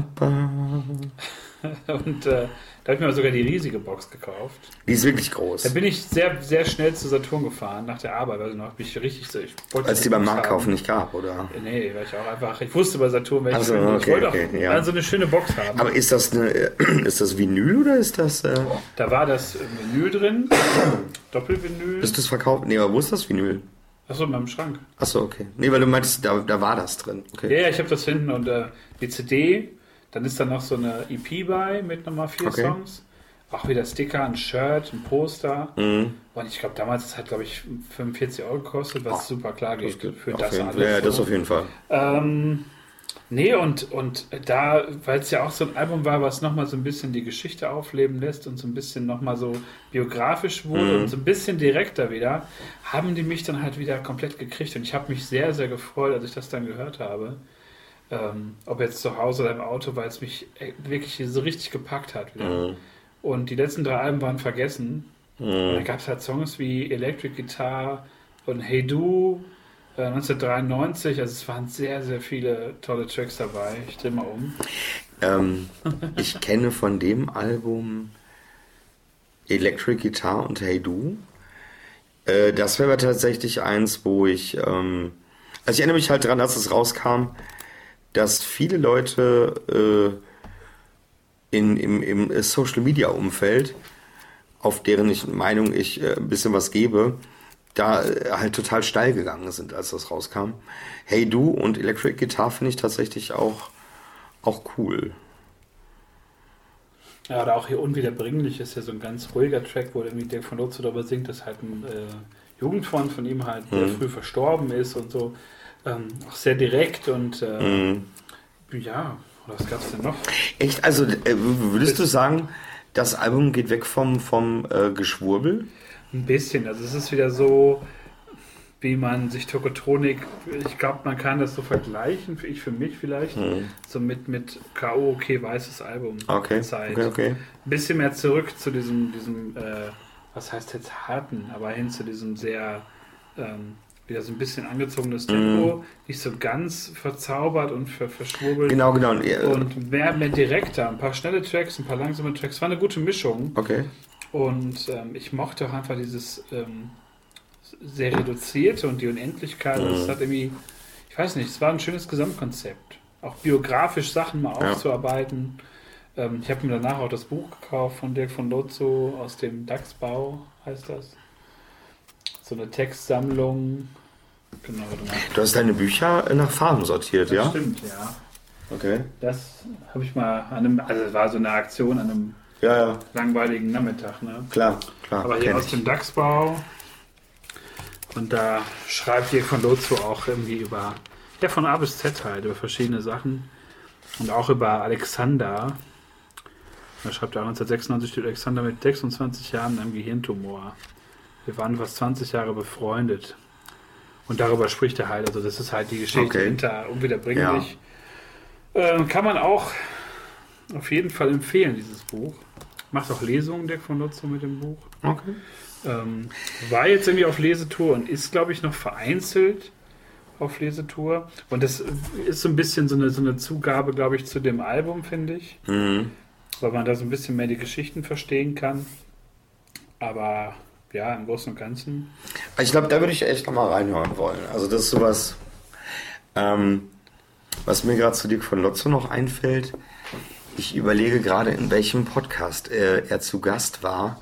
Und äh, da habe ich mir sogar die riesige Box gekauft. Die ist wirklich Da groß. bin ich sehr, sehr schnell zu Saturn gefahren nach der Arbeit. Also noch bin ich richtig so. Ich Als die beim Markt kaufen nicht gab, oder? Nee, weil ich auch einfach. Ich wusste bei Saturn, welche so, ich okay, wollte okay, auch ja. also eine schöne Box haben. Aber ist das eine, äh, <clears throat> ist das Vinyl oder ist das, äh, da war das Menü drin, Doppelvinyl. ist das verkauft? Nee, aber wo ist das Vinyl? Achso, in meinem Schrank. Achso, okay. Nee, weil du meintest, da, da war das drin. Okay. Ja, ja, ich habe das hinten und äh, die CD. Dann ist da noch so eine EP bei mit nochmal vier Okay. Songs. Auch wieder Sticker, ein Shirt, ein Poster. Mhm. Und ich glaube, damals das hat glaube ich 45 Euro gekostet, was super klar geht für Auf das alles. ja, ja, das so. auf jeden Fall. Ähm, nee, und, und da, weil es ja auch so ein Album war, was nochmal so ein bisschen die Geschichte aufleben lässt und so ein bisschen nochmal so biografisch wurde Mhm. und so ein bisschen direkter wieder, haben die mich dann halt wieder komplett gekriegt. Und ich habe mich sehr, sehr gefreut, als ich das dann gehört habe. Ähm, ob jetzt zu Hause oder im Auto, weil es mich äh, wirklich so richtig gepackt hat wieder. Mhm. Und die letzten drei Alben waren vergessen. Mhm. da gab es halt Songs wie Electric Guitar und Hey Du 1993. Also es waren sehr, sehr viele tolle Tracks dabei. Ich drehe mal um. Ähm, <laughs> ich kenne von dem Album Electric Guitar und Hey Du. Äh, das wäre tatsächlich eins, wo ich. Ähm, also ich erinnere mich halt dran, als es rauskam, dass viele Leute äh, in, im, im Social Media Umfeld, auf deren ich Meinung ich äh, ein bisschen was gebe, da äh, halt total steil gegangen sind, als das rauskam. Hey Du und Electric Guitar finde ich tatsächlich auch, auch cool. Ja, oder auch hier Unwiederbringlich ist ja so ein ganz ruhiger Track, wo irgendwie Dirk von Lotzo darüber singt, dass halt ein äh, Jugendfreund von ihm halt sehr früh verstorben ist und so. Ähm, auch sehr direkt und äh, ja, was gab es denn noch? Echt? Also äh, würdest du sagen, das Album geht weg vom, vom äh, Geschwurbel? Ein bisschen. Also es ist wieder so, wie man sich Tokotronik, ich glaube, man kann das so vergleichen, für ich für mich vielleicht, so mit, mit K.O. okay, weißes Album. Okay, Zeit. okay, okay. Ein bisschen mehr zurück zu diesem, diesem äh, was heißt jetzt harten, aber hin zu diesem sehr, ähm, wieder so ein bisschen angezogenes Tempo, nicht so ganz verzaubert und ver verschwurbelt. Genau, genau. Und, Und mehr, mehr direkter, ein paar schnelle Tracks, ein paar langsame Tracks, war eine gute Mischung. okay. Und ähm, ich mochte auch einfach dieses ähm, sehr reduzierte und die Unendlichkeit. Das hat irgendwie, ich weiß nicht, es war ein schönes Gesamtkonzept. Auch biografisch Sachen mal Ja. aufzuarbeiten. Ähm, ich habe mir danach auch das Buch gekauft von Dirk von Lotzo aus dem DAX-Bau, heißt das. So eine Textsammlung. Genau. Du hast deine Bücher nach Farben sortiert, Das ja? stimmt, ja. Okay. Das habe ich mal an einem, also es war so eine Aktion an einem Ja, ja, langweiligen Nachmittag, ne? klar, klar. Aber hier aus ich. dem DAX-Bau. Und da schreibt hier von Lotso auch irgendwie über, ja, von A bis Z halt, über verschiedene Sachen. Und auch über Alexander. Da schreibt er 1996 steht Alexander mit 26 Jahren einem Gehirntumor. Wir waren fast 20 Jahre befreundet. Und darüber spricht er halt. Also das ist halt die Geschichte Okay. hinter unwiederbringlich. Ähm, kann man auch auf jeden Fall empfehlen, dieses Buch. Macht auch Lesungen, Dirk von Lotzo mit dem Buch. Okay. Ähm, war jetzt irgendwie auf Lesetour und ist, glaube ich, noch vereinzelt auf Lesetour. Und das ist so ein bisschen so eine, so eine Zugabe, glaube ich, zu dem Album, finde ich. Mhm. Weil man da so ein bisschen mehr die Geschichten verstehen kann. Aber ja, im Großen und Ganzen. Ich glaube, da würde ich echt nochmal reinhören wollen. Also das ist sowas, ähm, was mir gerade zu Dirk von Lotzo noch einfällt. Ich überlege gerade, in welchem Podcast äh, er zu Gast war.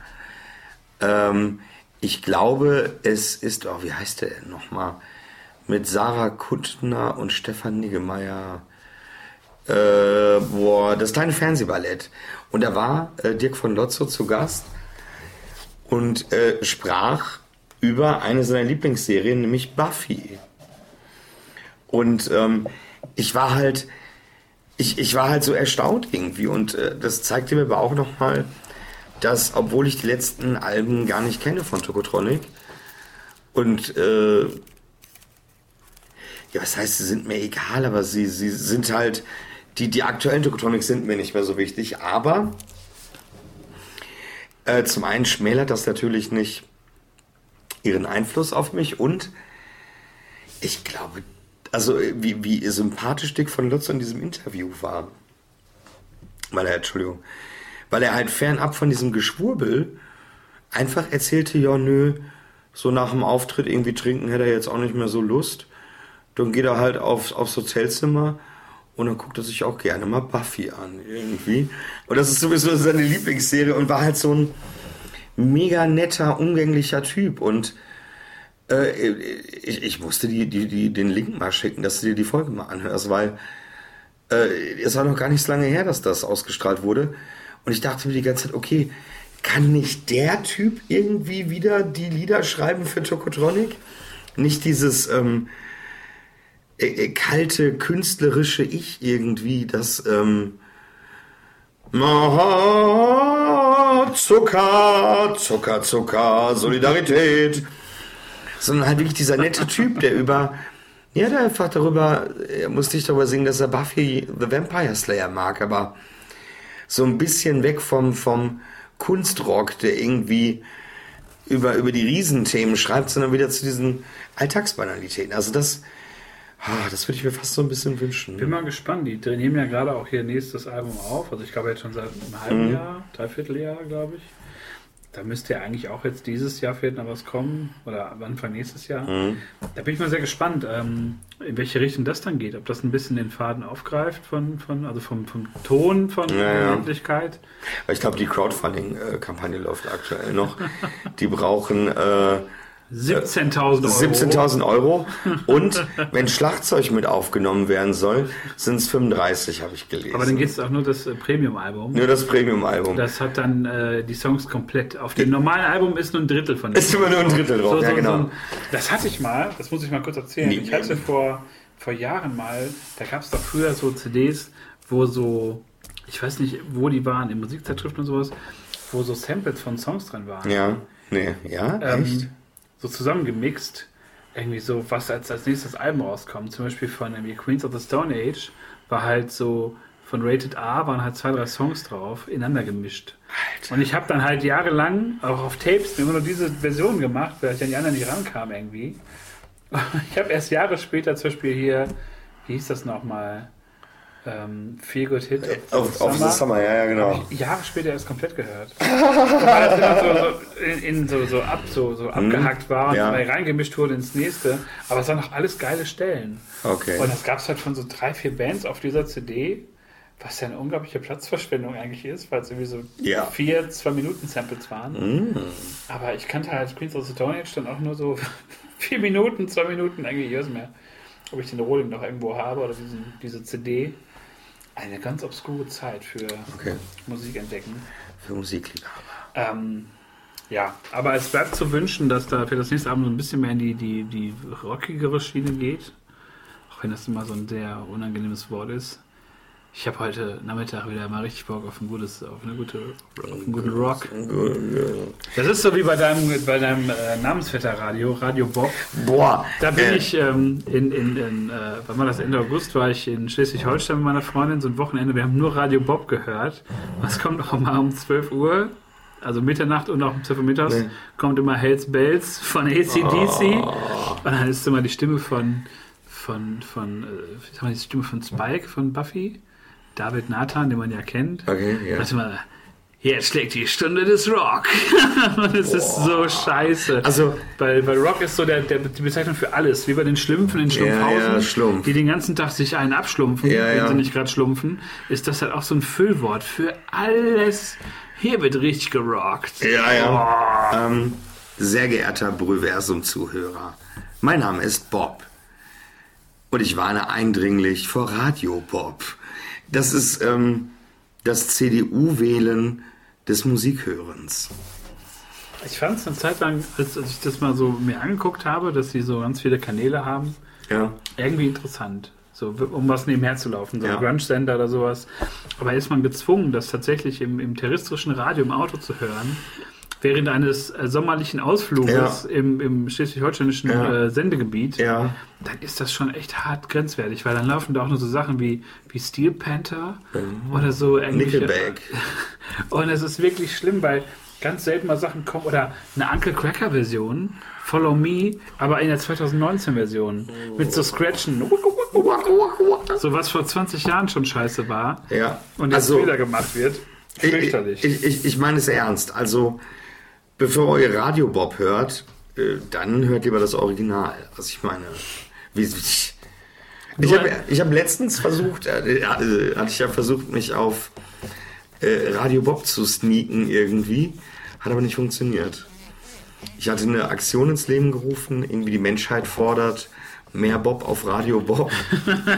Ähm, ich glaube, es ist, oh, wie heißt der nochmal? Mit Sarah Kuttner und Stefan Niggemeier. Äh, boah, das kleine Fernsehballett. Und da war äh, Dirk von Lotzo zu Gast und äh, sprach über eine seiner Lieblingsserien, nämlich Buffy. Und ähm, ich war halt, ich, ich war halt so erstaunt irgendwie und äh, das zeigte mir aber auch nochmal, dass, obwohl ich die letzten Alben gar nicht kenne von Tokotronic und äh, ja, was heißt, sie sind mir egal, aber sie, sie sind halt, die, die aktuellen Tokotronics sind mir nicht mehr so wichtig, aber äh, zum einen schmälert das natürlich nicht ihren Einfluss auf mich und ich glaube, also äh, wie, wie sympathisch Dick von Lutz in diesem Interview war. Weil er, Entschuldigung, weil er halt fernab von diesem Geschwurbel einfach erzählte, ja nö, so nach dem Auftritt irgendwie trinken hätte er jetzt auch nicht mehr so Lust. Dann geht er halt aufs, aufs Hotelzimmer und dann guckt er sich auch gerne mal Buffy an, irgendwie. Und das ist sowieso seine Lieblingsserie und war halt so ein mega netter, umgänglicher Typ. Und äh, ich, ich musste die, die, die, den Link mal schicken, dass du dir die Folge mal anhörst, weil äh, es war noch gar nicht so lange her, dass das ausgestrahlt wurde. Und ich dachte mir die ganze Zeit, okay, kann nicht der Typ irgendwie wieder die Lieder schreiben für Tokotronic? Nicht dieses ähm, äh, äh, kalte, künstlerische Ich irgendwie, das ähm, Zucker, Zucker, Zucker, Solidarität. Sondern halt wirklich dieser nette Typ, der über, ja, der einfach darüber, er musste nicht darüber singen, dass er Buffy the Vampire Slayer mag, aber so ein bisschen weg vom, vom Kunstrock, der irgendwie über, über die Riesenthemen schreibt, sondern wieder zu diesen Alltagsbanalitäten. Also das, ah, das würde ich mir fast so ein bisschen wünschen. Bin mal gespannt. Die nehmen ja gerade auch hier nächstes Album auf. Also ich glaube jetzt schon seit einem halben Jahr, Dreivierteljahr, glaube ich. Da müsste ja eigentlich auch jetzt dieses Jahr vielleicht noch was kommen oder Anfang nächstes Jahr. Da bin ich mal sehr gespannt, ähm, in welche Richtung das dann geht. Ob das ein bisschen den Faden aufgreift von, von also vom, vom Ton von Ja, ja. Öffentlichkeit. Ich glaube, die Crowdfunding-Kampagne läuft aktuell noch. Die brauchen äh, 17.000 Euro. 17.000 Euro. Und wenn Schlagzeug mit aufgenommen werden soll, sind es 35, habe ich gelesen. Aber dann geht es auch nur das äh, Premium-Album. Nur das Premium-Album. Das hat dann äh, die Songs komplett. Auf dem normalen Album ist nur ein Drittel von Ist immer nur ein Drittel drauf, ja, genau. ein- das hatte ich mal, das muss ich mal kurz erzählen. Nee. Ich hatte vor, vor Jahren mal, da gab es doch früher so CDs, wo so, ich weiß nicht, wo die waren, in Musikzeitschriften und sowas, wo so Samples von Songs drin waren. Ja, nee, ja, Ähm, echt? So zusammengemixt. Irgendwie so, was als, als nächstes Album rauskommt. Zum Beispiel von irgendwie Queens of the Stone Age war halt so, von Rated A waren halt zwei, drei Songs drauf, ineinander gemischt. Und ich habe dann halt jahrelang auch auf Tapes mir immer nur diese Version gemacht, weil ich an die anderen nicht rankam irgendwie. <laughs> Ich habe erst Jahre später zum Beispiel hier, wie hieß das nochmal? Ähm, Feel Good Hit Auf, auf the Summer, ja, ja, genau. ich Jahre später erst komplett gehört. <laughs> Weil das immer so, so, in, in so, so, ab, so, so abgehackt war und Ja. reingemischt wurde ins nächste. Aber es waren noch alles geile Stellen. Okay. Und das gab es halt von so drei, vier Bands auf dieser CD, was ja eine unglaubliche Platzverschwendung eigentlich ist, weil es irgendwie so Ja. vier, zwei Minuten Samples waren. Aber ich kannte halt Queens of the Stone Age dann auch nur so <laughs> vier Minuten, zwei Minuten, eigentlich ich weiß nicht mehr, ob ich den Rohling noch irgendwo habe oder diesen, diese CD. Eine ganz obskure Zeit für Okay. Musik entdecken. Für Musikliebhaber. Ähm, ja, aber es bleibt zu wünschen, dass da für das nächste Abend so ein bisschen mehr in die, die, die rockigere Schiene geht. Auch wenn das immer so ein sehr unangenehmes Wort ist. Ich habe heute Nachmittag wieder mal richtig Bock auf ein gutes, auf eine gute, auf einen guten Rock. Das ist so wie bei deinem, bei deinem äh, Namensvetterradio, Radio Bob. Boah. Da bin äh, ich ähm, in, in, in äh, wann war das Ende August, war ich in Schleswig-Holstein mit meiner Freundin, so ein Wochenende, wir haben nur Radio Bob gehört. Was kommt auch mal um 12 Uhr, also Mitternacht und auch um 12 Uhr mittags, Nee. kommt immer Hells Bells von ACDC. Oh. Und dann ist immer die Stimme von, von, von, äh, die Stimme von Spike von Buffy, David Nathan, den man ja kennt. Okay, ja. Warte mal, jetzt schlägt die Stunde des Rock. <laughs> Und es ist so scheiße. Also- weil, weil Rock ist so der, der, die Bezeichnung für alles. Wie bei den Schlümpfen in Schlumpfhausen, Ja, ja, Schlumpf. die den ganzen Tag sich einen abschlumpfen, Ja, wenn ja. sie nicht gerade schlumpfen, ist das halt auch so ein Füllwort für alles. Hier wird richtig gerockt. Ja, ja. Ähm, sehr geehrter Brüversum-Zuhörer, mein Name ist Bob. Und ich warne eindringlich vor Radio Bob. Das ist ähm, das CDU-Wählen des Musikhörens. Ich fand es eine Zeit lang, als, als ich das mal so mir angeguckt habe, dass sie so ganz viele Kanäle haben, Ja. irgendwie interessant. So, um was nebenher zu laufen, so Ja. ein Grunge-Sender oder sowas. Aber ist man gezwungen, das tatsächlich im, im terrestrischen Radio im Auto zu hören, während eines äh, sommerlichen Ausfluges Ja. im, im schleswig-holsteinischen Ja. äh, Sendegebiet, Ja. dann ist das schon echt hart grenzwertig, weil dann laufen da auch nur so Sachen wie, wie Steel Panther oder so Nickelback. <laughs> Und es ist wirklich schlimm, weil ganz selten mal Sachen kommen oder eine Uncle Cracker Version, Follow Me, aber in der 2019 Version mit so Scratchen, so was vor 20 Jahren schon scheiße war Ja. und jetzt Also, wieder gemacht wird. ich, Fürchterlich. ich, ich, ich meine es ernst. Also, bevor ihr Radio Bob hört, äh, dann hört lieber das Original. Also, ich meine, wie, ich habe ich hab letztens versucht, äh, äh, hatte ich ja versucht, mich auf äh, Radio Bob zu sneaken irgendwie. Hat aber nicht funktioniert. Ich hatte eine Aktion ins Leben gerufen, irgendwie die Menschheit fordert mehr Bob auf Radio Bob.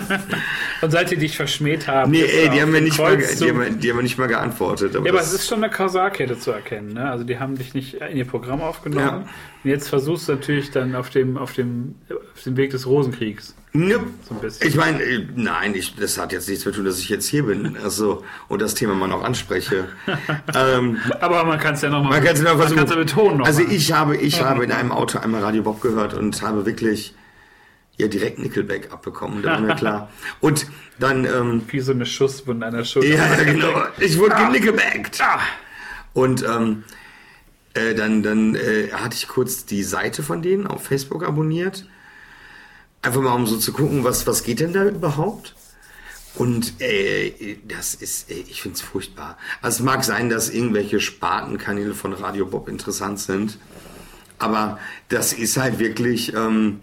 <laughs> und seit die dich verschmäht haben. Nee, ey, die haben mir nicht mal, die haben, die haben mir nicht mal geantwortet. Aber Ja, aber es ist schon eine Kausalkette zu erkennen. Ne? Also die haben dich nicht in ihr Programm aufgenommen. Ja. Und jetzt versuchst du natürlich dann auf dem, auf dem, auf dem Weg des Rosenkriegs. Nope. So ein bisschen. Ich meine, äh, nein, ich, das hat jetzt nichts zu tun, dass ich jetzt hier bin also, und das Thema mal noch anspreche. <laughs> ähm, Aber man kann es ja nochmal man kann es noch versuchen. ja betonen. Noch also ich habe, ich <laughs> habe in einem Auto einmal Radio Bob gehört und habe wirklich ja direkt Nickelback abbekommen. Da war mir <laughs> klar. Und dann, ähm, Wie so eine Schusswunde an der Schulter. ja, genau. Ich wurde genickelbackt. Ah. Und ähm, äh, dann, dann äh, hatte ich kurz die Seite von denen auf Facebook abonniert. Einfach mal, um so zu gucken, was, was geht denn da überhaupt? Und äh, das ist, äh, ich finde es furchtbar. Also es mag sein, dass irgendwelche Spartenkanäle von Radio Bob interessant sind. Aber das ist halt wirklich, ähm,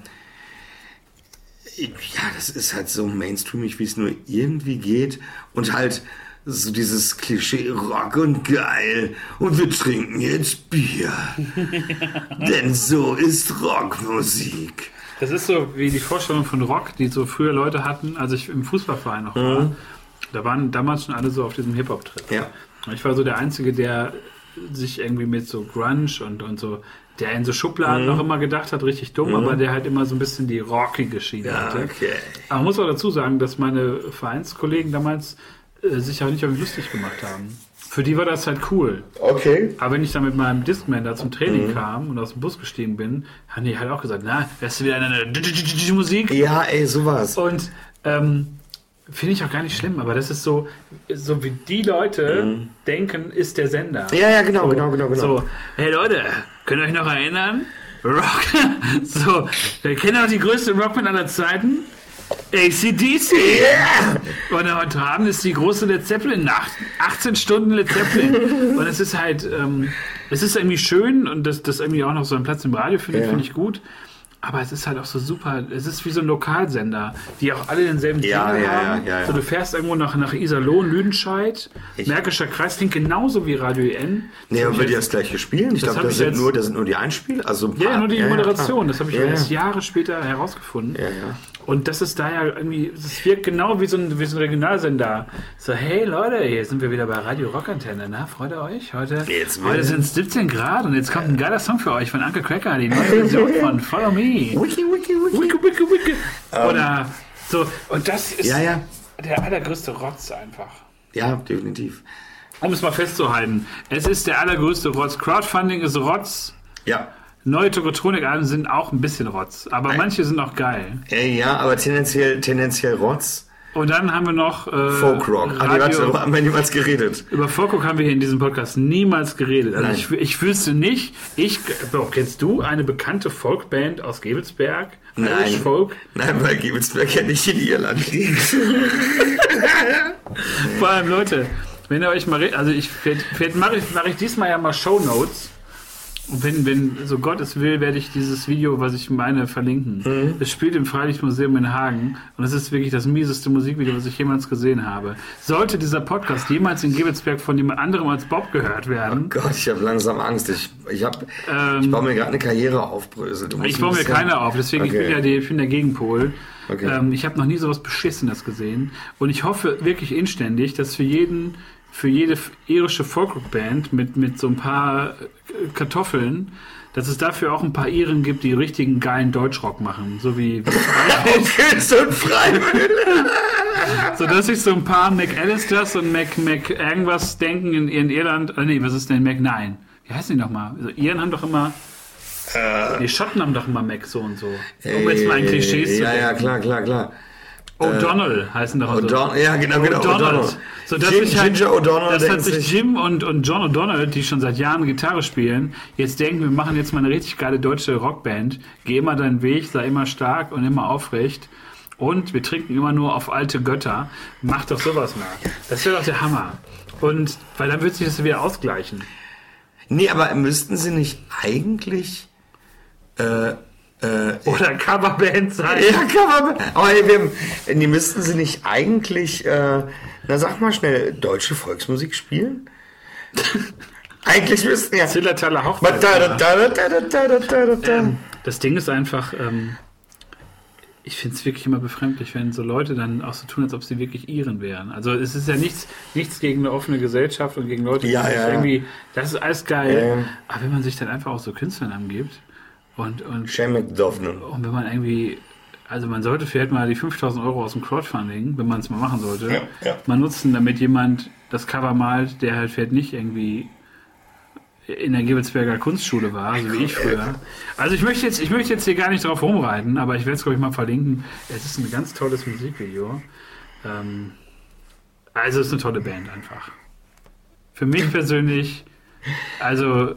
ja, das ist halt so mainstreamig, wie es nur irgendwie geht. Und halt so dieses Klischee Rock und geil. Und wir trinken jetzt Bier. <laughs> Denn so ist Rockmusik. Das ist so wie die Vorstellung von Rock, die so früher Leute hatten, als ich im Fußballverein noch war. Da waren damals schon alle so auf diesem Hip-Hop-Trip. Ja. Ich war so der Einzige, der sich irgendwie mit so Grunge und, und so, der in so Schubladen noch immer gedacht hat, richtig dumm, aber der halt immer so ein bisschen die rockige Schiene hatte. Okay. Aber man muss auch dazu sagen, dass meine Vereinskollegen damals äh, sich auch nicht auf mich lustig gemacht haben. Für die war das halt cool. Okay. Aber wenn ich dann mit meinem Discman da zum Training kam und aus dem Bus gestiegen bin, haben die halt auch gesagt, na, hörst du wieder eine Musik? Ja, ey, sowas. Und ähm, finde ich auch gar nicht schlimm, aber das ist so, so wie die Leute denken, ist der Sender. Ja, ja, genau, so, genau, genau, genau. So, hey Leute, könnt ihr euch noch erinnern? Rock. <laughs> so, wir kennen auch die größte Rockband aller Zeiten. ACDC. Yeah! Und heute Abend ist die große Led Zeppelin-Nacht. 18 Stunden Led Zeppelin. <laughs> Und es ist halt, ähm, es ist irgendwie schön und das, das irgendwie auch noch so einen Platz im Radio finde Ja. finde ich gut. Aber es ist halt auch so super, es ist wie so ein Lokalsender, die auch alle denselben Ja, Sender ja, haben. ja, ja, ja. So, du fährst irgendwo nach, nach Iserlohn, Lüdenscheid, Ich- Märkischer Kreis, klingt genauso wie Radio IN. Nee, Das hab aber wird das gleiche spielen? Ich Das glaube, das, sind jetzt- nur, das sind nur die Einspiel. Also ein Ja, nur die Moderation, das habe ich erst ja. Jahre später herausgefunden. Ja, ja. Und das ist da ja irgendwie, es wirkt genau wie so ein, wie so ein Regionalsender. So, hey Leute, hier sind wir wieder bei Radio Rockantenne. Na, freut ihr euch? Heute, heute sind es 17 Grad und jetzt kommt ein geiler Song für euch von Uncle Cracker, die neue <laughs> Version von Follow Me. Wiki, wiki, wiki. Wicke, wicke, wicke. Oder so, und das ist Ja, ja. der allergrößte Rotz einfach. Ja, definitiv. Um es mal festzuhalten, es ist der allergrößte Rotz. Crowdfunding ist Rotz. Ja. Neue Tokotronik-Alben sind auch ein bisschen Rotz, aber manche sind auch geil. Äh, Ja, aber tendenziell, tendenziell Rotz. Und dann haben wir noch äh, Folkrock. Warte, Radio, haben wir niemals geredet. über Folkrock haben wir hier in diesem Podcast niemals geredet. Also Nein. ich, ich wüsste nicht, ich, doch, kennst du eine bekannte Folkband aus Gebelsberg? Irish Nein. Folk? Nein, weil Giebelsberg ja nicht in Irland liegt. <laughs> Vor allem, Leute, wenn ihr euch mal, also ich, vielleicht, vielleicht mache ich, mach ich diesmal ja mal Shownotes. Und wenn, wenn, so Gott es will, werde ich dieses Video, was ich meine, verlinken. Mhm. Es spielt im Freilichtmuseum in Hagen und es ist wirklich das mieseste Musikvideo, was ich jemals gesehen habe. Sollte dieser Podcast jemals in Gebelsberg von jemand anderem als Bob gehört werden, Gott, ich habe langsam Angst. Ich, ich, hab, Ähm, ich baue mir gerade eine Karriere auf, Brösel. Ich baue mir keine auf, deswegen ich Okay. bin ja die, ich bin der Gegenpol. Okay. Ähm, ich habe noch nie sowas Beschissenes gesehen. Und ich hoffe wirklich inständig, dass für jeden, für jede irische Folkrock-Band mit, mit so ein paar Kartoffeln, dass es dafür auch ein paar Iren gibt, die richtigen geilen Deutschrock machen. So wie, <laughs> so dass sich so ein paar McAllisters und Mac, Mac irgendwas denken in, in Irland. Äh, nee, was ist denn Mac? Nein. Wie heißen die nochmal? Also Iren haben doch immer. Die Schotten haben doch immer Mac so und so. Um jetzt mal ein Klischees zu Ja, ja, denken. klar, klar, klar. O'Donnell heißen doch also. O'Donnell, ja, genau, genau. O'Donnell. So, dass Jim, sich halt, Ginger O'Donnell halt denken sich Jim und, und John O'Donnell, die schon seit Jahren Gitarre spielen, jetzt denken, wir machen jetzt mal eine richtig geile deutsche Rockband. Geh immer deinen Weg, sei immer stark und immer aufrecht. Und wir trinken immer nur auf alte Götter. Mach doch sowas mal. Das wäre doch der Hammer. Und, weil dann wird sich das wieder ausgleichen. Nee, aber müssten sie nicht eigentlich. Äh, äh, Oder Coverband sein. ja, man. Aber hey, wir, die müssten sie nicht eigentlich. Äh, na, sag mal schnell, deutsche Volksmusik spielen? <laughs> eigentlich müssten ja. Zillertaler Hochzeit. da, da, da. Ähm, das Ding ist einfach, ähm, ich finde es wirklich immer befremdlich, wenn so Leute dann auch so tun, als ob sie wirklich Iren wären. Also es ist ja nichts, nichts gegen eine offene Gesellschaft und gegen Leute, die Ja, ja, irgendwie, das ist alles geil. Ja. Aber wenn man sich dann einfach auch so Künstlernamen gibt und, und, McDovnan. und wenn man irgendwie, also man sollte vielleicht mal die 5000 Euro aus dem Crowdfunding, wenn man es mal machen sollte, Ja, ja. mal nutzen, damit jemand das Cover malt, der halt vielleicht nicht irgendwie in der Gebelsberger Kunstschule war, so wie ich früher. Also ich möchte jetzt, ich möchte jetzt hier gar nicht drauf rumreiten, aber ich werde es glaube ich mal verlinken. Es ist ein ganz tolles Musikvideo. Ähm, also es ist eine tolle Band einfach. Für mich persönlich, also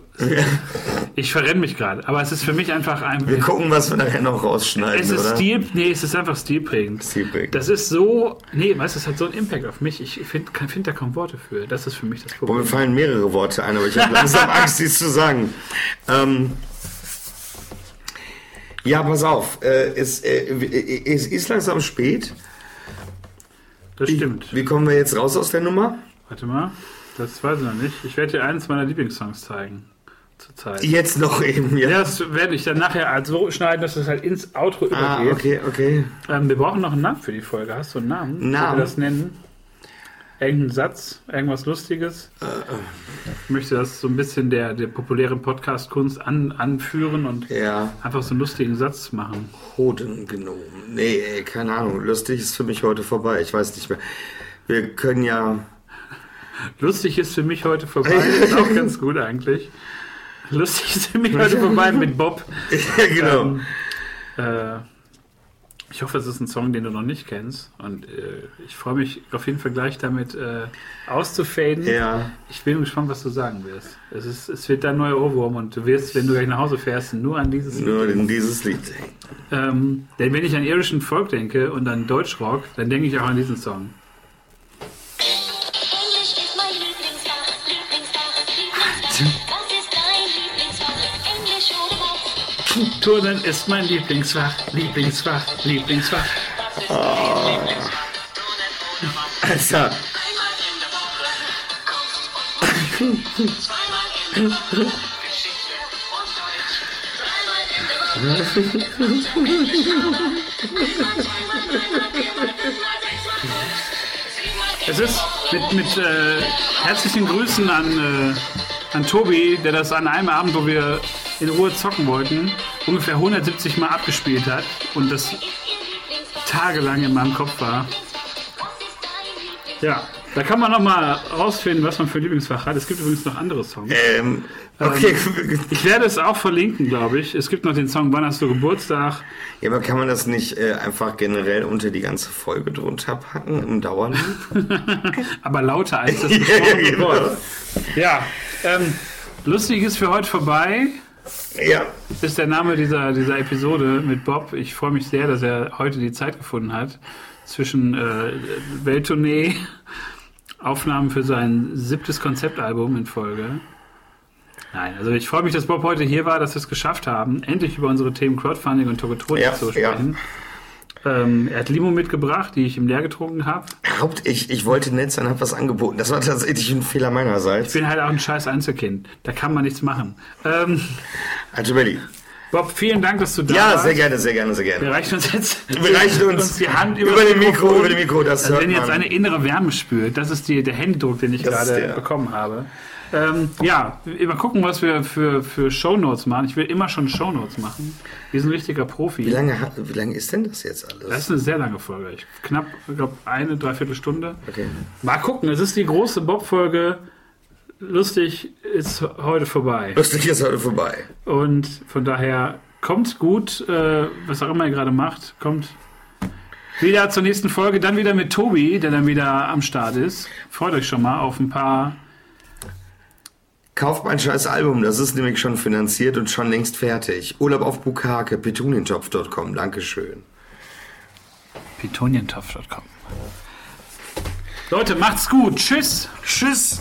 ich verrenne mich gerade, aber es ist für mich einfach ein. Wir gucken, was wir nachher noch rausschneiden, Es ist oder? Stil, nee, es ist einfach stilprägend. Stilprägend. Das ist so, nee, weißt du, es hat so einen Impact auf mich. Ich finde find da kaum Worte für. Das ist für mich das Boah, mir Problem. fallen mehrere Worte ein, aber ich habe langsam <laughs> Angst, dies zu sagen. Ähm, ja, pass auf. Äh, es, äh, es ist langsam spät. Das stimmt. Wie kommen wir jetzt raus aus der Nummer? Warte mal, das weiß ich noch nicht. Ich werde dir eines meiner Lieblingssongs zeigen. Zurzeit. Jetzt noch eben, ja. Ja, das werde ich dann nachher halt so schneiden, dass es halt ins Outro ah, übergeht. okay, okay. Ähm, wir brauchen noch einen Namen für die Folge. Hast du einen Namen? Namen? wir das nennen? Irgendeinen Satz? Irgendwas Lustiges? Äh, Ich möchte das so ein bisschen der, der populären Podcast-Kunst an, anführen und Ja, einfach so einen lustigen Satz machen. Hodengenom. Nee, ey, keine Ahnung. Lustig ist für mich heute vorbei. Ich weiß nicht mehr. Wir können ja. Lustig ist für mich heute vorbei. ist auch ganz gut eigentlich. Lustig ist für mich heute vorbei mit Bob. <laughs> ja, genau. Ähm, äh, ich hoffe, es ist ein Song, den du noch nicht kennst. Und äh, ich freue mich auf jeden Fall gleich damit äh, auszufaden. ja. Ich bin gespannt, was du sagen wirst. Es, ist, es wird dein neuer Ohrwurm und du wirst, wenn du gleich nach Hause fährst, nur an dieses Nur Lied. in dieses Lied. Ähm, denn wenn ich an irischen Folk denke und an Deutschrock, dann denke ich auch an diesen Song. Turnen ist mein Lieblingsfach, Lieblingsfach, Lieblingsfach. Alter. Es ist mit, mit äh, herzlichen Grüßen an, äh, an Tobi, der das an einem Abend, wo wir in Ruhe zocken wollten, ungefähr 170 Mal abgespielt hat und das tagelang in meinem Kopf war. Ja, da kann man noch mal rausfinden, was man für Lieblingsfach hat. Es gibt übrigens noch andere Songs. Ähm, okay. Ich werde es auch verlinken, glaube ich. Es gibt noch den Song Wann hast du Geburtstag? Ja, aber kann man das nicht äh, einfach generell unter die ganze Folge drunter packen im Dauerloop? <laughs> Aber lauter als das <laughs> Ja, gesprochene genau. Wort. Ja, ähm, lustig ist für heute vorbei. Ja. ist der Name dieser, dieser Episode mit Bob. Ich freue mich sehr, dass er heute die Zeit gefunden hat zwischen äh, Welttournee, Aufnahmen für sein siebtes Konzeptalbum in Folge. Nein, also ich freue mich, dass Bob heute hier war, dass wir es geschafft haben, endlich über unsere Themen Crowdfunding und Tokotronik Ja, zu sprechen. Ähm, er hat Limo mitgebracht, die ich ihm leer getrunken habe. Haupt, ich, ich wollte nett sein, habe was angeboten. Das war tatsächlich ein Fehler meinerseits. Ich bin halt auch ein scheiß Einzelkind. Da kann man nichts machen. Ähm, Also Belly. Bob, vielen Dank, dass du da Ja, warst. sehr gerne, sehr gerne, sehr Wir gerne. reichen uns jetzt Wir reichen uns die Hand über, über dem Mikro, über dem Mikro, das also hört wenn jetzt eine innere Wärme spürt, das ist die, der Händedruck, den ich Das gerade bekommen habe. Ähm, ja, mal gucken, was wir für, für Shownotes machen. Ich will immer schon Shownotes machen. Wir sind ein richtiger Profi. Wie lange, wie lange ist denn das jetzt Das alles? ist eine sehr lange Folge. Ich, knapp, ich glaube, eine, dreiviertel Stunde. Okay. Mal gucken, es ist die große Bob-Folge. Lustig ist heute vorbei. Lustig ist heute vorbei. Und von daher kommt gut, äh, was auch immer ihr gerade macht, kommt wieder zur nächsten Folge, dann wieder mit Tobi, der dann wieder am Start ist. Freut euch schon mal auf ein paar. Kauft mein scheiß Album, das ist nämlich schon finanziert und schon längst fertig. Urlaub auf Bukake, petunientopf.com, Dankeschön. Pitonientopf.com. Leute, macht's gut. Tschüss. Tschüss.